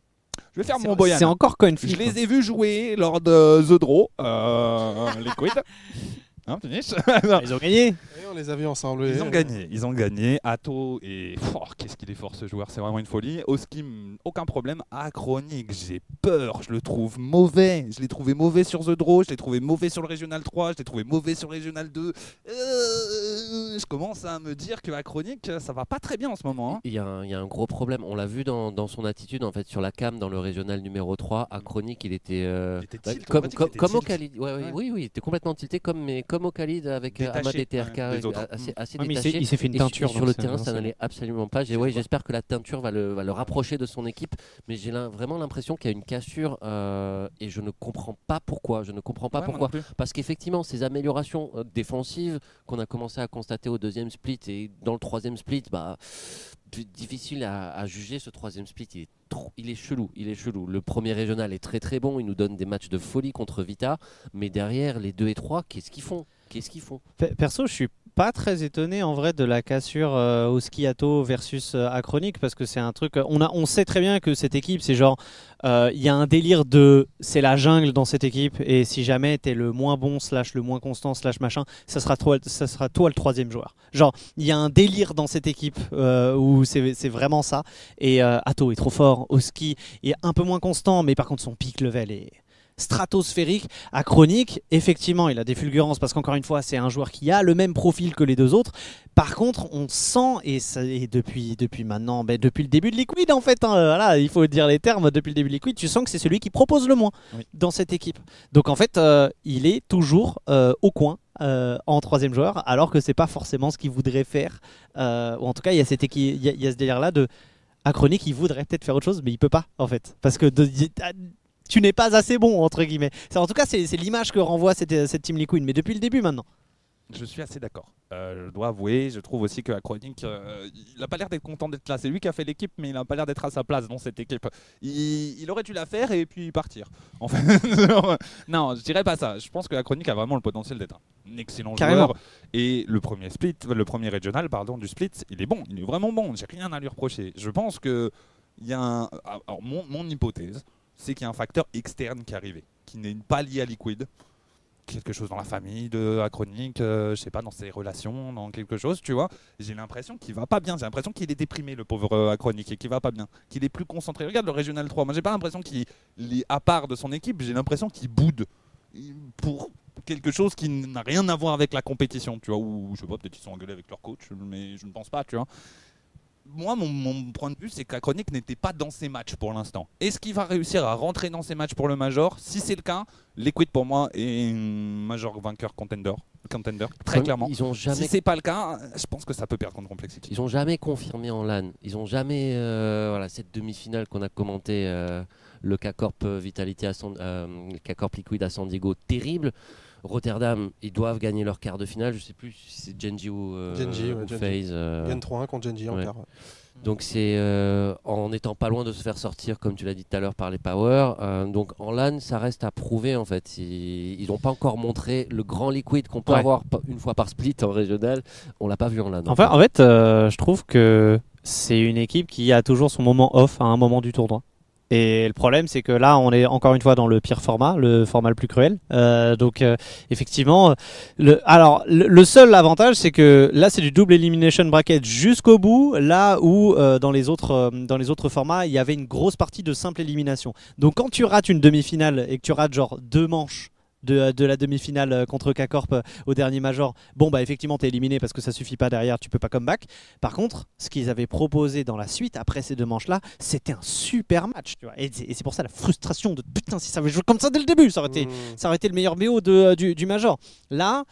S1: Je vais faire mon Boyan.
S2: C'est encore coin
S1: Je les ai vus jouer lors de The Draw, euh, Liquid. Hein, finish
S2: Ils ont gagné.
S4: Et on les a vus ensemble.
S1: Ils ont gagné, ils ont gagné. Atto et oh, qu'est-ce qu'il est fort ce joueur, c'est vraiment une folie. Oskim, aucun problème. Achronic, j'ai peur, je le trouve mauvais. Je l'ai trouvé mauvais sur The Draw, je l'ai trouvé mauvais sur le Régional 3, je l'ai trouvé mauvais sur le Régional 2. Euh, je commence à me dire que Achronic, ça va pas très bien en ce moment. hein.
S3: Il y, a un, il y a un gros problème. On l'a vu dans, dans son attitude en fait sur la cam dans le régional numéro 3 à Chronique, il était, euh,
S1: Il était tilt, on
S3: comme,
S1: était
S3: au. Khalid. Ouais, ouais,
S1: Ouais.
S3: Oui, oui, il était complètement tilté comme, mais comme au Khalid avec euh,
S1: Détaché,
S3: Ahmad et TRK, assez, détaché.
S2: il s'est fait une
S3: Et
S2: teinture.
S3: sur le terrain, ça n'allait absolument pas. J'espère que la teinture va le, va le rapprocher de son équipe, mais j'ai vraiment l'impression qu'il y a une cassure euh, et je ne comprends pas pourquoi. Je ne comprends pas pourquoi. Parce qu'effectivement, ces améliorations euh, défensives qu'on a commencé à constater au deuxième split et dans le troisième split, bah, difficile à, juger ce troisième split. Il est, trop, il est chelou, il est chelou. Le premier régional est très très bon, il nous donne des matchs de folie contre Vita, mais derrière les deux et trois, qu'est-ce qu'ils font? Qu'est-ce qu'ils font?
S2: Pe- Perso, je suis pas très étonné en vrai de la cassure euh, au skiato versus euh, parce que c'est un truc. On, a, on sait très bien que cette équipe, c'est genre. euh, Il y a un délire de. C'est la jungle dans cette équipe et si jamais t'es le moins bon, slash le moins constant, slash machin, ça sera toi, ça sera toi le troisième joueur. Genre, il y a un délire dans cette équipe euh, où c'est vraiment ça. Et euh, Atto est trop fort. Au ski, il est un peu moins constant, mais par contre, son pic level est stratosphérique. À Chronique, effectivement, il a des fulgurances parce qu'encore une fois, c'est un joueur qui a le même profil que les deux autres. Par contre, on sent, et, ça, et depuis, depuis maintenant, ben, depuis le début de Liquid en fait, hein, voilà, il faut dire les termes, depuis le début de Liquid, tu sens que c'est celui qui propose le moins
S1: Oui.
S2: dans cette équipe. Donc en fait, euh, il est toujours euh, au coin. euh, en troisième joueur, alors que c'est pas forcément ce qu'il voudrait faire. Ou en tout cas, il y a, cette équi- il y a, il y a ce délire-là de. À Chronique, il voudrait peut-être faire autre chose, mais il peut pas, en fait. Parce que de- tu n'es pas assez bon, entre guillemets. En tout cas, c'est l'image que renvoie cette, cette Team Liquid, mais depuis le début maintenant.
S1: Je suis assez d'accord. Euh, je dois avouer, je trouve aussi que Acronic, euh, il n'a pas l'air d'être content d'être là. C'est lui qui a fait l'équipe, mais il n'a pas l'air d'être à sa place dans cette équipe. Il, il aurait dû la faire et puis partir. En fait, non, je dirais pas ça. Je pense que Acronic a vraiment le potentiel d'être un excellent
S2: Carrément.
S1: joueur. Et le premier split, le premier régional, pardon, du split, il est bon. Il est vraiment bon. J'ai rien à lui reprocher. Je pense que il y a un, alors mon, mon hypothèse, c'est qu'il y a un facteur externe qui est arrivé, qui n'est pas lié à Liquid quelque chose dans la famille de Acronic, euh, je sais pas, dans ses relations, dans quelque chose, tu vois. J'ai l'impression qu'il va pas bien. J'ai l'impression qu'il est déprimé, le pauvre euh, Acronic, et qu'il va pas bien. Qu'il est plus concentré. Regarde le Régional 3. Moi, j'ai pas l'impression qu'il est à part de son équipe. J'ai l'impression qu'il boude pour quelque chose qui n'a rien à voir avec la compétition, tu vois. Ou je sais pas, peut-être ils sont engueulés avec leur coach, mais je ne pense pas, tu vois. Moi, mon, mon point de vue, c'est qu'Acronic n'était pas dans ses matchs pour l'instant. Est-ce qu'il va réussir à rentrer dans ses matchs pour le Major? Si c'est le cas, Liquid pour moi est un Major vainqueur contender. contender très clairement.
S3: Ils ont jamais
S1: Si c'est pas le cas, je pense que ça peut perdre contre Complexity.
S3: Ils ont jamais confirmé en LAN. Ils ont jamais euh, voilà cette demi-finale qu'on a commenté euh, le K-Corp Vitality à San, euh, le K-Corp Liquid à San Diego terrible. Rotterdam, ils doivent gagner leur quart de finale. Je sais plus si c'est Genji ou, euh,
S4: Genji, ouais,
S3: ou
S4: Genji.
S3: FaZe, euh,
S4: Ils gagnent 3-1 contre Genji en
S3: ouais.
S4: quart.
S3: donc c'est euh, en étant pas loin de se faire sortir, comme tu l'as dit tout à l'heure, par les Power. euh, donc en LAN, ça reste à prouver en fait. Ils n'ont pas encore montré le grand liquid qu'on peut
S2: Ouais.
S3: avoir une fois par split en régional. On l'a pas vu en LAN.
S2: Enfin, en fait, euh, je trouve que c'est une équipe qui a toujours son moment off à un moment du tournoi. Et le problème, c'est que là, on est encore une fois dans le pire format, le format le plus cruel. Euh, donc, euh, effectivement, le, alors le, seul avantage, c'est que là, c'est du double elimination bracket jusqu'au bout. Là où euh, dans les autres euh, dans les autres formats, il y avait une grosse partie de simple élimination. Donc, quand tu rates une demi-finale et que tu rates genre deux manches. De, de la demi-finale euh, contre K-Corp euh, au dernier major, bon bah effectivement t'es éliminé parce que ça suffit pas derrière, tu peux pas comeback. Par contre, ce qu'ils avaient proposé dans la suite après ces deux manches là, c'était un super match, tu vois. Et c'est et c'est pour ça la frustration de putain si ça avait joué comme ça dès le début, ça aurait été
S4: Mmh.
S2: ça aurait été le meilleur BO de, euh, du, du Major. Là,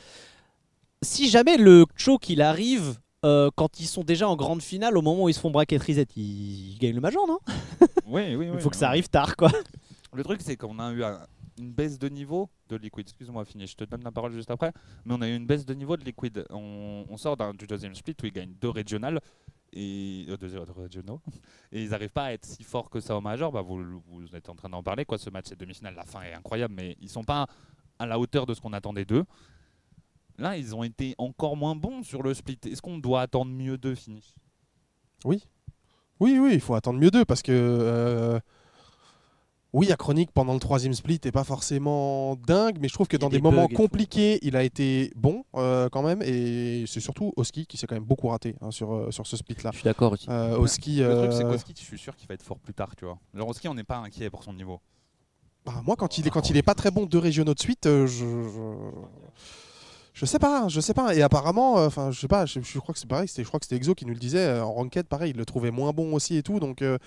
S2: si jamais le choke il arrive euh, quand ils sont déjà en grande finale, au moment où ils se font bracket reset, ils, ils gagnent le Major, non?
S1: Oui, oui,
S2: Il
S1: oui.
S2: faut que ça arrive tard, quoi.
S1: Le truc, c'est qu'on a eu un- une baisse de niveau de Liquid. Excuse-moi, fini, je te donne la parole juste après. Mais on a eu une baisse de niveau de Liquid. On, sort du deuxième split où ils gagnent deux régionales. Et, euh, deux, régionaux. et ils n'arrivent pas à être si forts que ça au major. Bah, vous, êtes en train d'en parler. Quoi. Ce match, cette demi-finale, la fin est incroyable. Mais ils sont pas à la hauteur de ce qu'on attendait d'eux. Là, ils ont été encore moins bons sur le split. Est-ce qu'on doit attendre mieux d'eux, fini?
S4: Oui, oui, il faut attendre mieux d'eux parce que. euh, Oui, à Chronique, pendant le troisième split, n'est pas forcément dingue, mais je trouve que dans des,
S2: des
S4: moments compliqués, il a été bon euh, quand même. Et c'est surtout Oski qui s'est quand même beaucoup raté hein, sur, euh, sur ce split-là.
S3: Je suis d'accord aussi.
S4: Euh, Oski,
S1: Le truc, c'est
S4: euh,
S1: qu'Oski, je suis sûr qu'il va être fort plus tard. Tu vois. Alors, Oski, on n'est pas inquiet pour son niveau.
S4: bah, moi, quand il est, quand il est pas très bon deux régionaux de suite, euh, je, je. je sais pas, je sais pas. Et apparemment, euh, enfin, je sais pas, je, je crois que c'est pareil. c'était- Je crois que c'était Exo qui nous le disait euh, en ranked, pareil, il le trouvait moins bon aussi et tout. Donc euh,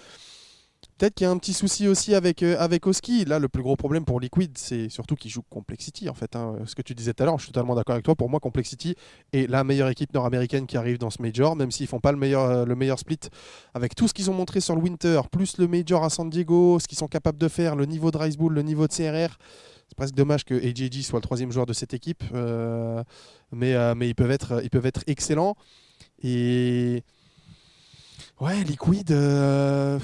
S4: peut-être qu'il y a un petit souci aussi avec euh, avec Oski. Là, le plus gros problème pour Liquid, c'est surtout qu'il joue Complexity en fait. hein. Ce que tu disais tout à l'heure, je suis totalement d'accord avec toi. Pour moi, Complexity est la meilleure équipe nord-américaine qui arrive dans ce major, même s'ils font pas le meilleur euh, le meilleur split avec tout ce qu'ils ont montré sur le Winter, plus le major à San Diego, ce qu'ils sont capables de faire, le niveau de Rice Bull, le niveau de CRR. C'est presque dommage que AJG soit le troisième joueur de cette équipe, mais, euh, mais ils, peuvent être, ils peuvent être excellents. Et ouais, Liquid, euh,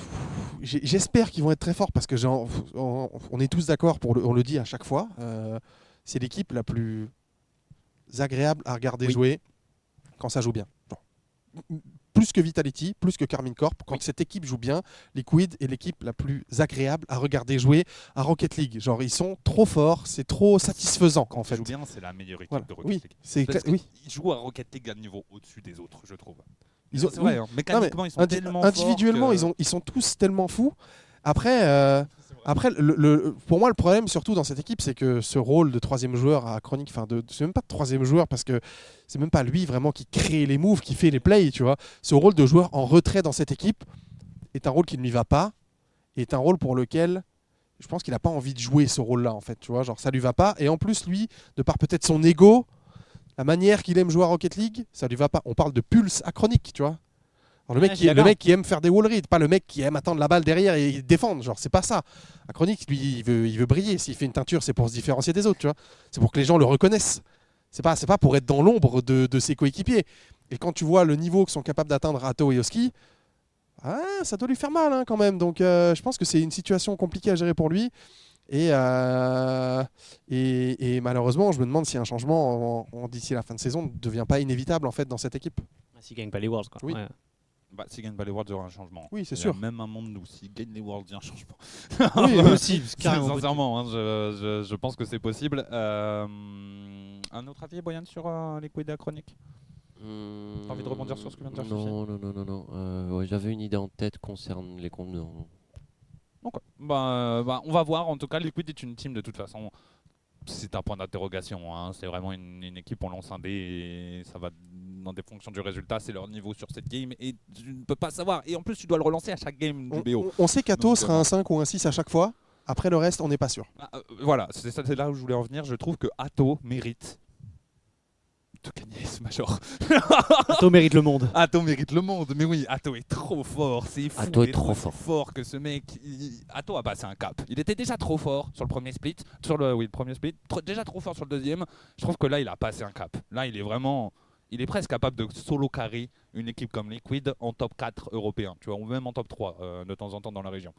S4: j'espère qu'ils vont être très forts parce que j'en- on, on est tous d'accord, pour le- on le dit à chaque fois, euh, c'est l'équipe la plus agréable à regarder
S3: Oui.
S4: jouer. quand ça joue bien. Plus que Vitality, plus que Carmine Corp, quand cette équipe joue bien, Liquid est l'équipe la plus agréable à regarder jouer à Rocket League. Genre, ils sont trop forts, c'est trop satisfaisant en
S1: Quand
S4: fait.
S1: joue bien, c'est la meilleure équipe
S4: Voilà.
S1: de Rocket
S4: Oui,
S1: League. Parce
S4: oui.
S1: qu'ils jouent à Rocket League à un niveau au-dessus des autres, je trouve.
S4: Ils ont-
S1: c'est vrai,
S4: oui.
S1: hein.
S4: Non, mais
S1: mécaniquement, ils sont
S4: indi-
S1: tellement
S4: individuellement,
S1: que-
S4: ils, ont, ils sont tous tellement fous. Après, euh, après le, le- pour moi, le problème, surtout dans cette équipe, c'est que ce rôle de troisième joueur à Chronique, enfin, de, c'est même pas de troisième joueur parce que c'est même pas lui vraiment qui crée les moves, qui fait les plays, tu vois. Ce rôle de joueur en retrait dans cette équipe est un rôle qui ne lui va pas, et est un rôle pour lequel je pense qu'il n'a pas envie de jouer ce rôle-là, en fait, tu vois. Genre, ça lui va pas, et en plus, lui, de par peut-être son ego, la manière qu'il aime jouer à Rocket League, ça lui va pas. On parle de pulse à Chronique, tu vois. Alors, le,
S2: Ouais,
S4: mec qui,
S2: suis
S4: le
S2: d'accord.
S4: mec qui aime faire des wall reads, pas le mec qui aime attendre la balle derrière et défendre. Genre, c'est pas ça. À Chronique, lui, il veut, il veut briller. S'il fait une teinture, c'est pour se différencier des autres, tu vois. C'est pour que les gens le reconnaissent. C'est pas, c'est pas pour être dans l'ombre de, de ses coéquipiers. Et quand tu vois le niveau que sont capables d'atteindre Atto et Oski, ah, ça doit lui faire mal hein, quand même. Donc, euh, je pense que c'est une situation compliquée à gérer pour lui. Et, euh, et, et malheureusement, je me demande si un changement en- en- d'ici la fin de saison ne devient pas inévitable en fait dans cette équipe.
S2: S'il gagne pas les Worlds, quoi.
S4: Oui.
S2: Ouais.
S1: Bah, s'il gagne pas les Worlds, il y aura un changement.
S4: Oui, c'est sûr.
S1: Même un monde où s'il gagne les Worlds, il y a un changement.
S4: Oui,
S2: aussi.
S1: Sincèrement, hein, je, je- je pense que c'est possible. Euh, un autre avis, Boyan, sur euh, Liquid et Chronique?
S3: Hmm,
S1: T'as envie de rebondir sur ce que vient de dire
S3: Non, non, non, non. non. Euh, ouais, J'avais une idée en tête concernant les comptes.
S1: Ok. Bah, euh, bah, on va voir. En tout cas, Liquid est une team de toute façon. C'est un point d'interrogation. hein. C'est vraiment une, une équipe, on lance un dé et ça va dans des fonctions du résultat. C'est leur niveau sur cette game et tu ne peux pas savoir. Et en plus, tu dois le relancer à chaque game
S4: On,
S1: du BO.
S4: on- on sait qu'Ato
S1: Donc,
S4: sera
S1: euh,
S4: un 5 ou un 6 à chaque fois. Après le reste, on n'est pas sûr.
S1: Ah, euh, voilà, c'est là où je voulais en venir. Je trouve que Atto mérite gagner ce major.
S2: Atto mérite le monde.
S1: Atto mérite le monde, mais oui, Atto est trop fort, c'est fou.
S3: Atto est trop
S1: aussi
S3: fort.
S1: que ce mec. il- Atto a passé un cap. Il était déjà trop fort sur le premier split, sur le oui le premier split, déjà trop fort sur le deuxième. Je trouve que là il a passé un cap. Là il est vraiment, il est presque capable de solo carry une équipe comme Liquid en top 4 européen, tu vois, ou même en top 3 euh, de temps en temps dans la région.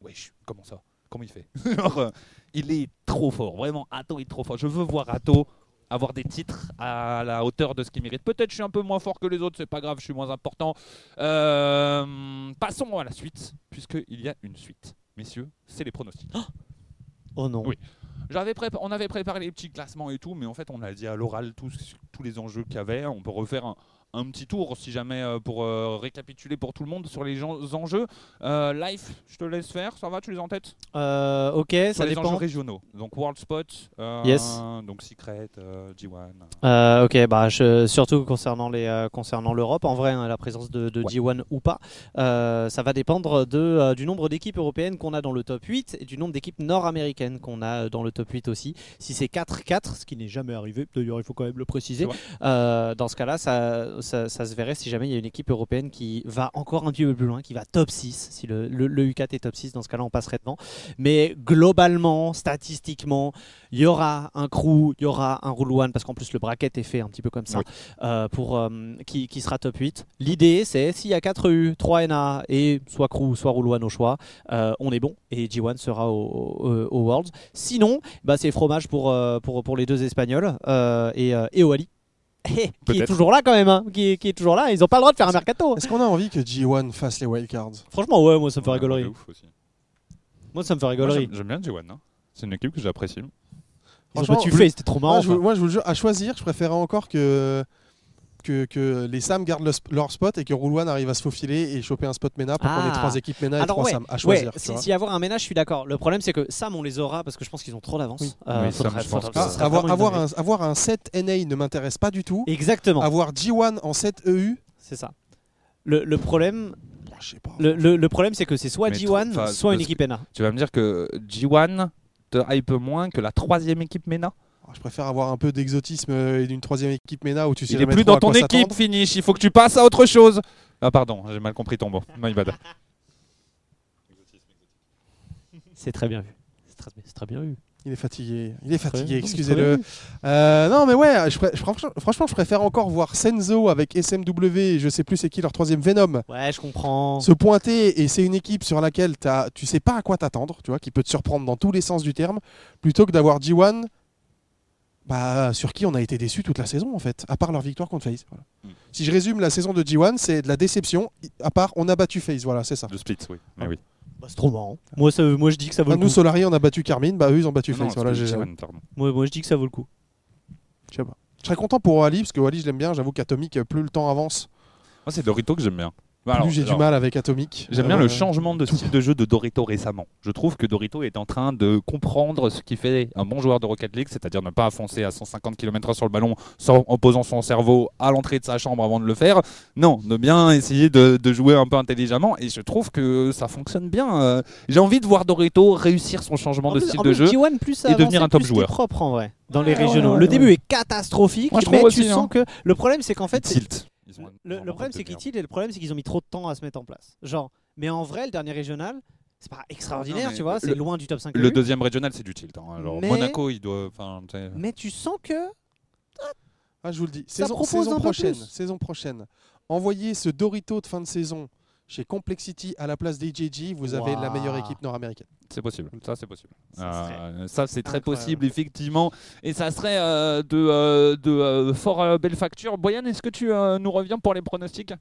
S1: Wesh, comment ça? Comment il fait? Genre, euh, Il est trop fort, vraiment. Atto est trop fort. Je veux voir Atto avoir des titres à la hauteur de ce qu'il mérite. Peut-être je suis un peu moins fort que les autres, c'est pas grave, je suis moins important. Euh, passons à la suite, puisqu'il y a une suite. Messieurs, c'est les pronostics.
S2: Oh non.
S1: Oui. J'avais on avait préparé les petits classements et tout, mais en fait on a dit à l'oral tous, tous les enjeux qu'il y avait. On peut refaire un, un petit tour si jamais euh, pour euh, récapituler pour tout le monde sur les gens- enjeux. Euh, Life, je te laisse faire, ça va, tu les en tête?
S2: Ok,
S1: Sur
S2: ça
S1: les enjeux
S2: dépend.
S1: régionaux. Donc World Spot,
S2: Yes.
S1: donc Secret, euh, G1.
S2: Euh, ok, bah je- surtout concernant les concernant l'Europe, en vrai, hein, la présence de, de
S1: Ouais.
S2: G1 ou pas, ça va dépendre de, du nombre d'équipes européennes qu'on a dans le top 8 et du nombre d'équipes nord-américaines qu'on a dans le top 8 aussi. Si c'est 4-4, ce qui n'est jamais arrivé, d'ailleurs il faut quand même le préciser, euh, dans ce cas-là, ça, ça, ça se verrait si jamais il y a une équipe européenne qui va encore un petit peu plus loin, qui va top 6. Si le, le, le U4 est top 6, dans ce cas-là, on passerait devant. Mais globalement, statistiquement, il y aura un crew, il y aura un rule one, parce qu'en plus le bracket est fait un petit peu comme ça,
S1: Oui.
S2: euh, pour, euh, qui, qui sera top 8. L'idée, c'est s'il y a 4 U, 3 NA et soit crew, soit rule one au choix, euh, on est bon et G1 sera au, au- au Worlds. Sinon, bah, c'est fromage pour, pour, pour les deux Espagnols et, et Oali. Qui est toujours là quand même, hein, qui, est, qui est toujours là. Ils ont pas le droit de faire un mercato.
S4: Est-ce qu'on a envie que G1 fasse les wildcards?
S2: Franchement, ouais, moi ça me fait
S1: Ouais,
S2: rigolerie.
S1: de ouf aussi.
S2: Moi ça me fait rigolerie.
S1: J'aime bien G1. hein. C'est une équipe que j'apprécie.
S2: Ils ont
S4: Franchement,
S2: battu fait, c'était trop marrant.
S4: moi, je, vous-
S2: quoi.
S4: moi, je vous le jure, à choisir, je préférais encore que, que, que les Sam gardent le leur spot et que Rule One arrive à se faufiler et choper un spot MENA pour qu'on ait
S2: Ah.
S4: trois équipes MENA et
S2: Alors
S4: trois
S2: ouais,
S4: Sam à
S2: ouais,
S4: choisir. tu
S2: si, si avoir un ménage, je suis d'accord. Le problème c'est que Sam on les aura parce que je pense qu'ils ont trop d'avance.
S4: Oui.
S2: Euh,
S1: Oui,
S4: avoir, un, avoir un 7 NA ne m'intéresse pas du tout.
S2: Exactement,
S4: Avoir G1 en 7 EU,
S2: c'est ça. Le, le problème,
S4: pas.
S2: le, le- le problème c'est que c'est soit
S1: Mais
S2: G1,
S1: trop- enfin,
S2: soit une équipe NA.
S1: Tu vas me dire que G1 te hype moins que la troisième équipe MENA?
S4: Je préfère avoir un peu d'exotisme et d'une troisième équipe MENA où tu sais
S1: Il est
S4: jamais
S1: plus dans ton équipe, finish. Il faut que tu passes à autre chose. Ah, pardon, j'ai mal compris ton mot. My bad.
S2: C'est très bien vu. C'est très, bien vu.
S4: Il est fatigué, il est fatigué, excusez-le. Euh, non mais ouais, je je- franchement, franchement, je préfère encore voir Senzo avec SMW et je sais plus c'est qui leur troisième Venom
S2: Ouais, je comprends.
S4: se pointer et c'est une équipe sur laquelle as, tu sais pas à quoi t'attendre, tu vois, qui peut te surprendre dans tous les sens du terme, plutôt que d'avoir G1 bah, sur qui on a été déçu toute la saison en fait, à part leur victoire contre FaZe. Voilà.
S1: Mm.
S4: Si je résume la saison de G1, c'est de la déception, à part on a battu FaZe, voilà, c'est ça.
S1: Le split, oui. Mais
S4: Ah.
S1: oui.
S2: Bah, c'est trop marrant. Moi, ça, moi, je dis que ça vaut
S4: Bah,
S2: le
S4: nous,
S2: coup.
S4: Solari, on a battu Carmine, bah eux, ils ont battu FaZe. Voilà,
S1: split
S4: j'ai-
S1: G1, pardon.
S2: Moi, moi, je dis que ça vaut le coup.
S4: je sais pas. Je serais content pour Ali, parce que Ali, je l'aime bien. J'avoue qu'Atomic, plus le temps avance,
S1: Moi, c'est Dorito que j'aime bien. Bah,
S4: j'ai du mal avec Atomic.
S1: J'aime bien
S4: Euh,
S1: le changement de style de jeu de Dorito récemment. Je trouve que Dorito est en train de comprendre ce qui fait un bon joueur de Rocket League, c'est-à-dire ne pas foncer à 150 km/h sur le ballon sans, en posant son cerveau à l'entrée de sa chambre avant de le faire. Non, de bien essayer de, de jouer un peu intelligemment. Et je trouve que ça fonctionne bien. Euh, J'ai envie de voir Dorito réussir son changement
S2: En
S1: de
S2: plus-
S1: style de jeu.
S2: G1 plus
S1: et devenir un top joueur.
S2: propre en vrai dans les
S1: Ouais,
S2: régionaux.
S1: ouais,
S2: le début est catastrophique,
S1: Moi, je
S2: mais
S1: trouve
S2: tu
S1: aussi,
S2: sens
S1: hein.
S2: que le problème c'est qu'en fait
S1: Tilt. Ils ont-
S2: le,
S1: ils ont
S2: le
S1: un
S2: problème c'est tiltent et le problème c'est qu'ils ont mis trop de temps à se mettre en place. Genre, mais en vrai le dernier régional c'est pas extraordinaire,
S1: Non,
S2: tu vois, c'est loin du top 5.
S1: Le deuxième régional, c'est du tilt. hein. Alors,
S2: Mais-
S1: Monaco, il doit.
S2: Mais tu sens que
S4: Ah, je vous le dis. Saison, saison prochaine, saison prochaine. Envoyez ce Dorito de fin de saison chez Complexity à la place d'AJG, vous avez la meilleure équipe nord-américaine.
S1: C'est possible, ça c'est possible.
S2: Ça
S1: Euh, ça c'est très possible effectivement, et ça serait euh, de, euh, de euh, fort euh, belle facture. Boyan, est-ce que tu euh, nous reviens pour les pronostics?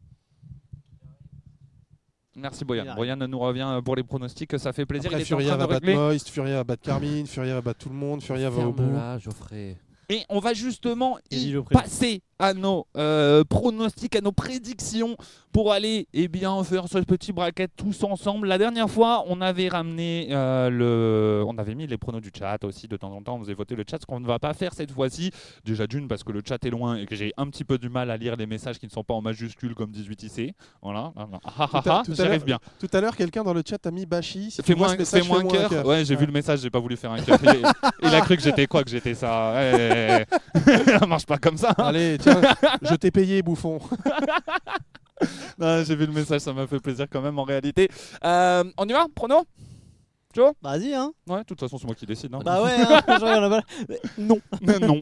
S1: Merci Boyan. Boyan nous revient pour les pronostics, ça fait plaisir.
S4: Après,
S1: Il est en
S4: Furia
S1: train
S4: va
S1: de
S4: battre. Moist, Furia va battre Carmine, Furia va battre tout le monde, Furia va au bout.
S3: Geoffrey.
S1: Et on va justement y passer à nos euh, pronostics, à nos prédictions pour aller eh bien, faire ce petit bracket tous ensemble. La dernière fois, on avait ramené euh, le. On avait mis les pronos du chat aussi. De temps en temps, on faisait voter le chat, ce qu'on ne va pas faire cette fois-ci. Déjà d'une, parce que le chat est loin et que j'ai un petit peu du mal à lire les messages qui ne sont pas en majuscules comme 18IC. Voilà. Ah, ah, ah, J'arrive
S4: l'heure,
S1: bien.
S4: Tout à à quelqu'un dans le chat a mis Bashi. Si
S1: Fais-moi un, fais-moi un cœur. Ouais, j'ai vu le message, j'ai pas voulu faire un cœur. Il, il a cru que j'étais quoi Que j'étais ça. Ouais, ça marche pas comme ça.
S4: Allez, tiens, je t'ai payé, bouffon.
S1: J'ai vu le message, ça m'a fait plaisir quand même en réalité. Euh, on y va Prono?
S2: Vas-y hein.
S1: Ouais, de toute façon, c'est moi qui décide. hein.
S2: Bah ouais, hein, je regarde là-bas. Mais Non.
S1: non.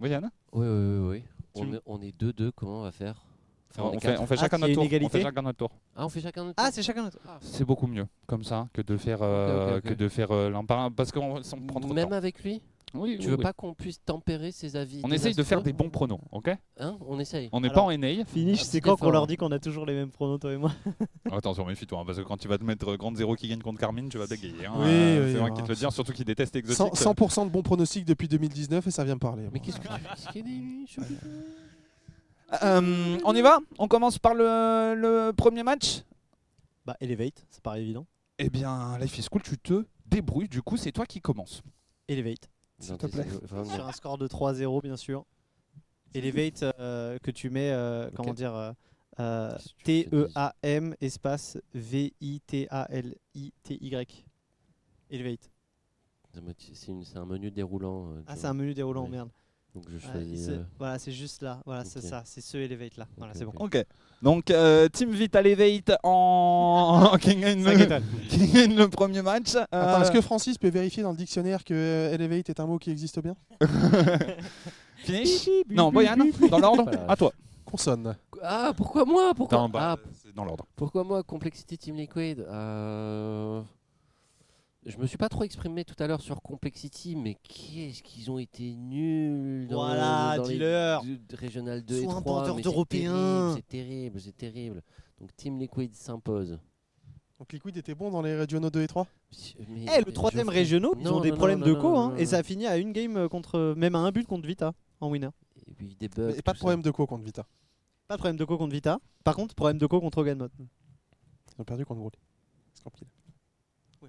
S1: oui, Yann?
S3: Oui, oui, oui. oui.
S1: Tu
S3: On est, on est 2-2, comment on va faire? Enfin,
S1: on,
S3: est
S1: fait,
S3: quatre.
S1: on fait
S2: Ah,
S1: chacun
S2: qu'il y a
S1: notre tour.
S2: une
S1: On fait chacun notre tour.
S3: Ah, on fait chacun notre
S2: Ah,
S3: tour
S2: c'est chacun notre.
S1: C'est beaucoup mieux comme ça que de faire, euh,
S3: Ok, ok, ok.
S1: Que de faire euh, l'un par un. Parce qu'on on prend trop de
S3: Même
S1: temps.
S3: avec lui?
S1: Oui,
S3: Tu
S1: oui,
S3: veux
S1: oui.
S3: pas qu'on puisse tempérer ses avis
S1: On essaye de faire des bons pronos, ok
S3: Hein On essaye.
S1: On n'est pas en NA.
S2: Finish,
S3: Un
S2: c'est quand qu'on leur dit qu'on a toujours les mêmes pronos, toi et moi
S1: Attention, méfie-toi, hein, parce que quand tu vas te mettre Grande Zéro qui gagne contre Carmine, tu vas bégayer. hein.
S4: Oui,
S1: Euh,
S4: oui,
S1: c'est moi qui te
S4: hein.
S1: le dire, surtout qu'il déteste Exotique.
S4: 100%, 100% de bons pronostics depuis 2019 et ça vient me parler.
S3: Mais qu'est-ce que plus.
S1: Euh, on y va? On commence par le, le premier match?
S2: Bah, Elevate, ça paraît évident.
S1: Eh bien, Life is Cool, tu te débrouilles. Du coup, c'est toi qui commence.
S2: Elevate.
S3: S'il
S4: te plaît.
S2: Sur un score de 3-0, bien sûr. Elevate euh, que tu mets, euh, comment dire, euh, T-E-A-M espace V-I-T-A-L-I-T-Y. Elevate.
S3: C'est un menu déroulant.
S2: Ah, c'est un menu déroulant,
S3: Oui.
S2: merde.
S3: Donc je choisis. euh,
S2: Voilà, c'est juste là. Voilà, c'est ça. C'est ce Elevate là. Voilà,
S3: Ok,
S2: c'est bon.
S3: ok.
S1: Donc, euh, Team Vital Elevate en... gagne
S2: Cinq
S1: le... premier match.
S4: Attends,
S1: Euh,
S4: est-ce que Francis peut vérifier dans le dictionnaire que euh, Elevate est un mot qui existe bien?
S1: Finish? Non, Boyan, dans l'ordre? À toi.
S4: Consonne.
S3: Ah, pourquoi moi? Pourquoi...
S1: Non, bah,
S3: ah,
S1: c'est dans l'ordre.
S3: pourquoi moi? Complexity Team Liquid euh... Je me suis pas trop exprimé tout à l'heure sur Complexity, mais qu'est-ce qu'ils ont été nuls dans,
S2: Voilà,
S3: dans les
S2: dis-leur.
S3: deux- Régional 2 et
S2: Sois un
S3: 3.
S2: bandeur
S3: mais
S2: d'Européens.
S3: C'est terrible, c'est terrible, c'est terrible. Donc Team Liquid s'impose.
S4: Donc Liquid était bon dans les régionaux 2 et 3
S3: Mais-
S2: Eh, le
S3: mais
S2: troisième
S3: Geoffrey-
S2: régionaux, ils
S3: Non,
S2: ont des
S3: non,
S2: problèmes
S3: non,
S2: de co,
S3: non,
S2: hein,
S3: non,
S2: et
S3: non.
S2: ça a fini à une game contre, même à un but contre Vita en winner.
S3: Et puis des bugs.
S4: Et pas de problème de co contre Vita.
S2: Pas de problème de co contre Vita. Par contre, problème de co contre Hogan.
S4: Ils ont perdu contre Broly. Scorpion.
S2: Oui,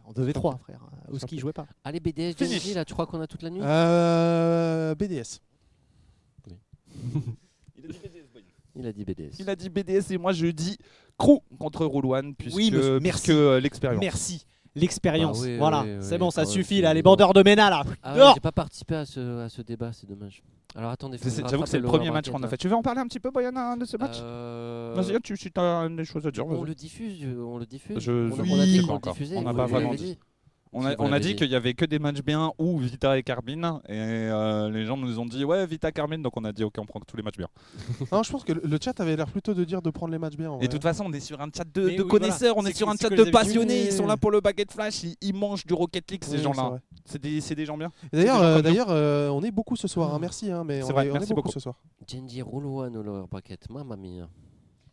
S2: on devait 3, frère. Oski jouait pas.
S3: Allez, BDS,
S1: Finish.
S3: Genji, là, tu crois qu'on a toute la nuit?
S4: Euh, BDS.
S3: Il a dit BDS.
S1: Il a dit BDS et moi je dis Crew contre Rule One puisque,
S2: Oui,
S1: puisque,
S2: merci.
S1: euh, l'expérience.
S2: Merci. L'expérience.
S3: Oui,
S2: voilà,
S3: oui,
S2: c'est
S3: oui,
S2: bon, ça
S3: quand
S2: suffit là. Les bandeurs de Ménat là.
S3: Ah j'ai pas participé à ce, à ce débat, c'est dommage. Alors attendez, faut
S1: C'est-
S3: que je
S1: J'avoue que c'est le premier match qu'on a fait. Tu veux en parler un petit peu, Boyan, hein, de ce match
S3: Euh,
S1: Vas-y, tu, si t'as des choses à dire.
S3: On le diffuse, on le diffuse.
S1: Je-
S3: on, on a dit
S1: pas
S3: qu'on le diffusait.
S1: On n'a pas vraiment
S3: dit.
S1: On a, on dit qu'il y avait que des matchs bien ou Vita et Carmine. Et euh, les gens nous ont dit ouais, Vita Carmine. Donc on a dit ok, on prend tous les matchs bien.
S4: Non, je pense que le- chat avait l'air plutôt de dire de prendre les matchs bien. en
S1: Et de toute façon, on est sur un chat de,
S2: Mais
S1: de
S2: oui,
S1: connaisseurs,
S2: voilà.
S1: on est, sur un chat de passionnés. Ils sont là pour le baguette flash. Ils, ils mangent du Rocket League, ces
S4: Oui,
S1: gens-là. C'est des, c'est des gens bien.
S4: D'ailleurs,
S1: C'est des gens
S4: euh, d'ailleurs, euh, on est beaucoup ce soir. hein. Merci, hein, mais
S1: C'est
S4: on,
S1: vrai,
S4: est, on
S1: merci
S4: est beaucoup,
S1: beaucoup.
S4: ce soir.
S3: Genji roule one au lower bracket, mamma mia.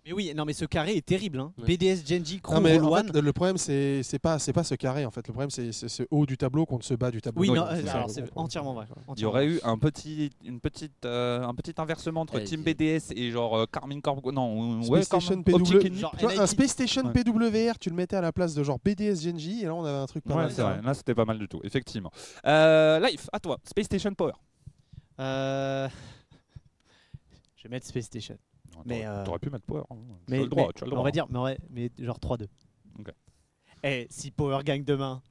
S2: Mais oui, non mais ce carré est terrible. Hein.
S3: Ouais.
S2: BDS, Genji, Crew,
S4: Non, mais
S2: Roll
S4: en fait, le problème, c'est c'est pas, c'est pas ce carré. En fait, le problème, c'est c'est ce haut du tableau contre ce bas du tableau.
S2: Oui, non,
S1: c'est
S2: euh, c'est entièrement vrai.
S1: Il y aurait eu un petit, une petite, euh, un petit inversement entre
S3: Eh,
S1: Team BDS et genre euh, Carmine Corp. Non,
S4: Space
S1: ouais,
S4: Station PW.
S2: Genre
S4: vois, un. Space Station
S1: Ouais.
S4: PWR, tu le mettais à la place de genre BDS Genji, et là, on avait un truc pas
S1: Ouais,
S4: mal.
S1: c'est vrai. Là, c'était pas mal du tout, effectivement. Euh, Life, à toi. Space Station Power.
S2: Euh, Je vais mettre Space Station. Mais,
S1: T'aurais-
S2: euh,
S1: T'aurais pu mettre Power. hein. Tu
S2: Mais,
S1: as le droit.
S2: mais
S1: tu as le
S2: on
S1: droit.
S2: va dire, mais, ouais, mais genre 3-2.
S1: Ok.
S2: Eh, si Power gagne demain.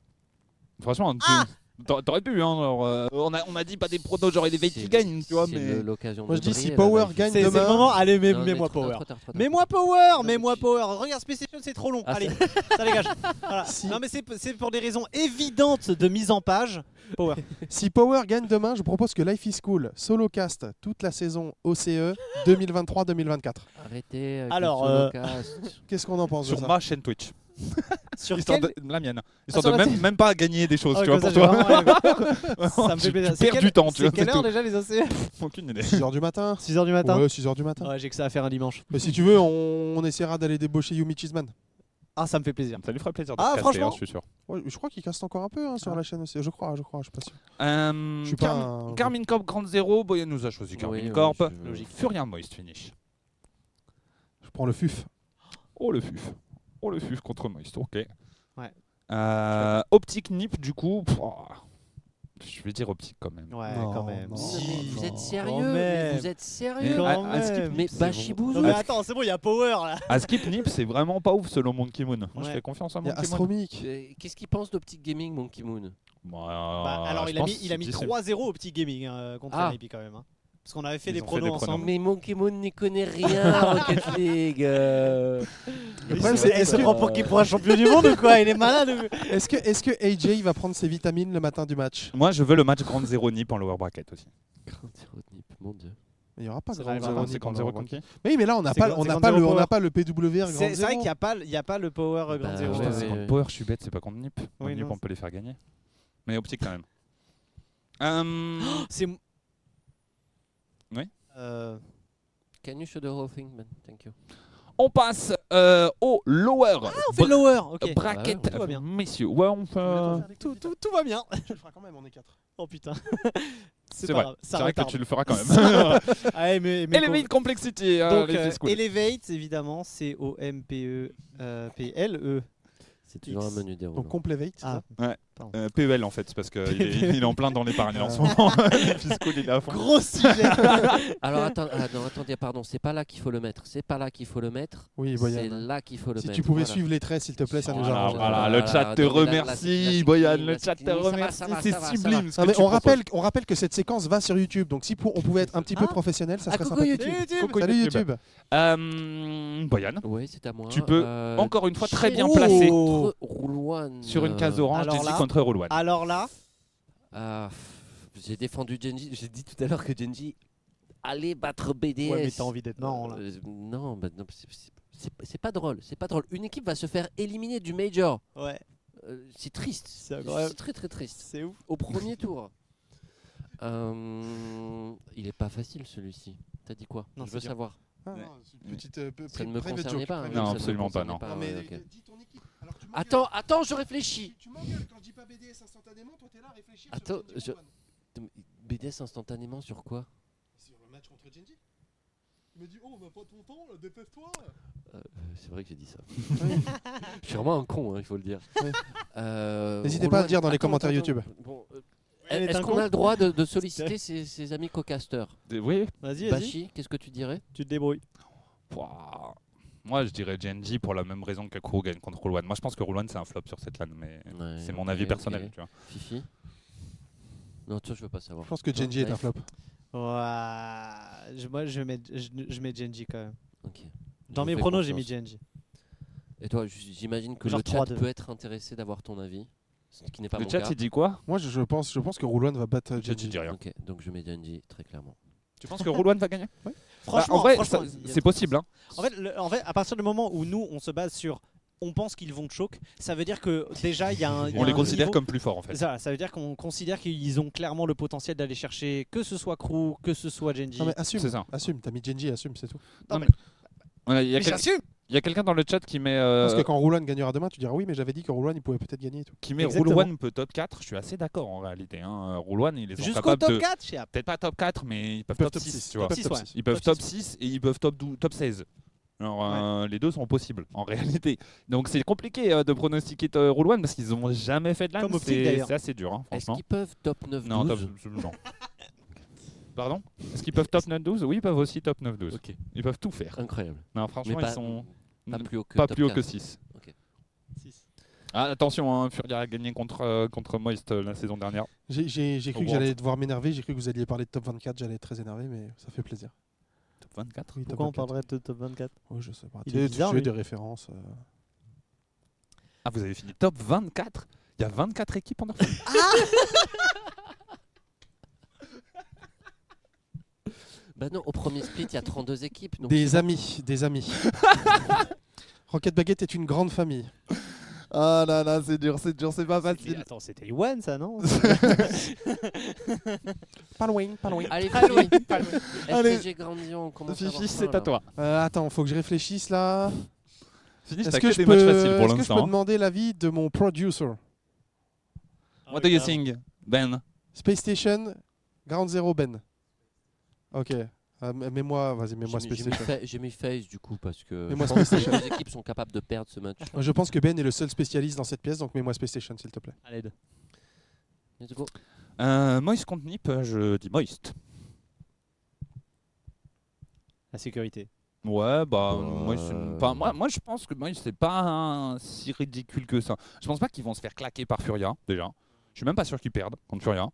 S1: Franchement, tu-
S2: Ah
S1: t'a- t'aurais pu. Hein, alors, euh, on, a, on a dit pas des pronos genre Elevate qui gagnent, tu vois, mais.
S3: l'occasion
S4: Moi, je dis, si Power gagne
S2: C'est
S4: demain-
S2: le moment, allez, mets-moi Power. Mets-moi Power, mets-moi Power. Regarde, Space Station, c'est trop long.
S3: Ah,
S2: Allez, ça dégage. Voilà.
S4: Si-
S2: Non, mais c'est c'est pour des raisons évidentes de mise en page. Power.
S4: Si Power gagne demain, je propose que Life is Cool solo cast toute la saison OCE 2023-2024.
S3: Arrêtez
S2: Alors, euh.
S4: Qu'est-ce qu'on en pense de
S1: Sur
S4: ça
S1: ma chaîne Twitch.
S2: Sur
S1: Histoire
S2: quel...
S1: de, la mienne. Histoire
S2: sur
S1: de même, même pas gagner des choses,
S2: Ah,
S1: tu vois, pour
S2: ça,
S1: toi.
S2: vraiment- Ça me fait
S1: Tu-
S2: plaisir.
S1: tu perds du temps, tu
S2: C'est
S1: vois,
S2: quelle heure
S1: tout.
S2: déjà les
S1: Aucune idée.
S4: 6h du matin
S2: 6h du matin
S4: Ouais, 6h du matin.
S2: Ouais, j'ai que ça à faire un dimanche.
S4: Mais si tu veux, on, on essaiera d'aller débaucher Yumi Cheeseman.
S2: Ah, ça me fait plaisir.
S1: Ça lui ferait plaisir de
S2: Ah,
S1: se casser,
S2: franchement
S1: hein, je suis sûr.
S4: Ouais, je crois qu'il caste encore un peu hein, sur
S2: Ah.
S4: la chaîne aussi. Je crois, je crois, je suis pas sûr.
S1: Euh,
S4: Je suis pas un-
S1: Carmine Corp Grand Zero, Boyan nous a choisi Carmine
S3: oui,
S1: Corp.
S2: Logique.
S1: Furien Moist finish.
S4: Je prends le FUF.
S1: Oh le fuf. Oh le fuf contre Moist, ok.
S2: Ouais.
S1: Euh, optique Nip du coup. pff, oh, je vais dire optique quand même.
S2: Ouais,
S4: Non,
S2: quand même.
S4: non.
S3: Mais vous êtes sérieux Mais
S2: même.
S3: vous êtes
S1: Mais,
S3: sérieux
S1: à- à Skip
S3: Mais
S1: c'est
S3: Bashibou
S2: Non, mais attends, c'est bon, il y a Power là.
S1: À Skip Nip, c'est vraiment pas ouf selon Monkey Moon. Moi je fais confiance à Monkey Moon.
S4: Astromic.
S3: Euh, Qu'est-ce qu'il pense d'Optic Gaming, Monkey Moon
S1: Bah,
S2: Bah, alors, il a mis, il a mis
S1: que c'est-
S2: 3-0 au petit gaming hein, contre
S3: Ah.
S2: NIP quand même. hein. Parce qu'on avait fait des
S1: ont fait
S2: pronos
S1: des pronos.
S2: ensemble.
S3: Mais Monkey Moon n'y connaît rien à Rocket League. euh.
S4: Le problème, c'est
S2: Elle
S4: est-ce
S2: se
S4: que,
S2: prend pour qui pour un champion du monde ou quoi? Il est malade ou-
S4: est-ce que, est-ce que AJ va prendre ses vitamines le matin du match?
S1: Moi je veux le match Grand Zero Nip en lower bracket aussi.
S3: Grand zéro de Nip, mon dieu.
S4: Il n'y aura pas grand
S1: c'est Grand Zero contre qui
S4: Mais oui, mais là, on n'a pas, on n'a pas, le, on n'a pas le PWR grand
S2: C'est c'est vrai qu'il n'y a, pas- il y a pas le Power euh, Grand
S3: Bah,
S2: Zero.
S3: ouais,
S1: Putain,
S3: ouais,
S1: c'est
S3: ouais.
S1: contre Power, je suis bête, c'est pas contre Nip. Nip, on peut les faire gagner. Mais optique quand même. Euh,
S2: C'est. Euh,
S3: Can you show the whole thing, man Thank you.
S1: on passe euh, au lower
S2: on fait lower, ok.
S1: bracket,
S3: Ah ouais,
S2: tout va bien.
S1: messieurs. Ouais, on fait. euh,
S2: Tout, tout, tout va bien.
S4: Tu le feras quand même, on est 4.
S2: Oh putain.
S1: C'est vrai. C'est
S2: ça
S1: vrai que tu le feras quand même.
S2: Allez, mais, mais
S1: Elevate Complexity. hein,
S2: Donc, euh,
S1: schools.
S2: Elevate, évidemment, c'est O-M-P-E. euh, P-L-E.
S3: C'est toujours un menu déroulant.
S4: Donc Complevate,
S2: Ah,
S4: ça
S1: Euh, PEL en fait, c'est parce qu'il est, il est en plein dans les parallèles en ce moment. Fiscal, il est à fond.
S2: gros sujet.
S3: Alors attends, ah, non, attendez, pardon, c'est pas là qu'il faut le mettre. C'est pas là qu'il faut le mettre.
S4: Oui,
S3: c'est
S4: Boyan.
S3: là qu'il faut le
S4: Si
S3: mettre.
S4: tu pouvais
S3: voilà.
S4: suivre les traits, s'il te plaît, ça nous
S1: Voilà,
S4: arrange.
S1: voilà,
S3: Voilà,
S1: le chat te remercie,
S3: la-
S1: Boyan, le chat te remercie, c'est sublime. ce
S4: Non, mais on rappelle, on rappelle que cette séquence va sur YouTube, donc si pour- on pouvait être un petit peu
S2: Ah.
S4: professionnel, ça
S3: Ah,
S4: serait sympathique.
S3: YouTube.
S4: Salut
S1: YouTube. Euh, Boyan,
S3: Oui, c'est à moi.
S1: tu peux
S3: Euh,
S1: encore une fois très bien
S2: Oh.
S3: contre Roule
S1: sur une
S3: euh,
S1: case orange,
S2: alors
S1: Genji
S2: là-
S1: contre Roll One.
S2: Alors là,
S3: ah, j'ai défendu Genji. J'ai dit tout à l'heure que Genji allait battre BDS.
S2: ouais, mais t'as envie d'être marrant là.
S3: Euh, non, bah, non, c'est- pas drôle. C'est pas drôle. Une équipe va se faire éliminer du Major.
S2: Ouais,
S3: Euh, c'est triste.
S2: C'est
S3: très très triste.
S2: c'est ouf.
S3: Au premier tour. Euh, il est pas facile celui-ci. T'as dit quoi?
S2: Non,
S3: Je veux
S2: dur.
S3: savoir.
S4: Ah, non, c'est une petite, euh, pe-
S3: Ça ne me concernait
S4: joke,
S3: pas. oui,
S1: Non, absolument pas, non.
S3: pas,
S4: Non, mais
S3: ouais, ok.
S4: dis ton équipe. Alors, tu
S3: Attends, attends, je réfléchis.
S4: Tu m'engueules quand je dis pas BDS instantanément, toi t'es là à réfléchir sur
S3: Attends,
S4: Genji
S3: je-. BDS instantanément sur quoi?
S4: Sur le match contre Genji. Il me dit Oh, on n'a pas ton temps, dépêche-toi.
S3: Euh, C'est vrai que j'ai dit ça. je suis vraiment un con, hein, il faut le dire.
S4: Ouais.
S3: Euh,
S4: N'hésitez pas à le dire dans les
S3: Attends,
S4: commentaires
S3: attends,
S4: YouTube.
S3: Bon, euh,
S2: Elle est
S3: Est-ce
S2: un
S3: qu'on
S2: con
S3: a le droit de, de solliciter ses, ses amis co-casters
S1: Des- Oui.
S2: Vas-y, vas-y.
S3: Bashi, qu'est-ce que tu dirais
S2: Tu te débrouilles.
S1: Pouah. Moi, je dirais Genji pour la même raison que Crew gagne contre One. Moi, je pense que One, c'est un flop sur cette LAN, mais
S3: Ouais,
S1: c'est mon
S3: ok,
S1: avis
S3: ok.
S1: personnel. Tu vois.
S3: Fifi Non, toi, je veux pas savoir.
S4: Je pense que Genji est un flop.
S2: Ouais, je- moi je mets, je, je mets Genji quand même.
S3: Ok.
S2: Dans
S3: Je
S2: mes
S3: fais
S2: pronos, j'ai mis
S3: confiance.
S2: Genji.
S3: Et toi, j- j'imagine que
S2: Genre
S3: le chat
S2: 3-2.
S3: peut être intéressé d'avoir ton avis, ce qui n'est pas
S1: Le
S3: mon
S1: chat,
S3: cas.
S1: il dit quoi
S4: Moi, je, je pense, je pense que Roulon va battre
S1: Le chat, il
S4: Genji.
S1: dit rien.
S3: Ok, donc je mets Genji très clairement.
S1: Tu penses que Roll One va gagner? Bah,
S2: Franchement,
S1: En vrai,
S2: franchement,
S1: ça-
S2: il y a-
S1: c'est possible. Hein.
S2: En fait, le- en fait, à partir du moment où nous, on se base sur on pense qu'ils vont choke, ça veut dire que déjà il y a un. il y a
S1: On les
S2: un
S1: considère
S2: niveau-
S1: comme plus forts en fait.
S2: Ça, ça veut dire qu'on considère qu'ils ont clairement le potentiel d'aller chercher que ce soit Crew, que ce soit Genji.
S4: Non mais assume,
S1: C'est ça.
S4: assume. T'as mis Genji, assume, c'est tout.
S1: Ouais, Il y a
S2: Mais
S1: quel-
S2: j'assume
S1: il y a quelqu'un dans le chat qui met, euh,
S4: Parce que quand Roulan gagnera demain, tu diras oui, mais j'avais dit que Roulan il pouvait peut-être gagner et tout.
S1: qui met One peut top 4. Je suis assez d'accord en réalité. Hein. Rule One, ils sont
S2: Jusqu'au top
S1: de.
S2: 4, chez App.
S1: Peut-être pas top 4, mais ils peuvent
S4: Ils peuvent
S1: top,
S4: top
S1: 6,
S4: six,
S1: tu vois.
S4: top
S2: six,
S4: top
S2: ouais.
S4: six.
S1: Ils peuvent
S2: Top
S1: top 6 et ils peuvent top, 12 top 16. Alors, euh, les deux sont possibles en réalité. Donc c'est compliqué euh, de pronostiquer euh, One parce qu'ils n'ont jamais fait de
S2: Optic,
S1: C'est assez dur, hein,
S3: Est-ce qu'ils peuvent top 9
S1: Non,
S3: 12
S1: top, non. Pardon? Est-ce qu'ils peuvent top 9-12 Oui, ils peuvent aussi top 9-12.
S3: Ok,
S1: Ils peuvent tout faire.
S3: incroyable.
S1: Non, franchement,
S3: pas-
S1: ils sont
S3: Pas plus haut que
S1: pas
S3: top
S1: plus haut que
S3: 4.
S1: 6.
S3: Ok.
S1: Ah, attention, hein, Furia a gagné contre, euh, contre Moist euh, la saison dernière.
S4: J'ai- J'ai j'ai
S1: Au
S4: cru que j'allais devoir m'énerver, j'ai cru que vous alliez parler de top 24, j'allais être très énervé, mais ça fait plaisir.
S1: Top 24
S4: Oui, top
S2: Pourquoi on
S4: 24.
S2: parlerait de top 24
S4: Oui, je sais pas.
S2: Il est bizarre,
S4: des références. euh.
S1: Ah, vous avez fini top 24 Il y a 24 équipes en Orphan
S3: Bah non, au premier split, il y a 32 équipes. Donc
S4: Des amis, des amis. Rocket Baguette est une grande famille.
S1: Ah là là, c'est dur, c'est dur, c'est pas
S2: C'était- Attends, c'était One ça, non
S4: Pas loin, pas loin.
S3: Allez,
S2: Pas loin, pas loin.
S1: Allez.
S3: FPG Grandion, on commence
S1: Fifi, c'est à toi.
S4: Euh, attends, faut que je réfléchisse là.
S1: Fifi,
S4: Est-ce que,
S1: que
S4: je
S1: des
S4: peux,
S1: matchs faciles pour
S4: est-ce que je peux
S1: hein.
S4: demander l'avis de mon producer
S1: What do you think, Ben?
S4: Space Station, Ground Zero Ben. Ok. Euh, m- mets-moi, vas-y, mets-moi
S3: J'ai mis-
S4: Space
S3: j'ai mis
S4: Station.
S3: fa- J'ai mis face du coup parce que
S4: Mais moi,
S3: je pense
S4: Space
S3: que les deux équipes sont capables de perdre ce match.
S4: Je pense que Ben est le seul spécialiste dans cette pièce, donc mets-moi Space Station, s'il te plaît.
S3: Let's go.
S1: euh, Moist contre Nip, euh, je dis Moist.
S2: La sécurité.
S1: Ouais, bah,
S3: Ouais.
S1: moi, moi, moi, je pense que Moist, c'est pas un- si ridicule que ça. Je pense pas qu'ils vont se faire claquer par Furia, déjà. Je suis même pas sûr qu'ils perdent contre Furia.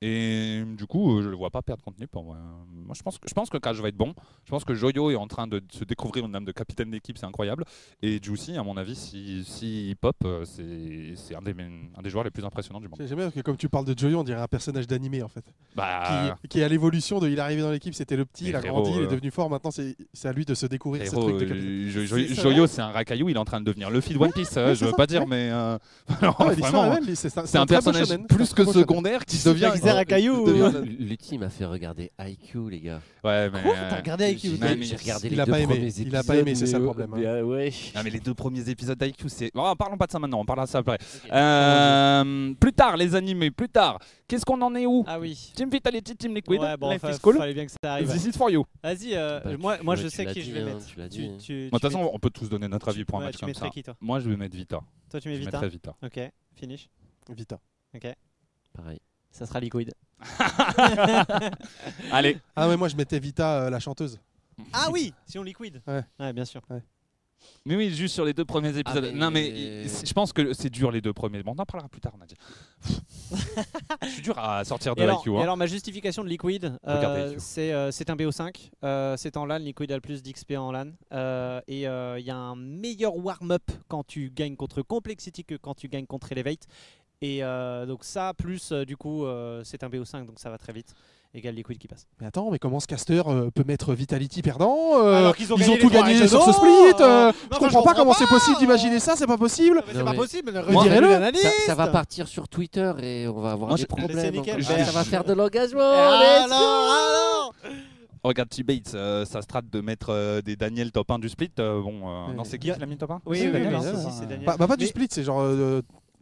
S1: Et du coup, euh, je le vois pas perdre en vrai. Moi, je pense que, je pense que Cash va être bon. Je pense que Joyo est en train de se découvrir une âme de capitaine d'équipe, c'est incroyable. Et Juicy, à mon avis, si, si pop, euh, c'est un des, un des joueurs les plus impressionnants du monde.
S4: J'aime bien parce que comme tu parles de Joyo, on dirait un personnage d'animé en fait.
S1: Bah,
S4: Qui, qui est à l'évolution de. Il est arrivé dans l'équipe, c'était le petit,
S1: Mais
S4: il a
S1: frérot,
S4: grandi, il est
S1: euh,
S4: devenu fort. Maintenant, c'est à lui de se découvrir ce
S1: Frérot,
S4: truc de capitaine.
S1: Jo- Jo-
S2: C'est ça,
S1: Joyo, c'est un racaillou, il est en train de devenir le feed One Piece.
S4: Ouais,
S1: je veux
S4: ça,
S1: pas dire,
S4: ouais.
S1: mais euh,
S4: c'est
S1: un, personnage plus que secondaire qui devient.
S2: Sert à caillou
S3: Lutti m'a fait regarder IQ, les gars.
S1: Ouais, mais.
S2: Quoi
S1: euh,
S2: T'as regardé IQ
S1: j'ai-
S2: toi
S1: mais-
S3: J'ai regardé
S4: il
S3: les
S4: a
S3: deux
S4: pas aimé,
S3: premiers
S4: il a pas
S3: épisodes,
S4: aimé, c'est ça le problème,
S3: mais, euh, ouais.
S1: Ah, mais les deux premiers épisodes d'IQ, c'est. Oh, parlons pas de ça maintenant, on parlera de ça après. Euh, plus tard, les animés, plus tard. Qu'est-ce qu'on en est où
S2: Ah oui.
S1: Team Vitality, Team Liquid,
S2: Ouais, bon,
S1: Life is cool.
S2: fallait bien que ça arrive.
S1: This is for you.
S2: Vas-y, euh,
S3: Bah,
S2: moi, moi je sais qui je vais
S3: hein,
S2: mettre.
S1: De toute façon, on peut tous donner notre avis pour un match comme ça. Moi, je vais mettre Vita.
S2: Toi tu mets
S1: Je
S2: Vita.
S1: mettrais Vita.
S2: Ok, finish.
S4: Vita.
S2: Ok,
S3: Pareil.
S2: Ça sera Liquid.
S1: Allez.
S4: Ah, ouais, moi je mettais Vita, euh, la chanteuse.
S2: Ah oui, si on Liquid.
S4: Ouais.
S2: Ouais, bien sûr.
S1: Mais oui, juste sur les deux premiers épisodes.
S3: mais-
S1: Non, mais c'est- je pense que c'est dur les deux premiers. Bon, on en parlera plus tard, on a dit. je suis dur à sortir de l'IQ. Hein.
S2: alors, ma justification de Liquid, euh, c'est euh, c'est un BO5, euh, c'est en LAN, Liquid a le plus d'XP en LAN, euh, et il y a un meilleur warm-up quand tu gagnes contre Complexity que quand tu gagnes contre Elevate. Et euh, donc ça, plus euh, du coup, euh, c'est un BO5, donc ça va très vite. Égal Liquid qui passe.
S4: Mais attends, mais comment ce caster euh, peut mettre Vitality perdant euh,
S2: Alors qu'ils ont
S4: Ils ont tout gagné sur ce split.
S2: non,
S4: je
S2: je
S4: comprends pas
S2: comprends
S4: comment c'est possible d'imaginer ça, c'est pas possible.
S2: C'est pas
S3: mais-
S2: possible,
S4: Redirez-le.
S3: Ça, ça va partir sur Twitter et on va avoir
S1: Moi,
S3: des
S1: je-
S3: problèmes.
S2: Nickel. Ben,
S3: ça va faire de l'engagement.
S2: Ah non, ah non
S1: Regarde T-Bates, euh, sa strat de mettre euh, des Daniel top 1 du split. euh, bon, euh,
S4: Ouais.
S1: non, c'est qui qui l'a mis top 1
S2: Oui,
S4: C'est
S2: oui, oui, c'est Daniel.
S4: Bah, bah, pas du split, c'est genre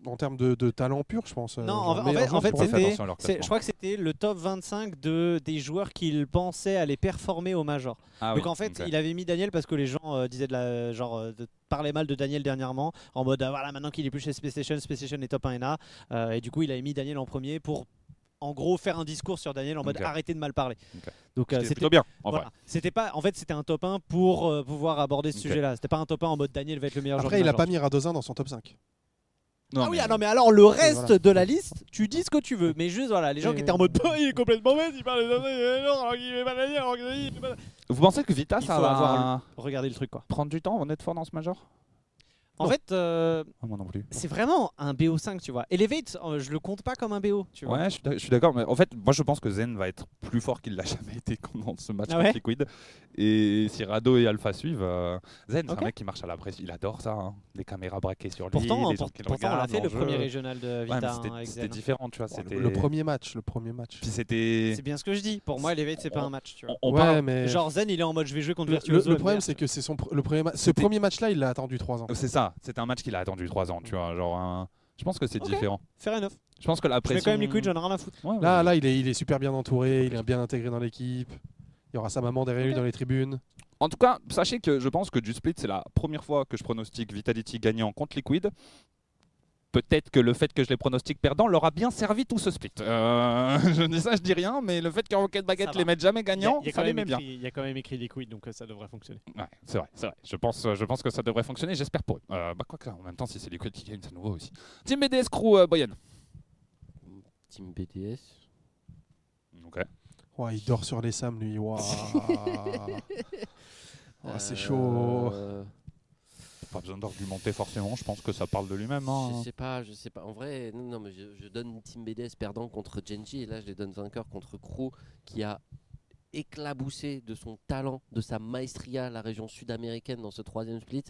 S4: en termes de, de talent pur, je pense. euh,
S2: Non,
S4: genre
S2: en, fait, en fait c'était, je crois que c'était le top 25 de, des joueurs qu'il pensait aller performer au Major.
S1: Ah
S2: Donc
S1: oui,
S2: en fait, il avait mis Daniel parce que les gens euh, disaient de la, genre, euh, de parler mal de Daniel dernièrement, en mode ah, voilà, maintenant qu'il est plus chez Space Station, Space Station est top 1 NA. euh, et du coup, il avait mis Daniel en premier pour en gros faire un discours sur Daniel en mode arrêtez de mal parler.
S1: Ok.
S2: Donc euh,
S1: C'était bien, en
S2: voilà. C'était pas, en fait, c'était un top 1 pour euh, pouvoir aborder ce sujet-là. C'était pas un top 1 en mode Daniel va être le meilleur
S4: Après,
S2: joueur.
S4: il
S2: du
S4: a pas mis Radozin dans son top 5.
S1: Non,
S2: ah oui,
S1: mais-
S2: ah non, mais alors le reste
S4: voilà.
S2: de la liste, tu dis ce que tu veux. Mais juste, voilà, les gens qui étaient en mode bah, il est complètement bête, il parle de ça, il est non, alors qu'il est pas Daniel, alors qu'il est pas.
S1: Vous pensez que Vita,
S2: Il
S1: ça va
S2: avoir Regardez le truc quoi.
S1: prendre du temps avant d'être fort dans ce major?
S2: En
S1: Oh.
S2: fait, euh,
S1: Ah, moi non plus.
S2: c'est vraiment un BO5, tu vois. Elevate, euh, je le compte pas comme un BO, tu vois.
S1: Ouais, je suis d'accord. Mais en fait, moi, je pense que Zen va être plus fort qu'il l'a jamais été pendant ce match
S2: Ah
S1: contre
S2: ouais
S1: Liquid. Et si Rado et Alpha suivent, euh, Zen, c'est un mec qui marche à la presse. Il adore ça. hein. Des caméras braquées sur lui.
S2: Pourtant,
S1: des
S2: pour-
S1: gens qui le
S2: pourtant on l'a
S1: regardent
S2: fait le
S1: jeu.
S2: premier régional de Vita hein,
S1: c'était- différent, tu vois.
S4: Le-
S1: c'était
S4: le, premier match, le premier match.
S1: C'était.
S2: C'est bien ce que je dis. Pour moi, Elevate, c'est pas un match, tu vois.
S1: On, on
S4: ouais,
S1: parle-
S4: mais
S2: Genre Zen, il est en mode je vais jouer contre
S4: le,
S2: Virtuoso.
S4: le- le problème c'est que c'est son pr- le premier ma- ce premier match là, il l'a attendu 3 ans.
S1: C'est ça. C'était un match qu'il a attendu 3 ans, tu vois. Genre, un- je pense que c'est différent.
S2: Fair enough.
S1: Je pense que la
S2: Je
S1: pression.
S2: mets quand même Liquid, j'en ai rien à foutre.
S1: Ouais, ouais.
S4: Là là, il est il est super bien entouré, il est bien intégré dans l'équipe. Il y aura sa maman derrière lui dans les tribunes.
S1: En tout cas, sachez que je pense que du split, c'est la première fois que je pronostique Vitality gagnant contre Liquid. Peut-être que le fait que je les pronostique perdants leur a bien servi tout ce split. Euh, je dis ça, je dis rien, mais le fait qu'en Rocket Baguette les mette jamais
S2: Il y a-
S1: gagnants,
S2: il y a
S1: ça
S2: quand
S1: les
S2: même
S1: met bien.
S2: écrit- il y a quand même écrit Liquid, donc euh, ça devrait fonctionner.
S1: Ouais, c'est vrai, c'est vrai. Je pense, je pense que ça devrait fonctionner, j'espère pour eux. Euh, bah, quoi que, en même temps, si c'est Liquid qui gagne, c'est nouveau aussi. Team BDS Crew, euh, Boyan.
S3: Team BDS.
S1: Ok.
S4: Ouais, il dort sur les Sam lui. Waouh. Ah, c'est chaud.
S1: Pas besoin d'argumenter forcément, je pense que ça parle de lui-même.
S3: Je
S1: hein.
S3: sais pas, je sais pas. En vrai, non, mais je, je donne Team BDS perdant contre Genji et là je les donne vainqueur contre Crew qui a éclaboussé de son talent, de sa maestria la région sud-américaine dans ce troisième split.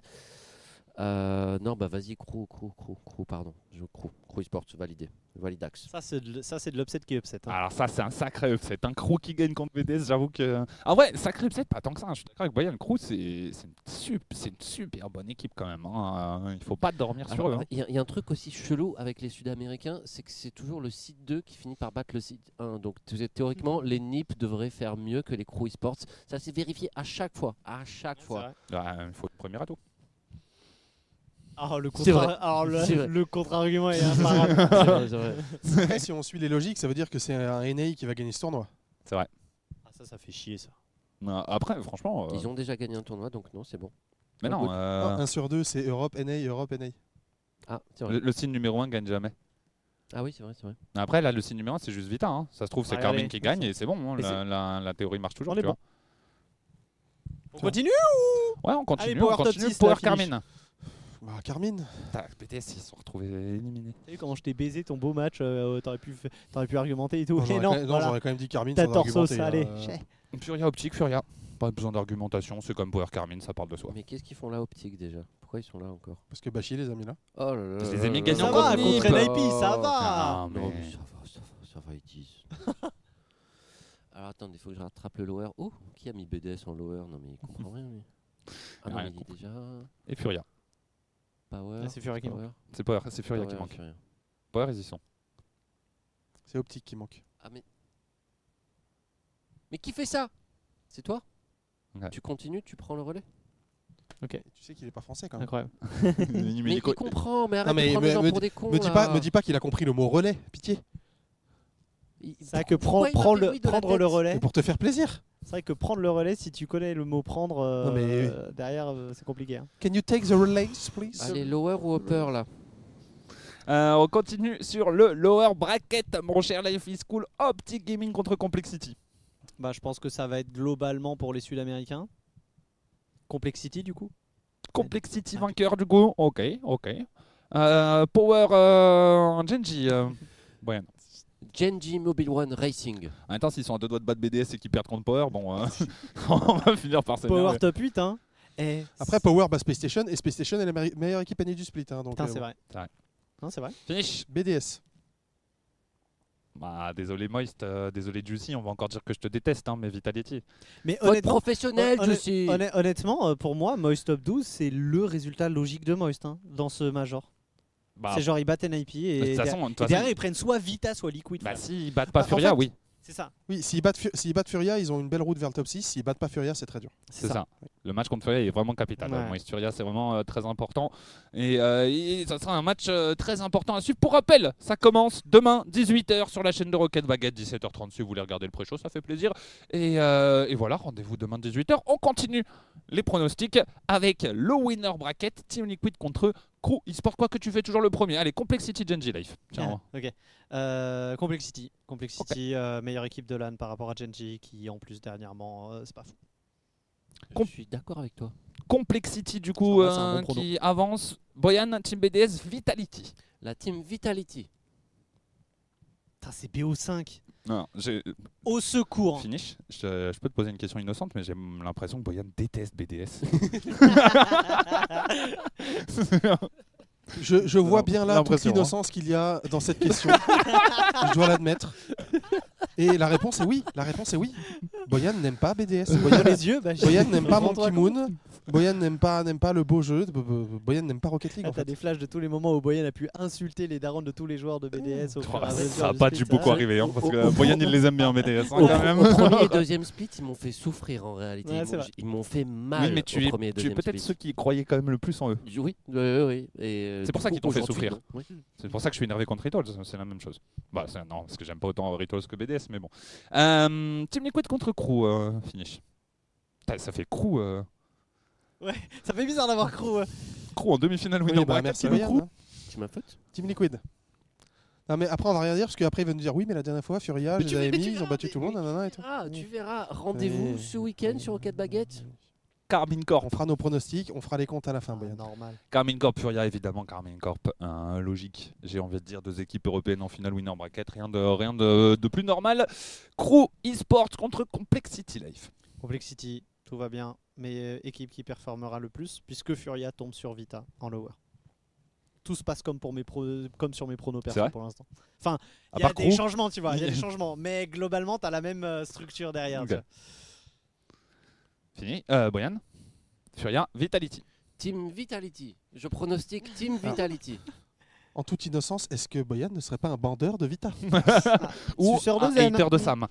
S3: Euh, non, bah vas-y, Crew, Crew, Crew, Crew, pardon. Je Crew, Crew Esports, validé. Validax.
S2: Ça, c'est de, c'est l'upset qui est upset. hein.
S1: Alors ça c'est un sacré upset. Un crew qui gagne contre BDS, j'avoue que... Ah ouais, sacré upset, pas tant que ça. hein. Je suis d'accord avec Boyan. Le crew, c'est c'est une, sup- c'est une super bonne équipe quand même. hein. Euh, Il faut pas dormir sur eux. Hein.
S3: Il y, a- il y a un truc aussi chelou avec les Sud-Américains, c'est que c'est toujours le site 2 qui finit par battre le site 1. Donc théoriquement, les NIP devraient faire mieux que les Crew Esports. Ça s'est vérifié à chaque fois. À chaque
S2: C'est
S3: fois.
S1: Ouais, il faut le premier atout.
S2: Alors, le
S3: C'est
S2: contre,
S3: vrai.
S2: Alors, le,
S3: C'est vrai.
S2: le contre-argument est imparable.
S3: C'est vrai, c'est vrai.
S4: Après, si on suit les logiques, ça veut dire que c'est un NA qui va gagner ce tournoi.
S2: Ah, ça, ça fait chier, ça.
S1: Euh, Après, franchement... euh,
S3: Ils ont déjà gagné un tournoi, donc non, c'est bon.
S1: Mais non, euh,
S4: 1 sur 2, c'est Europe, NA, Europe, NA.
S3: Ah, c'est vrai.
S1: le, le signe numéro 1 gagne jamais.
S3: Ah oui, c'est vrai, c'est vrai.
S1: Après, là, le signe numéro 1, c'est juste Vita. hein. Ça se trouve, c'est. Carmine qui gagne et c'est bon. hein.
S2: Et
S1: La,
S2: c'est-
S1: la- la théorie marche toujours.
S2: On est bon. On continue
S1: vois. Ouais, on continue.
S2: Allez, Power
S1: on
S2: top
S1: continue.
S2: 6,
S1: Power. Carmine.
S4: Bah, Carmine.
S1: Putain, BTS, ils se sont retrouvés éliminés.
S2: T'as vu comment je t'ai baisé ton beau match euh, T'aurais pu, pu argumenter et tout.
S4: Non, j'aurais
S2: non,
S4: quand même- non,
S2: voilà.
S4: j'aurais quand même dit Carmine.
S2: T'as torso
S4: argumenter,
S2: salé.
S4: euh.
S1: Furia optique, Furia. Pas besoin d'argumentation, c'est comme Power Carmine, ça parle de soi.
S3: Mais qu'est-ce qu'ils font là, Optique déjà? Pourquoi ils sont là encore?
S4: Parce que Bachi les a mis là.
S3: Oh là là.
S1: Je les
S3: là
S1: ai mis gagnants
S3: là
S2: Ça va, contre. NIP, ça va
S1: Ah,
S3: Non,
S1: mais-
S3: mais ça va, ça va, ça va, ils disent. Alors attendez, il faut que je rattrape le lower. Oh, qui a mis BDS en lower? Non, mais il comprend rien, lui. Ah non, mais il est déjà.
S1: Et Furia.
S3: Power.
S2: Ah, c'est Furia qui
S3: Power,
S1: C'est Power, c'est Furia qui manque.
S3: Furia.
S1: Power, ils y sont.
S4: C'est Optique qui manque.
S3: Ah, mais. Mais qui fait ça? C'est toi?
S1: Ouais.
S3: Tu continues, tu prends le relais?
S4: Tu sais qu'il est pas français quand même.
S2: Incroyable.
S1: Il
S3: Mais il
S1: co-
S3: comprend, mais arrête
S4: mais
S3: de prendre les gens
S4: me
S3: pour
S4: dis-
S3: des cons.
S4: Me dis
S3: là.
S4: pas, me dis pas qu'il a compris le mot relais, pitié.
S2: C'est vrai que prendre
S3: fait
S2: le, prendre le relais,
S4: C'est pour te faire plaisir.
S2: C'est vrai que prendre le relais, si tu connais le mot prendre, euh,
S4: Non, mais-
S2: euh, derrière, euh, c'est compliqué. hein.
S4: Can you take the relays, please?
S3: Allez, lower ou upper là?
S1: Euh, on continue sur le lower bracket, mon cher Life is Cool. Optic Gaming contre Complexity.
S2: Bah, je pense que ça va être globalement pour les Sud-Américains. Complexity, du coup?
S1: Complexity vainqueur du coup. Ok, ok. Euh, Power euh, Genji. Euh.
S3: Genji Mobile One Racing.
S1: En même temps, s'ils sont à deux doigts de battre BDS et qu'ils perdent contre Power, bon, euh, on va finir par s'énerver.
S2: Power top 8, hein. Et
S4: Après Power bat Space Station et Space Station est la meilleure- meilleure équipe année du split. hein, donc,
S2: Putain,
S4: euh,
S2: c'est vrai. Non, c'est vrai.
S1: Finish.
S4: BDS.
S1: Bah, désolé Moist, euh, désolé Juicy, on va encore dire que je te déteste, hein, mais Vitality.
S2: Mais honnêtement,
S3: professionnel,
S2: honnêt-
S3: Juicy.
S2: honnêt- honnêtement, euh, pour moi, Moist top 12, c'est le résultat logique de Moist hein, dans ce major.
S1: Bah,
S2: c'est genre, ils battent NIP
S1: de
S2: et,
S1: toute
S2: der-
S1: façon, de toute
S2: et
S1: façon,
S2: derrière, ils prennent soit Vita, soit Liquid.
S1: bah, s'ils battent pas
S4: Bah, en
S1: Furia,
S4: fait,
S1: oui,
S2: C'est ça.
S4: Oui, s'ils battent, s'ils battent Furia, ils ont une belle route vers le top 6. S'ils battent pas Furia, c'est très dur.
S1: c'est ça. Le match contre Furia est vraiment capital.
S2: Ouais.
S1: Moist Furia, c'est vraiment euh, très important. Et, euh, et ça sera un match euh, très important à suivre. Pour rappel, ça commence demain, 18h, sur la chaîne de Rocket Baguette, 17h30. Si vous voulez regarder le pré-show, ça fait plaisir. Et, euh, et voilà, rendez-vous demain, 18h. On continue les pronostics avec le winner bracket, Team Liquid contre Crew eSport. Quoi que tu fais toujours le premier. Allez, Complexity Genji Life. Tiens,
S2: ok. Euh, Complexity. Complexity, euh, meilleure équipe de LAN par rapport à Genji, qui en plus dernièrement, euh, c'est pas fou.
S3: Je suis d'accord avec toi.
S1: Complexity du coup
S2: bon
S1: euh, qui avance. Boyan, Team BDS, Vitality.
S3: La team Vitality.
S2: Putain, c'est BO5.
S1: Non, j'ai
S2: Au secours.
S1: finish. Je, je peux te poser une question innocente, mais j'ai l'impression que Boyan déteste BDS.
S4: Je, je vois bien là toute
S1: hein.
S4: l'innocence qu'il y a dans cette question. je dois l'admettre. Et la réponse est oui. La réponse est oui. Boyan n'aime pas BDS. Boyan,
S2: les yeux, bah,
S4: Boyan n'aime pas Monkey Moon. Boyan n'aime pas, n'aime pas le beau jeu. Bo- bo- Boyan n'aime pas Rocket League.
S2: Ah,
S4: en
S2: T'as des flashs de tous les moments où Boyan a pu insulter les darons de tous les joueurs de BDS. au mesure
S1: ça a pas dû beaucoup arriver, hein, parce que Boyan il les aime bien BDS hein,
S3: Au,
S1: quand même.
S3: au premier et deuxième split, ils m'ont fait souffrir en réalité.
S2: Ouais,
S3: ils m'ont-
S2: vrai.
S3: ils m'ont fait mal.
S1: Oui, mais
S3: au
S1: tu es, tu es peut-être ceux qui croyaient quand même le plus en eux.
S3: Oui, oui, oui. oui. Et, euh,
S1: C'est pour ça qu'ils t'ont fait souffrir.
S3: Oui.
S1: C'est pour ça que je suis énervé contre Ritos, c'est la même chose. Bah, non, parce que j'aime pas autant Ritos que BDS, mais bon. Euh, Team Liquid contre Crew, euh, finish. Putain, ça fait Crew, euh,
S2: Ça fait bizarre d'avoir crew. ouais.
S1: Crew en demi-finale
S4: Oui,
S1: winner
S4: bah,
S1: bracket,
S4: merci Boyan.
S1: Crew.
S4: hein.
S3: Tu m'as faute
S4: Team Liquid. Non mais après on va rien dire parce qu'après il va nous dire oui mais la dernière fois Furia, je les avais mis, ils ont battu tout le monde, nanana et tout.
S3: Ah, tu verras. Rendez-vous ce week-end sur Rocket Baguette.
S1: Carmine Corp.
S4: On fera nos pronostics, on fera les comptes à la fin
S2: Ah, normal.
S1: Carmine Corp, Furia, évidemment, Carmine Corp. euh, logique, j'ai envie de dire deux équipes européennes en finale winner bracket, rien de, rien de, de plus normal. Crew eSports contre Complexity Life.
S2: Complexity, tout va bien. Mais euh, équipe qui performera le plus, puisque Furia tombe sur Vita en lower. Tout se passe comme, pour mes pro- comme sur mes pronos perso pour l'instant. Enfin,
S1: À
S2: il y a
S1: part
S2: des
S1: Crew
S2: changements, tu vois. Il y a des changements. Mais globalement, tu as la même euh, structure derrière.
S1: Ok.
S2: tu vois.
S1: Fini. Euh, Boyan. Furia, Vitality.
S3: Team Vitality. Je pronostique Team
S4: Ah.
S3: Vitality.
S4: En toute innocence, est-ce que Boyan ne serait pas un bandeur de Vita
S1: Ou un hater de Sam.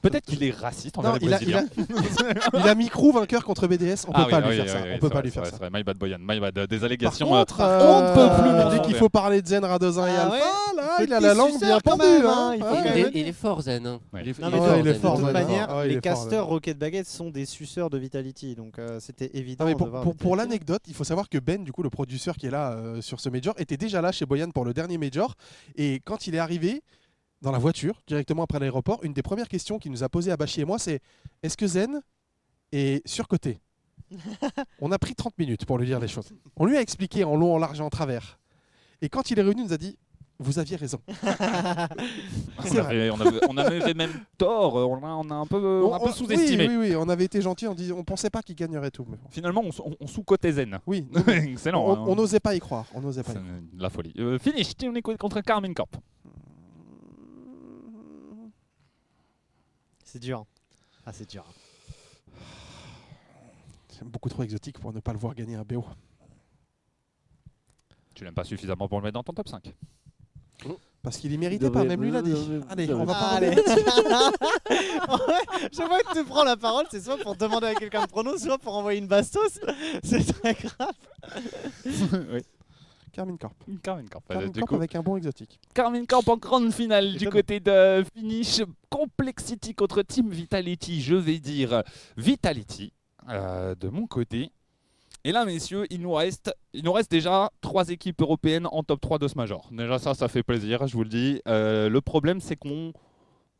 S1: Peut-être qu'il est raciste envers
S4: Non,
S1: les
S4: il a, il, a, il a mis Crew vainqueur contre BDS, on
S1: Ah
S4: peut
S1: oui,
S4: pas
S1: oui,
S4: lui faire
S1: oui,
S4: ça. on peut pas
S1: vrai,
S4: lui faire
S1: vrai,
S4: ça.
S1: vrai. My bad Boyan, my bad. Des
S4: Par
S1: allégations. euh,
S4: contre,
S1: on ne peut plus
S4: euh, dès
S1: en
S4: qu'il faut parler de Zen, Radozin et
S2: Ah
S4: Alpha,
S2: ouais
S4: là, il a la langue bien pendue. hein.
S2: hein, il
S3: est, il est fort, Zen. hein.
S1: Ouais.
S3: Il est,
S2: Non,
S3: fort,
S4: il est
S3: Zen.
S4: fort,
S2: de toute manière,
S4: il
S2: les
S4: Zen.
S2: Rocket Baguette sont des suceurs de Vitality. Donc euh, c'était évident.
S4: Pour, l'anecdote, il faut savoir que Ben, du coup, le producteur qui est là euh, sur ce major, était déjà là chez Boyan pour le dernier major. Et quand il est arrivé dans la voiture, directement après l'aéroport, une des premières questions qu'il nous a posées à Bachi et moi, c'est est-ce que Zen est surcoté? On a pris 30 minutes pour lui dire les choses. On lui a expliqué en long, en large et en travers. Et quand il est revenu, il nous a dit Vous aviez raison.
S1: On avait, on, avait, on avait même tort, on a, on a un peu, on a un peu
S4: On-
S1: sous-estimé.
S4: Oui, oui, oui, on avait été gentil, on, on pensait pas qu'il gagnerait tout.
S1: Finalement, on, on- on sous-cotait Zen.
S4: Oui,
S1: Excellent.
S4: on
S1: hein.
S4: on n'osait pas y croire. On n'osait pas y croire.
S1: la folie. Euh, finish, Team Liquid contre Carmine Corp.
S2: C'est dur. Ah, c'est dur.
S4: C'est beaucoup trop exotique pour ne pas le voir gagner un BO.
S1: Tu l'aimes pas suffisamment pour le mettre dans ton top 5.
S4: Parce qu'il y méritait pas, même lui l'a dit. Allez, on va revenir.
S2: Chaque fois que tu prends la parole, c'est soit pour demander à quelqu'un de prono, soit pour envoyer une bastos. C'est très grave.
S1: oui.
S4: Carmine Corp.
S1: Carmine Corp.
S4: Carmine
S1: Euh, du
S4: Corp
S1: coup,
S4: avec un bon exotique.
S1: Carmine Corp en grande finale du côté de Finish. Complexity contre Team Vitality. Je vais dire Vitality euh, de mon côté. Et là, messieurs, il nous reste, il nous reste déjà trois équipes européennes en top 3 de ce major. Déjà, ça, ça fait plaisir, je vous le dis. Euh, le problème, c'est qu'on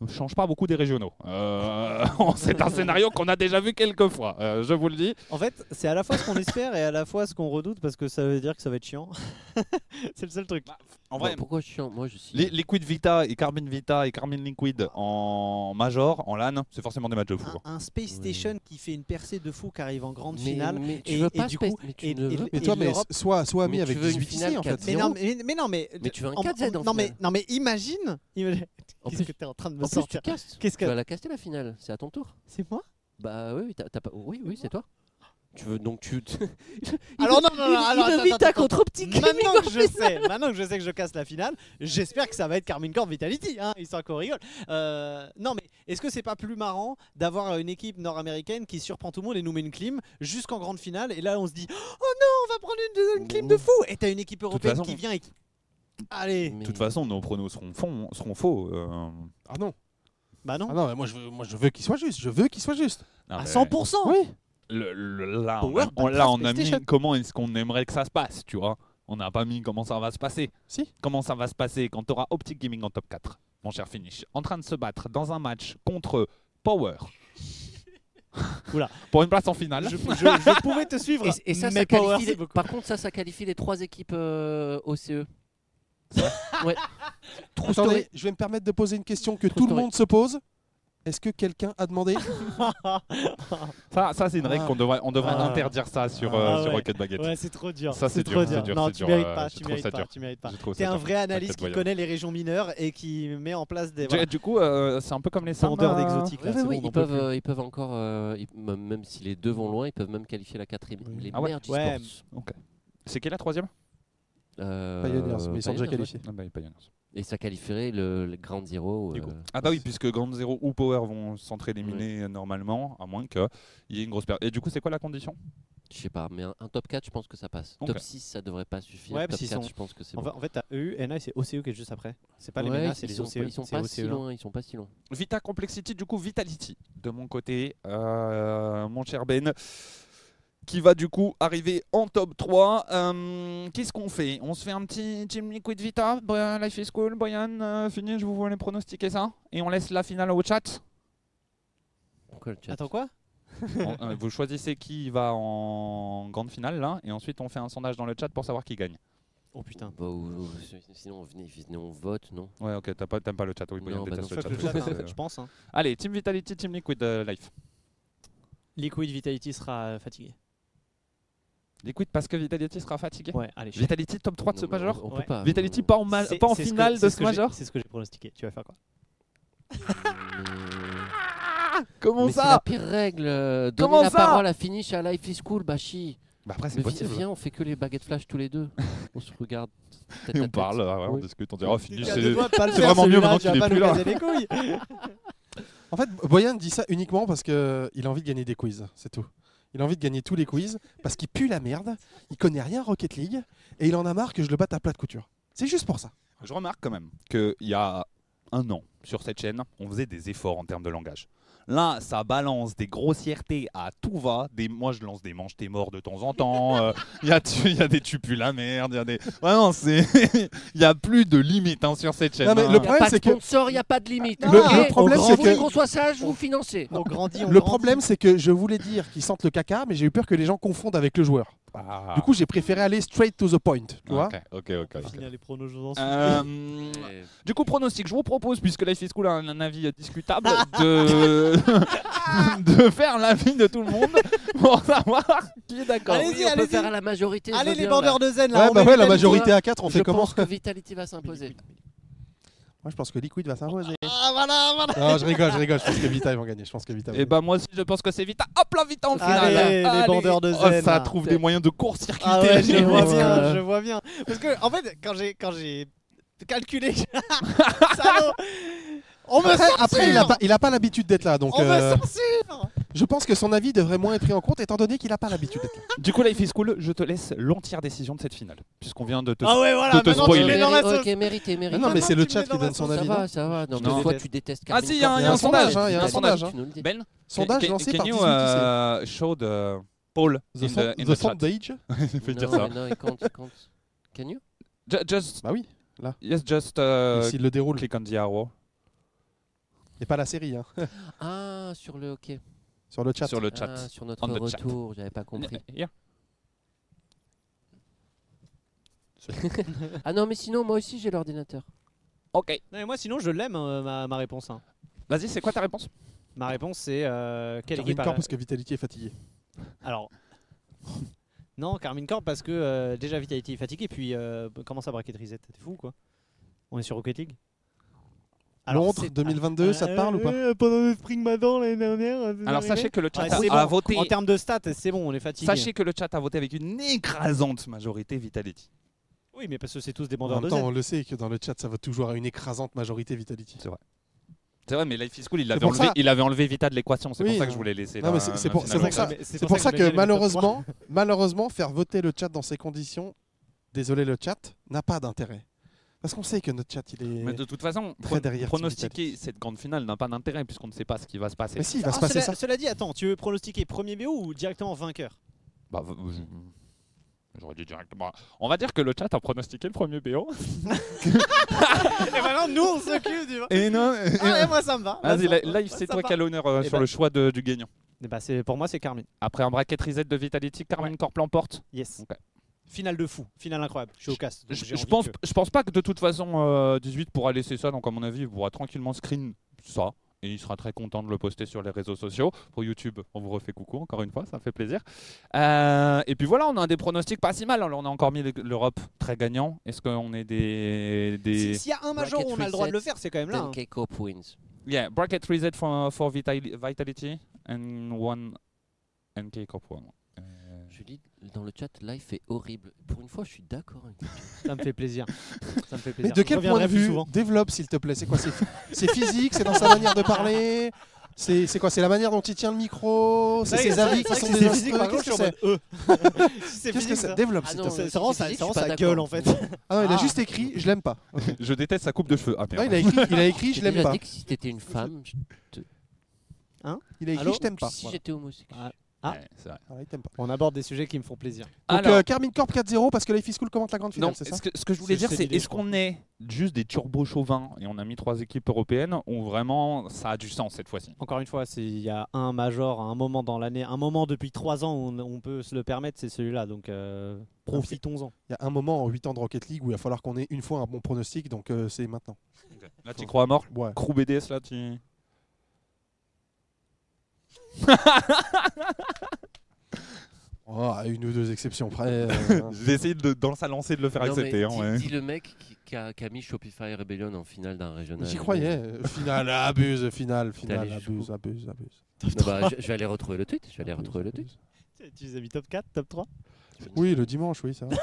S1: ne change pas beaucoup des régionaux. Euh, c'est un scénario qu'on a déjà vu quelques fois, euh, je vous le dis.
S2: En fait, c'est à la fois ce qu'on espère et à la fois ce qu'on redoute parce que ça veut dire que ça va être chiant. c'est le seul truc.
S1: En
S3: Bon,
S1: vrai,
S3: pourquoi chiant Moi, je suis.
S1: les Liquid Vita et Carmine Vita et Carmine Liquid en major, en LAN, c'est forcément des matchs de fou.
S2: Un, un Space Station qui fait une percée de fou qui arrive en grande
S3: mais,
S2: finale.
S3: mais tu
S2: et-
S3: veux
S2: et
S3: pas
S2: du
S3: Space-
S2: coup-
S3: mais tu
S2: et-
S3: ne
S2: et-
S3: veux
S4: Mais
S2: et
S4: toi, mais sois, sois ami
S3: Mais
S4: avec
S3: tu veux une
S4: 18
S3: finale
S4: ici en fait.
S3: 4-0.
S2: Mais non, mais, mais non, mais,
S3: Mais tu veux un
S2: en-
S3: 4Z en
S2: non, mais, non, mais imagine. imagine-
S3: En
S2: Qu'est-ce que t'es en train de me
S3: en plus, tu.
S2: Qu'est-ce
S3: Tu
S2: que
S3: vas la caster la finale. C'est à ton tour.
S2: c'est moi?
S3: Bah oui, oui, t'as- t'as pas... oui, oui, c'est toi. Tu veux donc tu.
S2: Alors non, non, non,
S3: il-
S2: alors,
S3: il veut
S2: attends,
S3: Vita
S2: attends,
S3: contre petit
S2: Maintenant que je sais, maintenant que je sais que je casse la finale, j'espère que ça va être Carmine Corp Vitality, hein, histoire qu'on rigole. Euh, non mais est-ce que c'est pas plus marrant d'avoir une équipe nord-américaine qui surprend tout le monde et nous met une clim jusqu'en grande finale et là on se dit oh non on va prendre une, une clim de fou et t'as une équipe européenne
S1: façon-
S2: qui vient et qui... Allez,
S1: De toute façon, nos pronos seront, faux- seront faux. euh,
S4: Ah non,
S2: bah non,
S4: ah non mais moi je veux, moi, je veux qu'il soit juste. Je veux qu'il soit juste.
S1: non,
S2: à
S1: mais
S2: 100%.
S4: Oui.
S1: le- le- là, on
S2: Power
S1: a, on,
S2: Battle
S1: là, on a mis
S2: PlayStation.
S1: comment est-ce qu'on aimerait que ça se passe, tu vois. On n'a pas mis comment ça va se passer.
S4: Si.
S1: Comment ça va se passer quand tu auras Optic Gaming en top 4, mon cher Finish, en train de se battre dans un match contre Power, Pour une place en finale.
S2: Je, je- je pouvais te suivre.
S3: Et, et ça,
S2: mais
S3: ça
S2: Power,
S3: qualifie
S2: c'est
S3: les-
S2: beaucoup.
S3: par contre, ça, ça qualifie les trois équipes euh, OCE. ouais. True
S4: Attendez,
S3: story.
S4: je vais me permettre de poser une question que
S3: True
S4: tout le monde se pose. Est-ce que quelqu'un a demandé
S1: Ça, ça c'est une règle
S4: Ah.
S1: qu'on devrait, on devrait
S2: Ah.
S1: interdire ça sur,
S2: Ah
S1: euh, sur
S2: ouais.
S1: Rocket Baguette.
S2: Ouais, c'est trop dur.
S1: Ça, c'est
S2: trop
S1: dur, c'est dur,
S2: Non,
S1: c'est
S2: tu
S1: dur,
S2: mérites
S1: euh,
S2: pas.
S1: je
S2: Tu
S1: trouve
S2: mérites
S1: ça
S2: pas.
S1: dur.
S2: Tu mérites pas.
S1: Je trouve
S2: T'es
S1: ça
S2: un
S1: dur.
S2: vrai analyste qui connaît les régions mineures et qui met en place des
S1: Du-
S2: voilà,
S1: Du coup, euh, c'est un peu comme les Sam. euh,
S2: d'exotiques. là, c'est on
S3: ils,
S2: peut
S3: peuvent,
S2: plus.
S3: euh, ils peuvent encore, euh, ils- même même si les deux vont loin, ils peuvent même qualifier la quatrième.
S4: Oui.
S3: Les
S1: Ah ouais
S3: meilleurs du
S2: Ouais.
S3: sport.
S1: C'est qui la troisième?
S4: Pioneers, mais ils sont déjà qualifiés.
S1: Ah bah.
S3: Et ça qualifierait le, le Grand Zero.
S1: Du coup.
S3: euh,
S1: Ah bah oui, puisque Grand Zero ou Power vont s'entre-éliminer euh, normalement, à moins qu'il y ait une grosse perte. Et du coup, c'est quoi la condition?
S3: Je sais pas, mais un, un top 4, je pense que ça passe.
S1: Ok.
S3: Top 6, ça devrait pas suffire.
S2: Ouais,
S3: top
S2: parce qu'ils
S3: 4,
S2: sont-
S3: je pense que c'est
S2: En
S3: bon.
S2: fait, en fait, t'as EU, NA et c'est OCE qui est juste après. C'est pas les
S3: Ouais,
S2: MENA, c'est
S3: ils
S2: les
S3: sont,
S2: OCE.
S3: ils sont pas
S2: OCE,
S3: si loin, ils sont pas si loin.
S1: Vita Complexity, du coup, Vitality, de mon côté, euh, mon cher Ben, qui va du coup arriver en top 3. Euh, Qu'est-ce qu'on fait? On se fait un petit Team Liquid Vita, Life is Cool, Boyan, euh, fini, je vous voulais pronostiquer ça Et on laisse la finale au chat
S3: Pourquoi le chat?
S2: Attends quoi?
S1: On- euh, Vous choisissez qui va en grande finale, là, et ensuite on fait un sondage dans le chat pour savoir qui gagne.
S2: Oh putain.
S3: Bah, ou- ou- sinon, venez, venez, on vote, non?
S1: Ouais, ok, t'as pas- t'aimes pas le chat, oui, Boyan
S3: Non, bah non.
S1: le chat.
S2: le chat,
S1: donc,
S2: hein, je pense. hein.
S1: Allez, Team Vitality, Team Liquid euh, Life.
S2: Liquid Vitality sera fatigué.
S1: Liquid parce que Vitality sera fatigué
S2: Ouais, allez. je-
S1: Vitality top 3 de ce
S3: Non,
S1: major
S3: on, on
S2: Ouais.
S3: peut pas.
S1: Vitality pas en, ma-
S2: C'est-
S1: pas en
S2: c'est ce que-
S1: finale de
S2: ce
S1: ce major
S2: C'est ce que j'ai pronostiqué. Tu vas faire quoi?
S1: Comment
S3: mais c'est la
S1: ça
S3: pire règle. euh, Donner
S1: Comment
S3: la
S1: ça
S3: parole à Finish à Life is Cool, bah chi.
S1: Bah après c'est possible.
S3: viens, on fait que les baguettes flash tous les deux. on se regarde. tête
S1: Et on
S3: tête.
S1: parle, ouais, on
S3: Oui.
S1: discute, on dit oh fini,
S2: Tu as
S1: c'est vraiment mieux maintenant
S2: tu vas
S1: qu'il est plus
S2: nous
S1: là.
S4: En fait, Boyan dit ça uniquement parce qu'il a envie de gagner des quiz, c'est tout. Il a envie de gagner tous les quiz parce qu'il pue la merde, il connaît rien Rocket League et il en a marre que je le batte à plat de couture. C'est juste pour ça.
S1: Je remarque quand même qu'il y a un an sur cette chaîne, on faisait des efforts en termes de langage. Là, ça balance des grossièretés à tout va. Des, moi, je lance des manches t'es mort de temps en temps. euh, Il y, a tu- il y a des tu pues la merde. Il y a des. Ouais, non, c'est. Il y a plus de limite hein, sur cette chaîne.
S4: Non, mais
S1: hein.
S4: le
S3: Y a
S4: problème, c'est que-
S3: il n'y a pas de limite.
S4: Le- le problème, c'est que-
S3: qu'on soit sage, vous financez.
S2: On grandit, on
S4: Le
S2: grandit.
S4: problème, c'est que je voulais dire qu'ils sentent le caca, mais j'ai eu peur que les gens confondent avec le joueur.
S1: Ah.
S4: Du coup, j'ai préféré aller straight to the point. Tu vois
S1: ok, ok.
S2: Finir les pronos.
S1: Euh. Du coup, pronostic, je vous propose, puisque Life is Cool a un, un avis discutable, de, de faire l'avis de tout le monde pour savoir qui est d'accord.
S2: Allez-y,
S3: Oui, on peut
S2: allez-y.
S3: faire à la majorité. je
S2: Allez les bandeurs
S3: là.
S2: de zen là.
S4: Ouais, bah ouais, la majorité à 4, on fait
S3: Je
S4: comment
S3: pense que Vitality va s'imposer.
S4: Moi, je pense que Liquid va s'imposer.
S2: Ah voilà, voilà.
S4: Non, je rigole, je rigole. Je pense que Vita, ils vont gagner. Je pense que Vita. va
S1: Et
S4: gagner.
S1: bah moi aussi je pense que c'est Vita. Hop là Vita en finale.
S2: Allez, les bandeurs de
S1: Oh,
S2: zen,
S1: ça trouve des moyens de court-circuiter.
S2: Ah ouais, je vois bien, je vois bien. Parce que en fait, quand j'ai quand j'ai calculé, salaud, on me
S4: Après,
S2: censure.
S4: après, il a pas, il a pas l'habitude d'être là, donc
S2: on
S4: euh,
S2: me censure.
S4: Je pense que son avis devrait moins être pris en compte, étant donné qu'il a pas l'habitude d'être là.
S1: Du coup Life is Cool, je te laisse l'entière décision de cette finale, puisqu'on vient de te.
S2: Ah ouais, voilà.
S1: de te
S2: maintenant tu
S1: spoiler.
S2: mets dans la
S3: Méri-
S2: sauce.
S3: Ok, mérité, mérité.
S4: Non, mais c'est le chat qui donne son
S2: sauce.
S3: Ça
S4: avis.
S3: va,
S4: non
S3: ça va. Non,
S1: Non.
S3: mais toi, tu détestes
S1: Ah si, il y a un,
S4: Il y a un sondage, hein, il y a un sondage, hein.
S1: Ben,
S4: Sondage
S1: can,
S4: lancé
S1: can
S4: par
S1: you
S4: 18
S1: uh, show the poll
S4: The,
S1: in the,
S4: sondage
S1: Fais dire
S3: Non,
S1: ça.
S3: Non, il compte, il compte. Can you
S1: Ju- Just,
S4: Bah oui,
S1: yes, just uh,
S4: s'il le déroule.
S1: click on the arrow
S4: Et pas la série, hein.
S3: Ah, sur le OK.
S4: Sur le chat.
S1: sur le chat.
S3: Ah, sur notre
S1: On chat.
S3: retour, j'avais pas compris. Ah non, mais sinon, moi aussi, j'ai l'ordinateur.
S1: Ok.
S2: Non, mais moi sinon je l'aime euh, ma, ma réponse. hein.
S1: Vas-y, c'est quoi ta réponse?
S2: Ma réponse c'est euh, quelle
S4: Carmine
S2: équipe a-
S4: Corp parce que Vitality est fatigué.
S2: Alors. Non, Carmine Corp parce que euh, déjà Vitality est fatigué, puis euh, comment ça braquer Reset T'es fou quoi On est sur Rocket League?
S4: Londres
S2: c'est-
S4: 2022, ça te parle ou pas
S2: euh, Pendant le Spring Madan l'année dernière. c'est
S1: Alors sachez que le chat
S2: Ouais,
S1: a,
S2: c'est
S1: voté.
S2: En termes de stats, c'est bon, on est fatigué.
S1: Sachez que le chat a voté avec une écrasante majorité Vitality.
S2: Oui, mais parce que c'est tous des
S4: En
S2: bandeurs
S4: même
S2: de
S4: temps,
S2: Z.
S4: on le sait que dans le chat, ça va toujours à une écrasante majorité Vitality.
S1: C'est vrai, mais Life is Cool, il avait, enlevé,
S4: ça-
S1: il avait enlevé Vita de l'équation. C'est
S4: Oui,
S1: pour ça que je voulais laisser.
S4: Non,
S1: la-
S4: mais c'est- c'est pour- c'est ça- C'est pour que
S2: top
S4: malheureusement, malheureusement, faire voter le chat dans ces conditions, désolé le chat, n'a pas d'intérêt. Parce qu'on sait que notre chat, il est.
S1: Mais de toute façon,
S4: Très derrière
S1: pronostiquer cette grande finale n'a pas d'intérêt puisqu'on ne sait pas ce qui va se passer.
S4: Mais si, il va
S2: Ah,
S4: se passer
S2: cela,
S4: ça.
S2: cela dit, attends, tu veux pronostiquer premier BO ou directement vainqueur?
S1: Bah, J'aurais dit directement. On va dire que le chat a pronostiqué le premier BO.
S2: Et maintenant, nous, on s'occupe du.
S1: Et non.
S2: Ah ouais, moi, ça me va.
S1: Vas-y, live, c'est toi qui as l'honneur euh,
S2: Eh
S1: sur
S2: ben-
S1: le choix de- du gagnant.
S2: C'est- pour moi, c'est Carmine.
S1: Après un bracket reset de Vitality, Carmine Corp l'emporte.
S2: Yes.
S1: Ok.
S2: Finale de fou, finale incroyable. Je suis au cast.
S1: Je, pense,
S2: que-
S1: je pense pas que de toute façon euh, 18 pourra laisser ça, donc à mon avis, il pourra tranquillement screen ça. Et il sera très content de le poster sur les réseaux sociaux. Pour YouTube, on vous refait coucou encore une fois, ça me fait plaisir. Euh, et puis voilà, on a des pronostics pas si mal. Alors on a encore mis l'Europe très gagnant. Est-ce qu'on est des. des...
S2: Si- S'il y a un major où on a le droit de le faire, c'est quand même là. hein.
S3: 10K Cope wins.
S1: Yeah, bracket reset for, for Vitali- Vitality and one NK Corp one. Euh,
S3: dis dans le chat, live est horrible. Pour une fois, je suis d'accord. avec toi.
S2: Ça me fait plaisir. Ça me fait
S4: Mais
S2: plaisir.
S4: de
S2: Je
S4: quel point de vue
S2: souvent.
S4: Développe, s'il te plaît? C'est quoi? C'est physique? C'est dans sa manière de parler? C'est quoi? C'est la manière dont il tient le micro? C'est ses avis qui sont
S2: C'est
S4: des
S2: physique, par contre,
S4: Qu'est-ce que c'est?
S2: euh. C'est
S4: Qu'est-ce que
S2: ça.
S4: Développe,
S3: Ah
S4: s'il te
S3: non,
S4: plaît?
S2: C'est vraiment sa gueule en fait.
S4: Ah non, il a
S2: Ah.
S4: juste écrit Je l'aime pas.
S1: Je déteste sa coupe de cheveux. Ah
S4: il a écrit, il a écrit Je l'aime pas.
S3: dit que si t'étais une femme, je-
S4: Il a écrit Je t'aime pas.
S3: si j'étais homosexuel.
S2: Ah.
S1: Ouais, c'est vrai.
S4: Pas.
S2: On aborde des sujets qui me font plaisir.
S4: Donc
S1: Alors,
S4: euh, Carmine Corp 4-0 parce que Life is Cool commente la grande finale,
S1: non,
S4: c'est ça
S1: ce que, ce que je voulais dire,
S2: c'est
S1: est-ce qu'on est juste des turbo chauvins et on a mis trois équipes européennes ou vraiment ça a du sens cette fois-ci?
S2: Encore une fois, c'est- il y a un major à un moment dans l'année, un moment depuis trois ans où on, on peut se le permettre, c'est celui-là. Donc euh, profitons-en.
S4: Il y a un moment en 8 ans de Rocket League où il va falloir qu'on ait une fois un bon pronostic, donc euh, c'est maintenant.
S1: Là, tu crois à mort?
S4: Ouais.
S1: Crew BDS, là, tu.
S4: Oh, à une ou deux exceptions près. euh,
S1: J'ai essayé de, dans sa lancée de le faire
S3: Non, mais
S1: accepter. hein,
S3: dis,
S1: ouais.
S3: dis le mec qui, qui a, qui a mis Shopify Rebellion en finale d'un régional.
S4: J'y croyais. euh, Finale, abuse, finale, finale,
S3: allé
S4: abuse, abuse, abuse.
S3: Non, bah, je, je vais aller retrouver le tweet. Je vais aller retrouver le tweet.
S2: Tu les as mis top 4, top 3
S4: Oui, le dimanche, oui, ça va.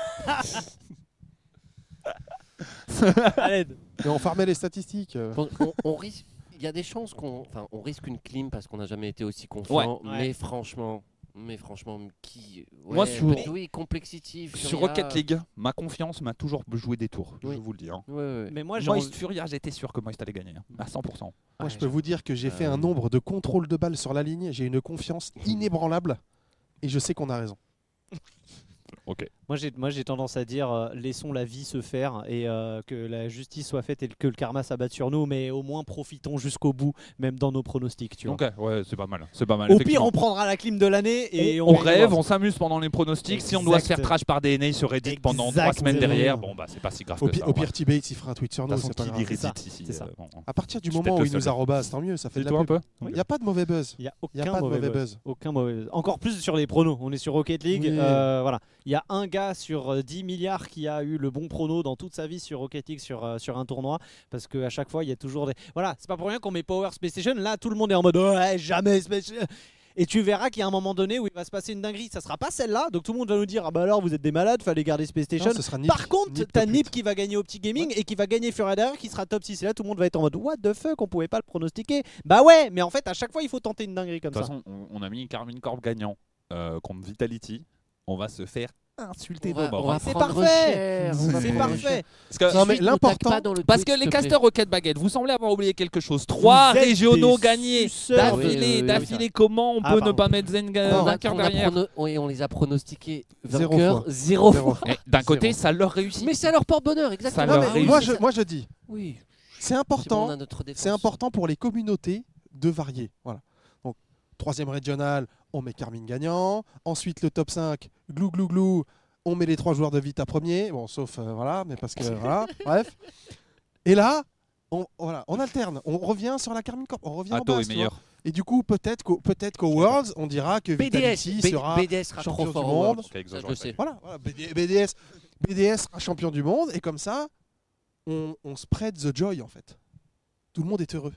S4: On farmait les statistiques. euh.
S3: Bon, on, on risque. Il y a des chances qu'on, enfin, on risque une clim parce qu'on n'a jamais été aussi confiant.
S2: Ouais.
S3: Mais franchement, mais franchement, qui ouais,
S1: Moi, sur-
S3: oui.
S1: Sur. Rocket League, ma confiance m'a toujours joué des tours. Je vous le dis. hein.
S3: Ouais, ouais.
S2: mais moi j'ai
S1: Moist Furia, j'étais sûr que Moist allait gagner. hein, À 100%.
S4: Moi,
S3: Ouais,
S4: je peux vous dire que j'ai fait
S3: Euh,
S4: un nombre de contrôles de balles sur la ligne. J'ai une confiance inébranlable. Et je sais qu'on a raison.
S1: Ok.
S2: Moi j'ai moi j'ai tendance à dire euh, laissons la vie se faire et euh, que la justice soit faite et que le karma s'abatte sur nous, mais au moins profitons jusqu'au bout, même dans nos pronostics. Tu vois.
S1: Ok, ouais, c'est pas mal. C'est pas mal.
S2: Au pire, on prendra la clim de l'année et
S1: on,
S2: on,
S1: on
S2: gagne
S1: rêve, on s'amuse pendant les pronostics. Si on doit se faire
S2: Exact.
S1: trash par DNA sur Reddit pendant trois semaines derrière, bon bah c'est pas si grave
S4: Au,
S1: que
S4: pi-
S1: ça.
S4: au pire. T-Bates, il fera un tweet sur nous. C'est pas
S1: qui
S4: grave.
S2: ça,
S1: Reddit ici
S2: ça.
S1: euh, bon, bon.
S4: À partir du moment où il nous arrobase, tant mieux. Ça fait de la
S1: un peu.
S4: Il n'y a pas de mauvais buzz.
S2: Il n'y a aucun
S4: a pas de
S2: mauvais buzz. Aucun mauvais. Encore plus sur les pronos. On est sur Rocket League. Voilà. Il y a un gars sur euh, 10 milliards qui a eu le bon prono dans toute sa vie sur Rocket League sur, euh, sur un tournoi. Parce qu'à chaque fois, il y a toujours des. Voilà, c'est pas pour rien qu'on met Power Space Station. Là, tout le monde est en mode ouais, jamais Space Station. Et tu verras qu'il y a un moment donné où il va se passer une dinguerie. Ça sera pas celle-là. Donc tout le monde va nous dire ah bah alors vous êtes des malades, fallait garder Space Station.
S4: Non, ce sera Nip.
S2: Par contre, t'as Nip qui va gagner au petit gaming et qui va gagner Furia derrière qui sera top 6. Et là, tout le monde va être en mode What the fuck, on pouvait pas le pronostiquer. Bah ouais, mais en fait, à chaque fois, il faut tenter une dinguerie
S1: De
S2: comme
S1: toute
S2: ça.
S1: façon, on, on a mis Carmine Corp gagnant euh, contre Vitality. On va se faire insulter.
S2: C'est parfait. C'est parfait.
S1: Parce que-
S3: Ensuite,
S4: l'important-
S3: tague pas dans le
S1: Parce que les casters Rocket Baguette, vous semblez avoir oublié quelque chose. Trois
S2: êtes
S1: régionaux
S2: des
S1: gagnés
S2: suceurs.
S1: d'affilée.
S3: Oui, oui, oui,
S1: d'affilée, comment on
S2: Ah,
S1: peut ne
S2: pardon.
S1: pas mettre Zenga
S3: On, a-
S1: vainqueur
S3: on a
S1: derrière
S3: prono- oui, on les a pronostiqués
S4: Zéro
S3: vainqueurs
S4: fois.
S3: zéro
S4: Zéro
S3: fois.
S1: Eh, D'un côté,
S3: Zéro.
S1: ça leur réussit.
S3: Mais ça leur porte bonheur, exactement.
S1: leur
S4: Non, mais
S1: réussit.
S4: moi, je, moi, je dis,
S3: Oui.
S4: c'est important. C'est important pour les communautés de varier. Voilà. Donc, troisième régional, on met Carmine gagnant. Ensuite, le top 5, glou glou glou, on met les trois joueurs de Vita premier. Bon, sauf, euh, voilà, mais parce que, voilà, bref. Et là, on, voilà, on alterne. On revient sur la Carmine Corp. On revient en
S1: Atto
S4: base,
S1: est
S4: vois.
S1: meilleur.
S4: Et du coup, peut-être qu'au peut qu'au Worlds, on dira que
S3: BDS,
S4: Vitality
S3: B-
S4: sera...
S3: BDS sera
S4: champion
S3: trop
S4: du monde. Voilà, voilà, BDS, BDS sera champion du monde. Et comme ça, on, on spread the joy, en fait. Tout le monde est heureux.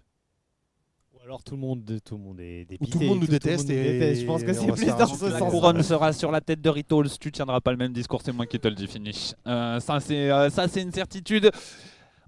S2: Alors tout le monde, tout le monde est dépité.
S4: tout le monde nous déteste et-
S2: Je pense que c'est plus dans ce
S1: La
S2: sens.
S1: couronne sera sur la tête de Ritols. Tu tiendras pas le même discours, c'est moi qui te le dis, finish. Euh, ça, c'est euh, ça, c'est une certitude.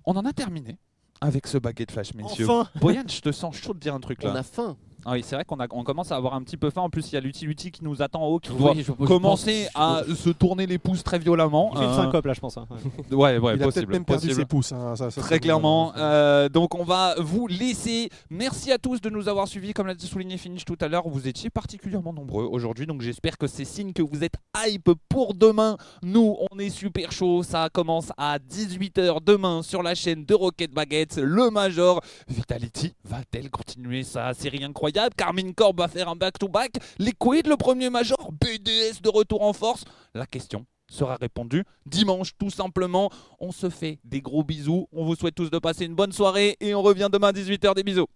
S1: On en a terminé avec ce baguette flash, messieurs.
S2: Enfin
S1: Boyan, je te sens chaud de dire un truc là.
S3: On a faim.
S1: Ah oui, c'est vrai qu'on a- on commence à avoir un petit peu faim. En plus, il y a l'utility qui nous attend en haut, qui
S3: Oui,
S1: doit
S3: je- je pense-
S1: commencer
S3: je
S1: à se tourner les pouces très violemment.
S2: Il fait une
S1: Euh,
S2: syncope là, je pense. hein. Ouais.
S1: Ouais,
S4: Il a peut-être
S1: possible.
S4: même perdu
S1: possible.
S4: ses pouces. hein, ça- ça-
S1: Très clairement. Euh, donc on va vous laisser. Merci à tous de nous avoir suivis. Comme l'a souligné Finish tout à l'heure, vous étiez particulièrement nombreux aujourd'hui. Donc j'espère que c'est signe que vous êtes hype pour demain. Nous, on est super chaud. Ça commence à 18h demain sur la chaîne de Rocket Baguettes. Le Major. Vitality va-t-elle continuer? Sa série Carmine Corb va faire un back-to-back. Liquid, le premier Major. BDS de retour en force. La question sera répondue dimanche tout simplement. On se fait des gros bisous. On vous souhaite tous de passer une bonne soirée et on revient demain à 18h. Des bisous.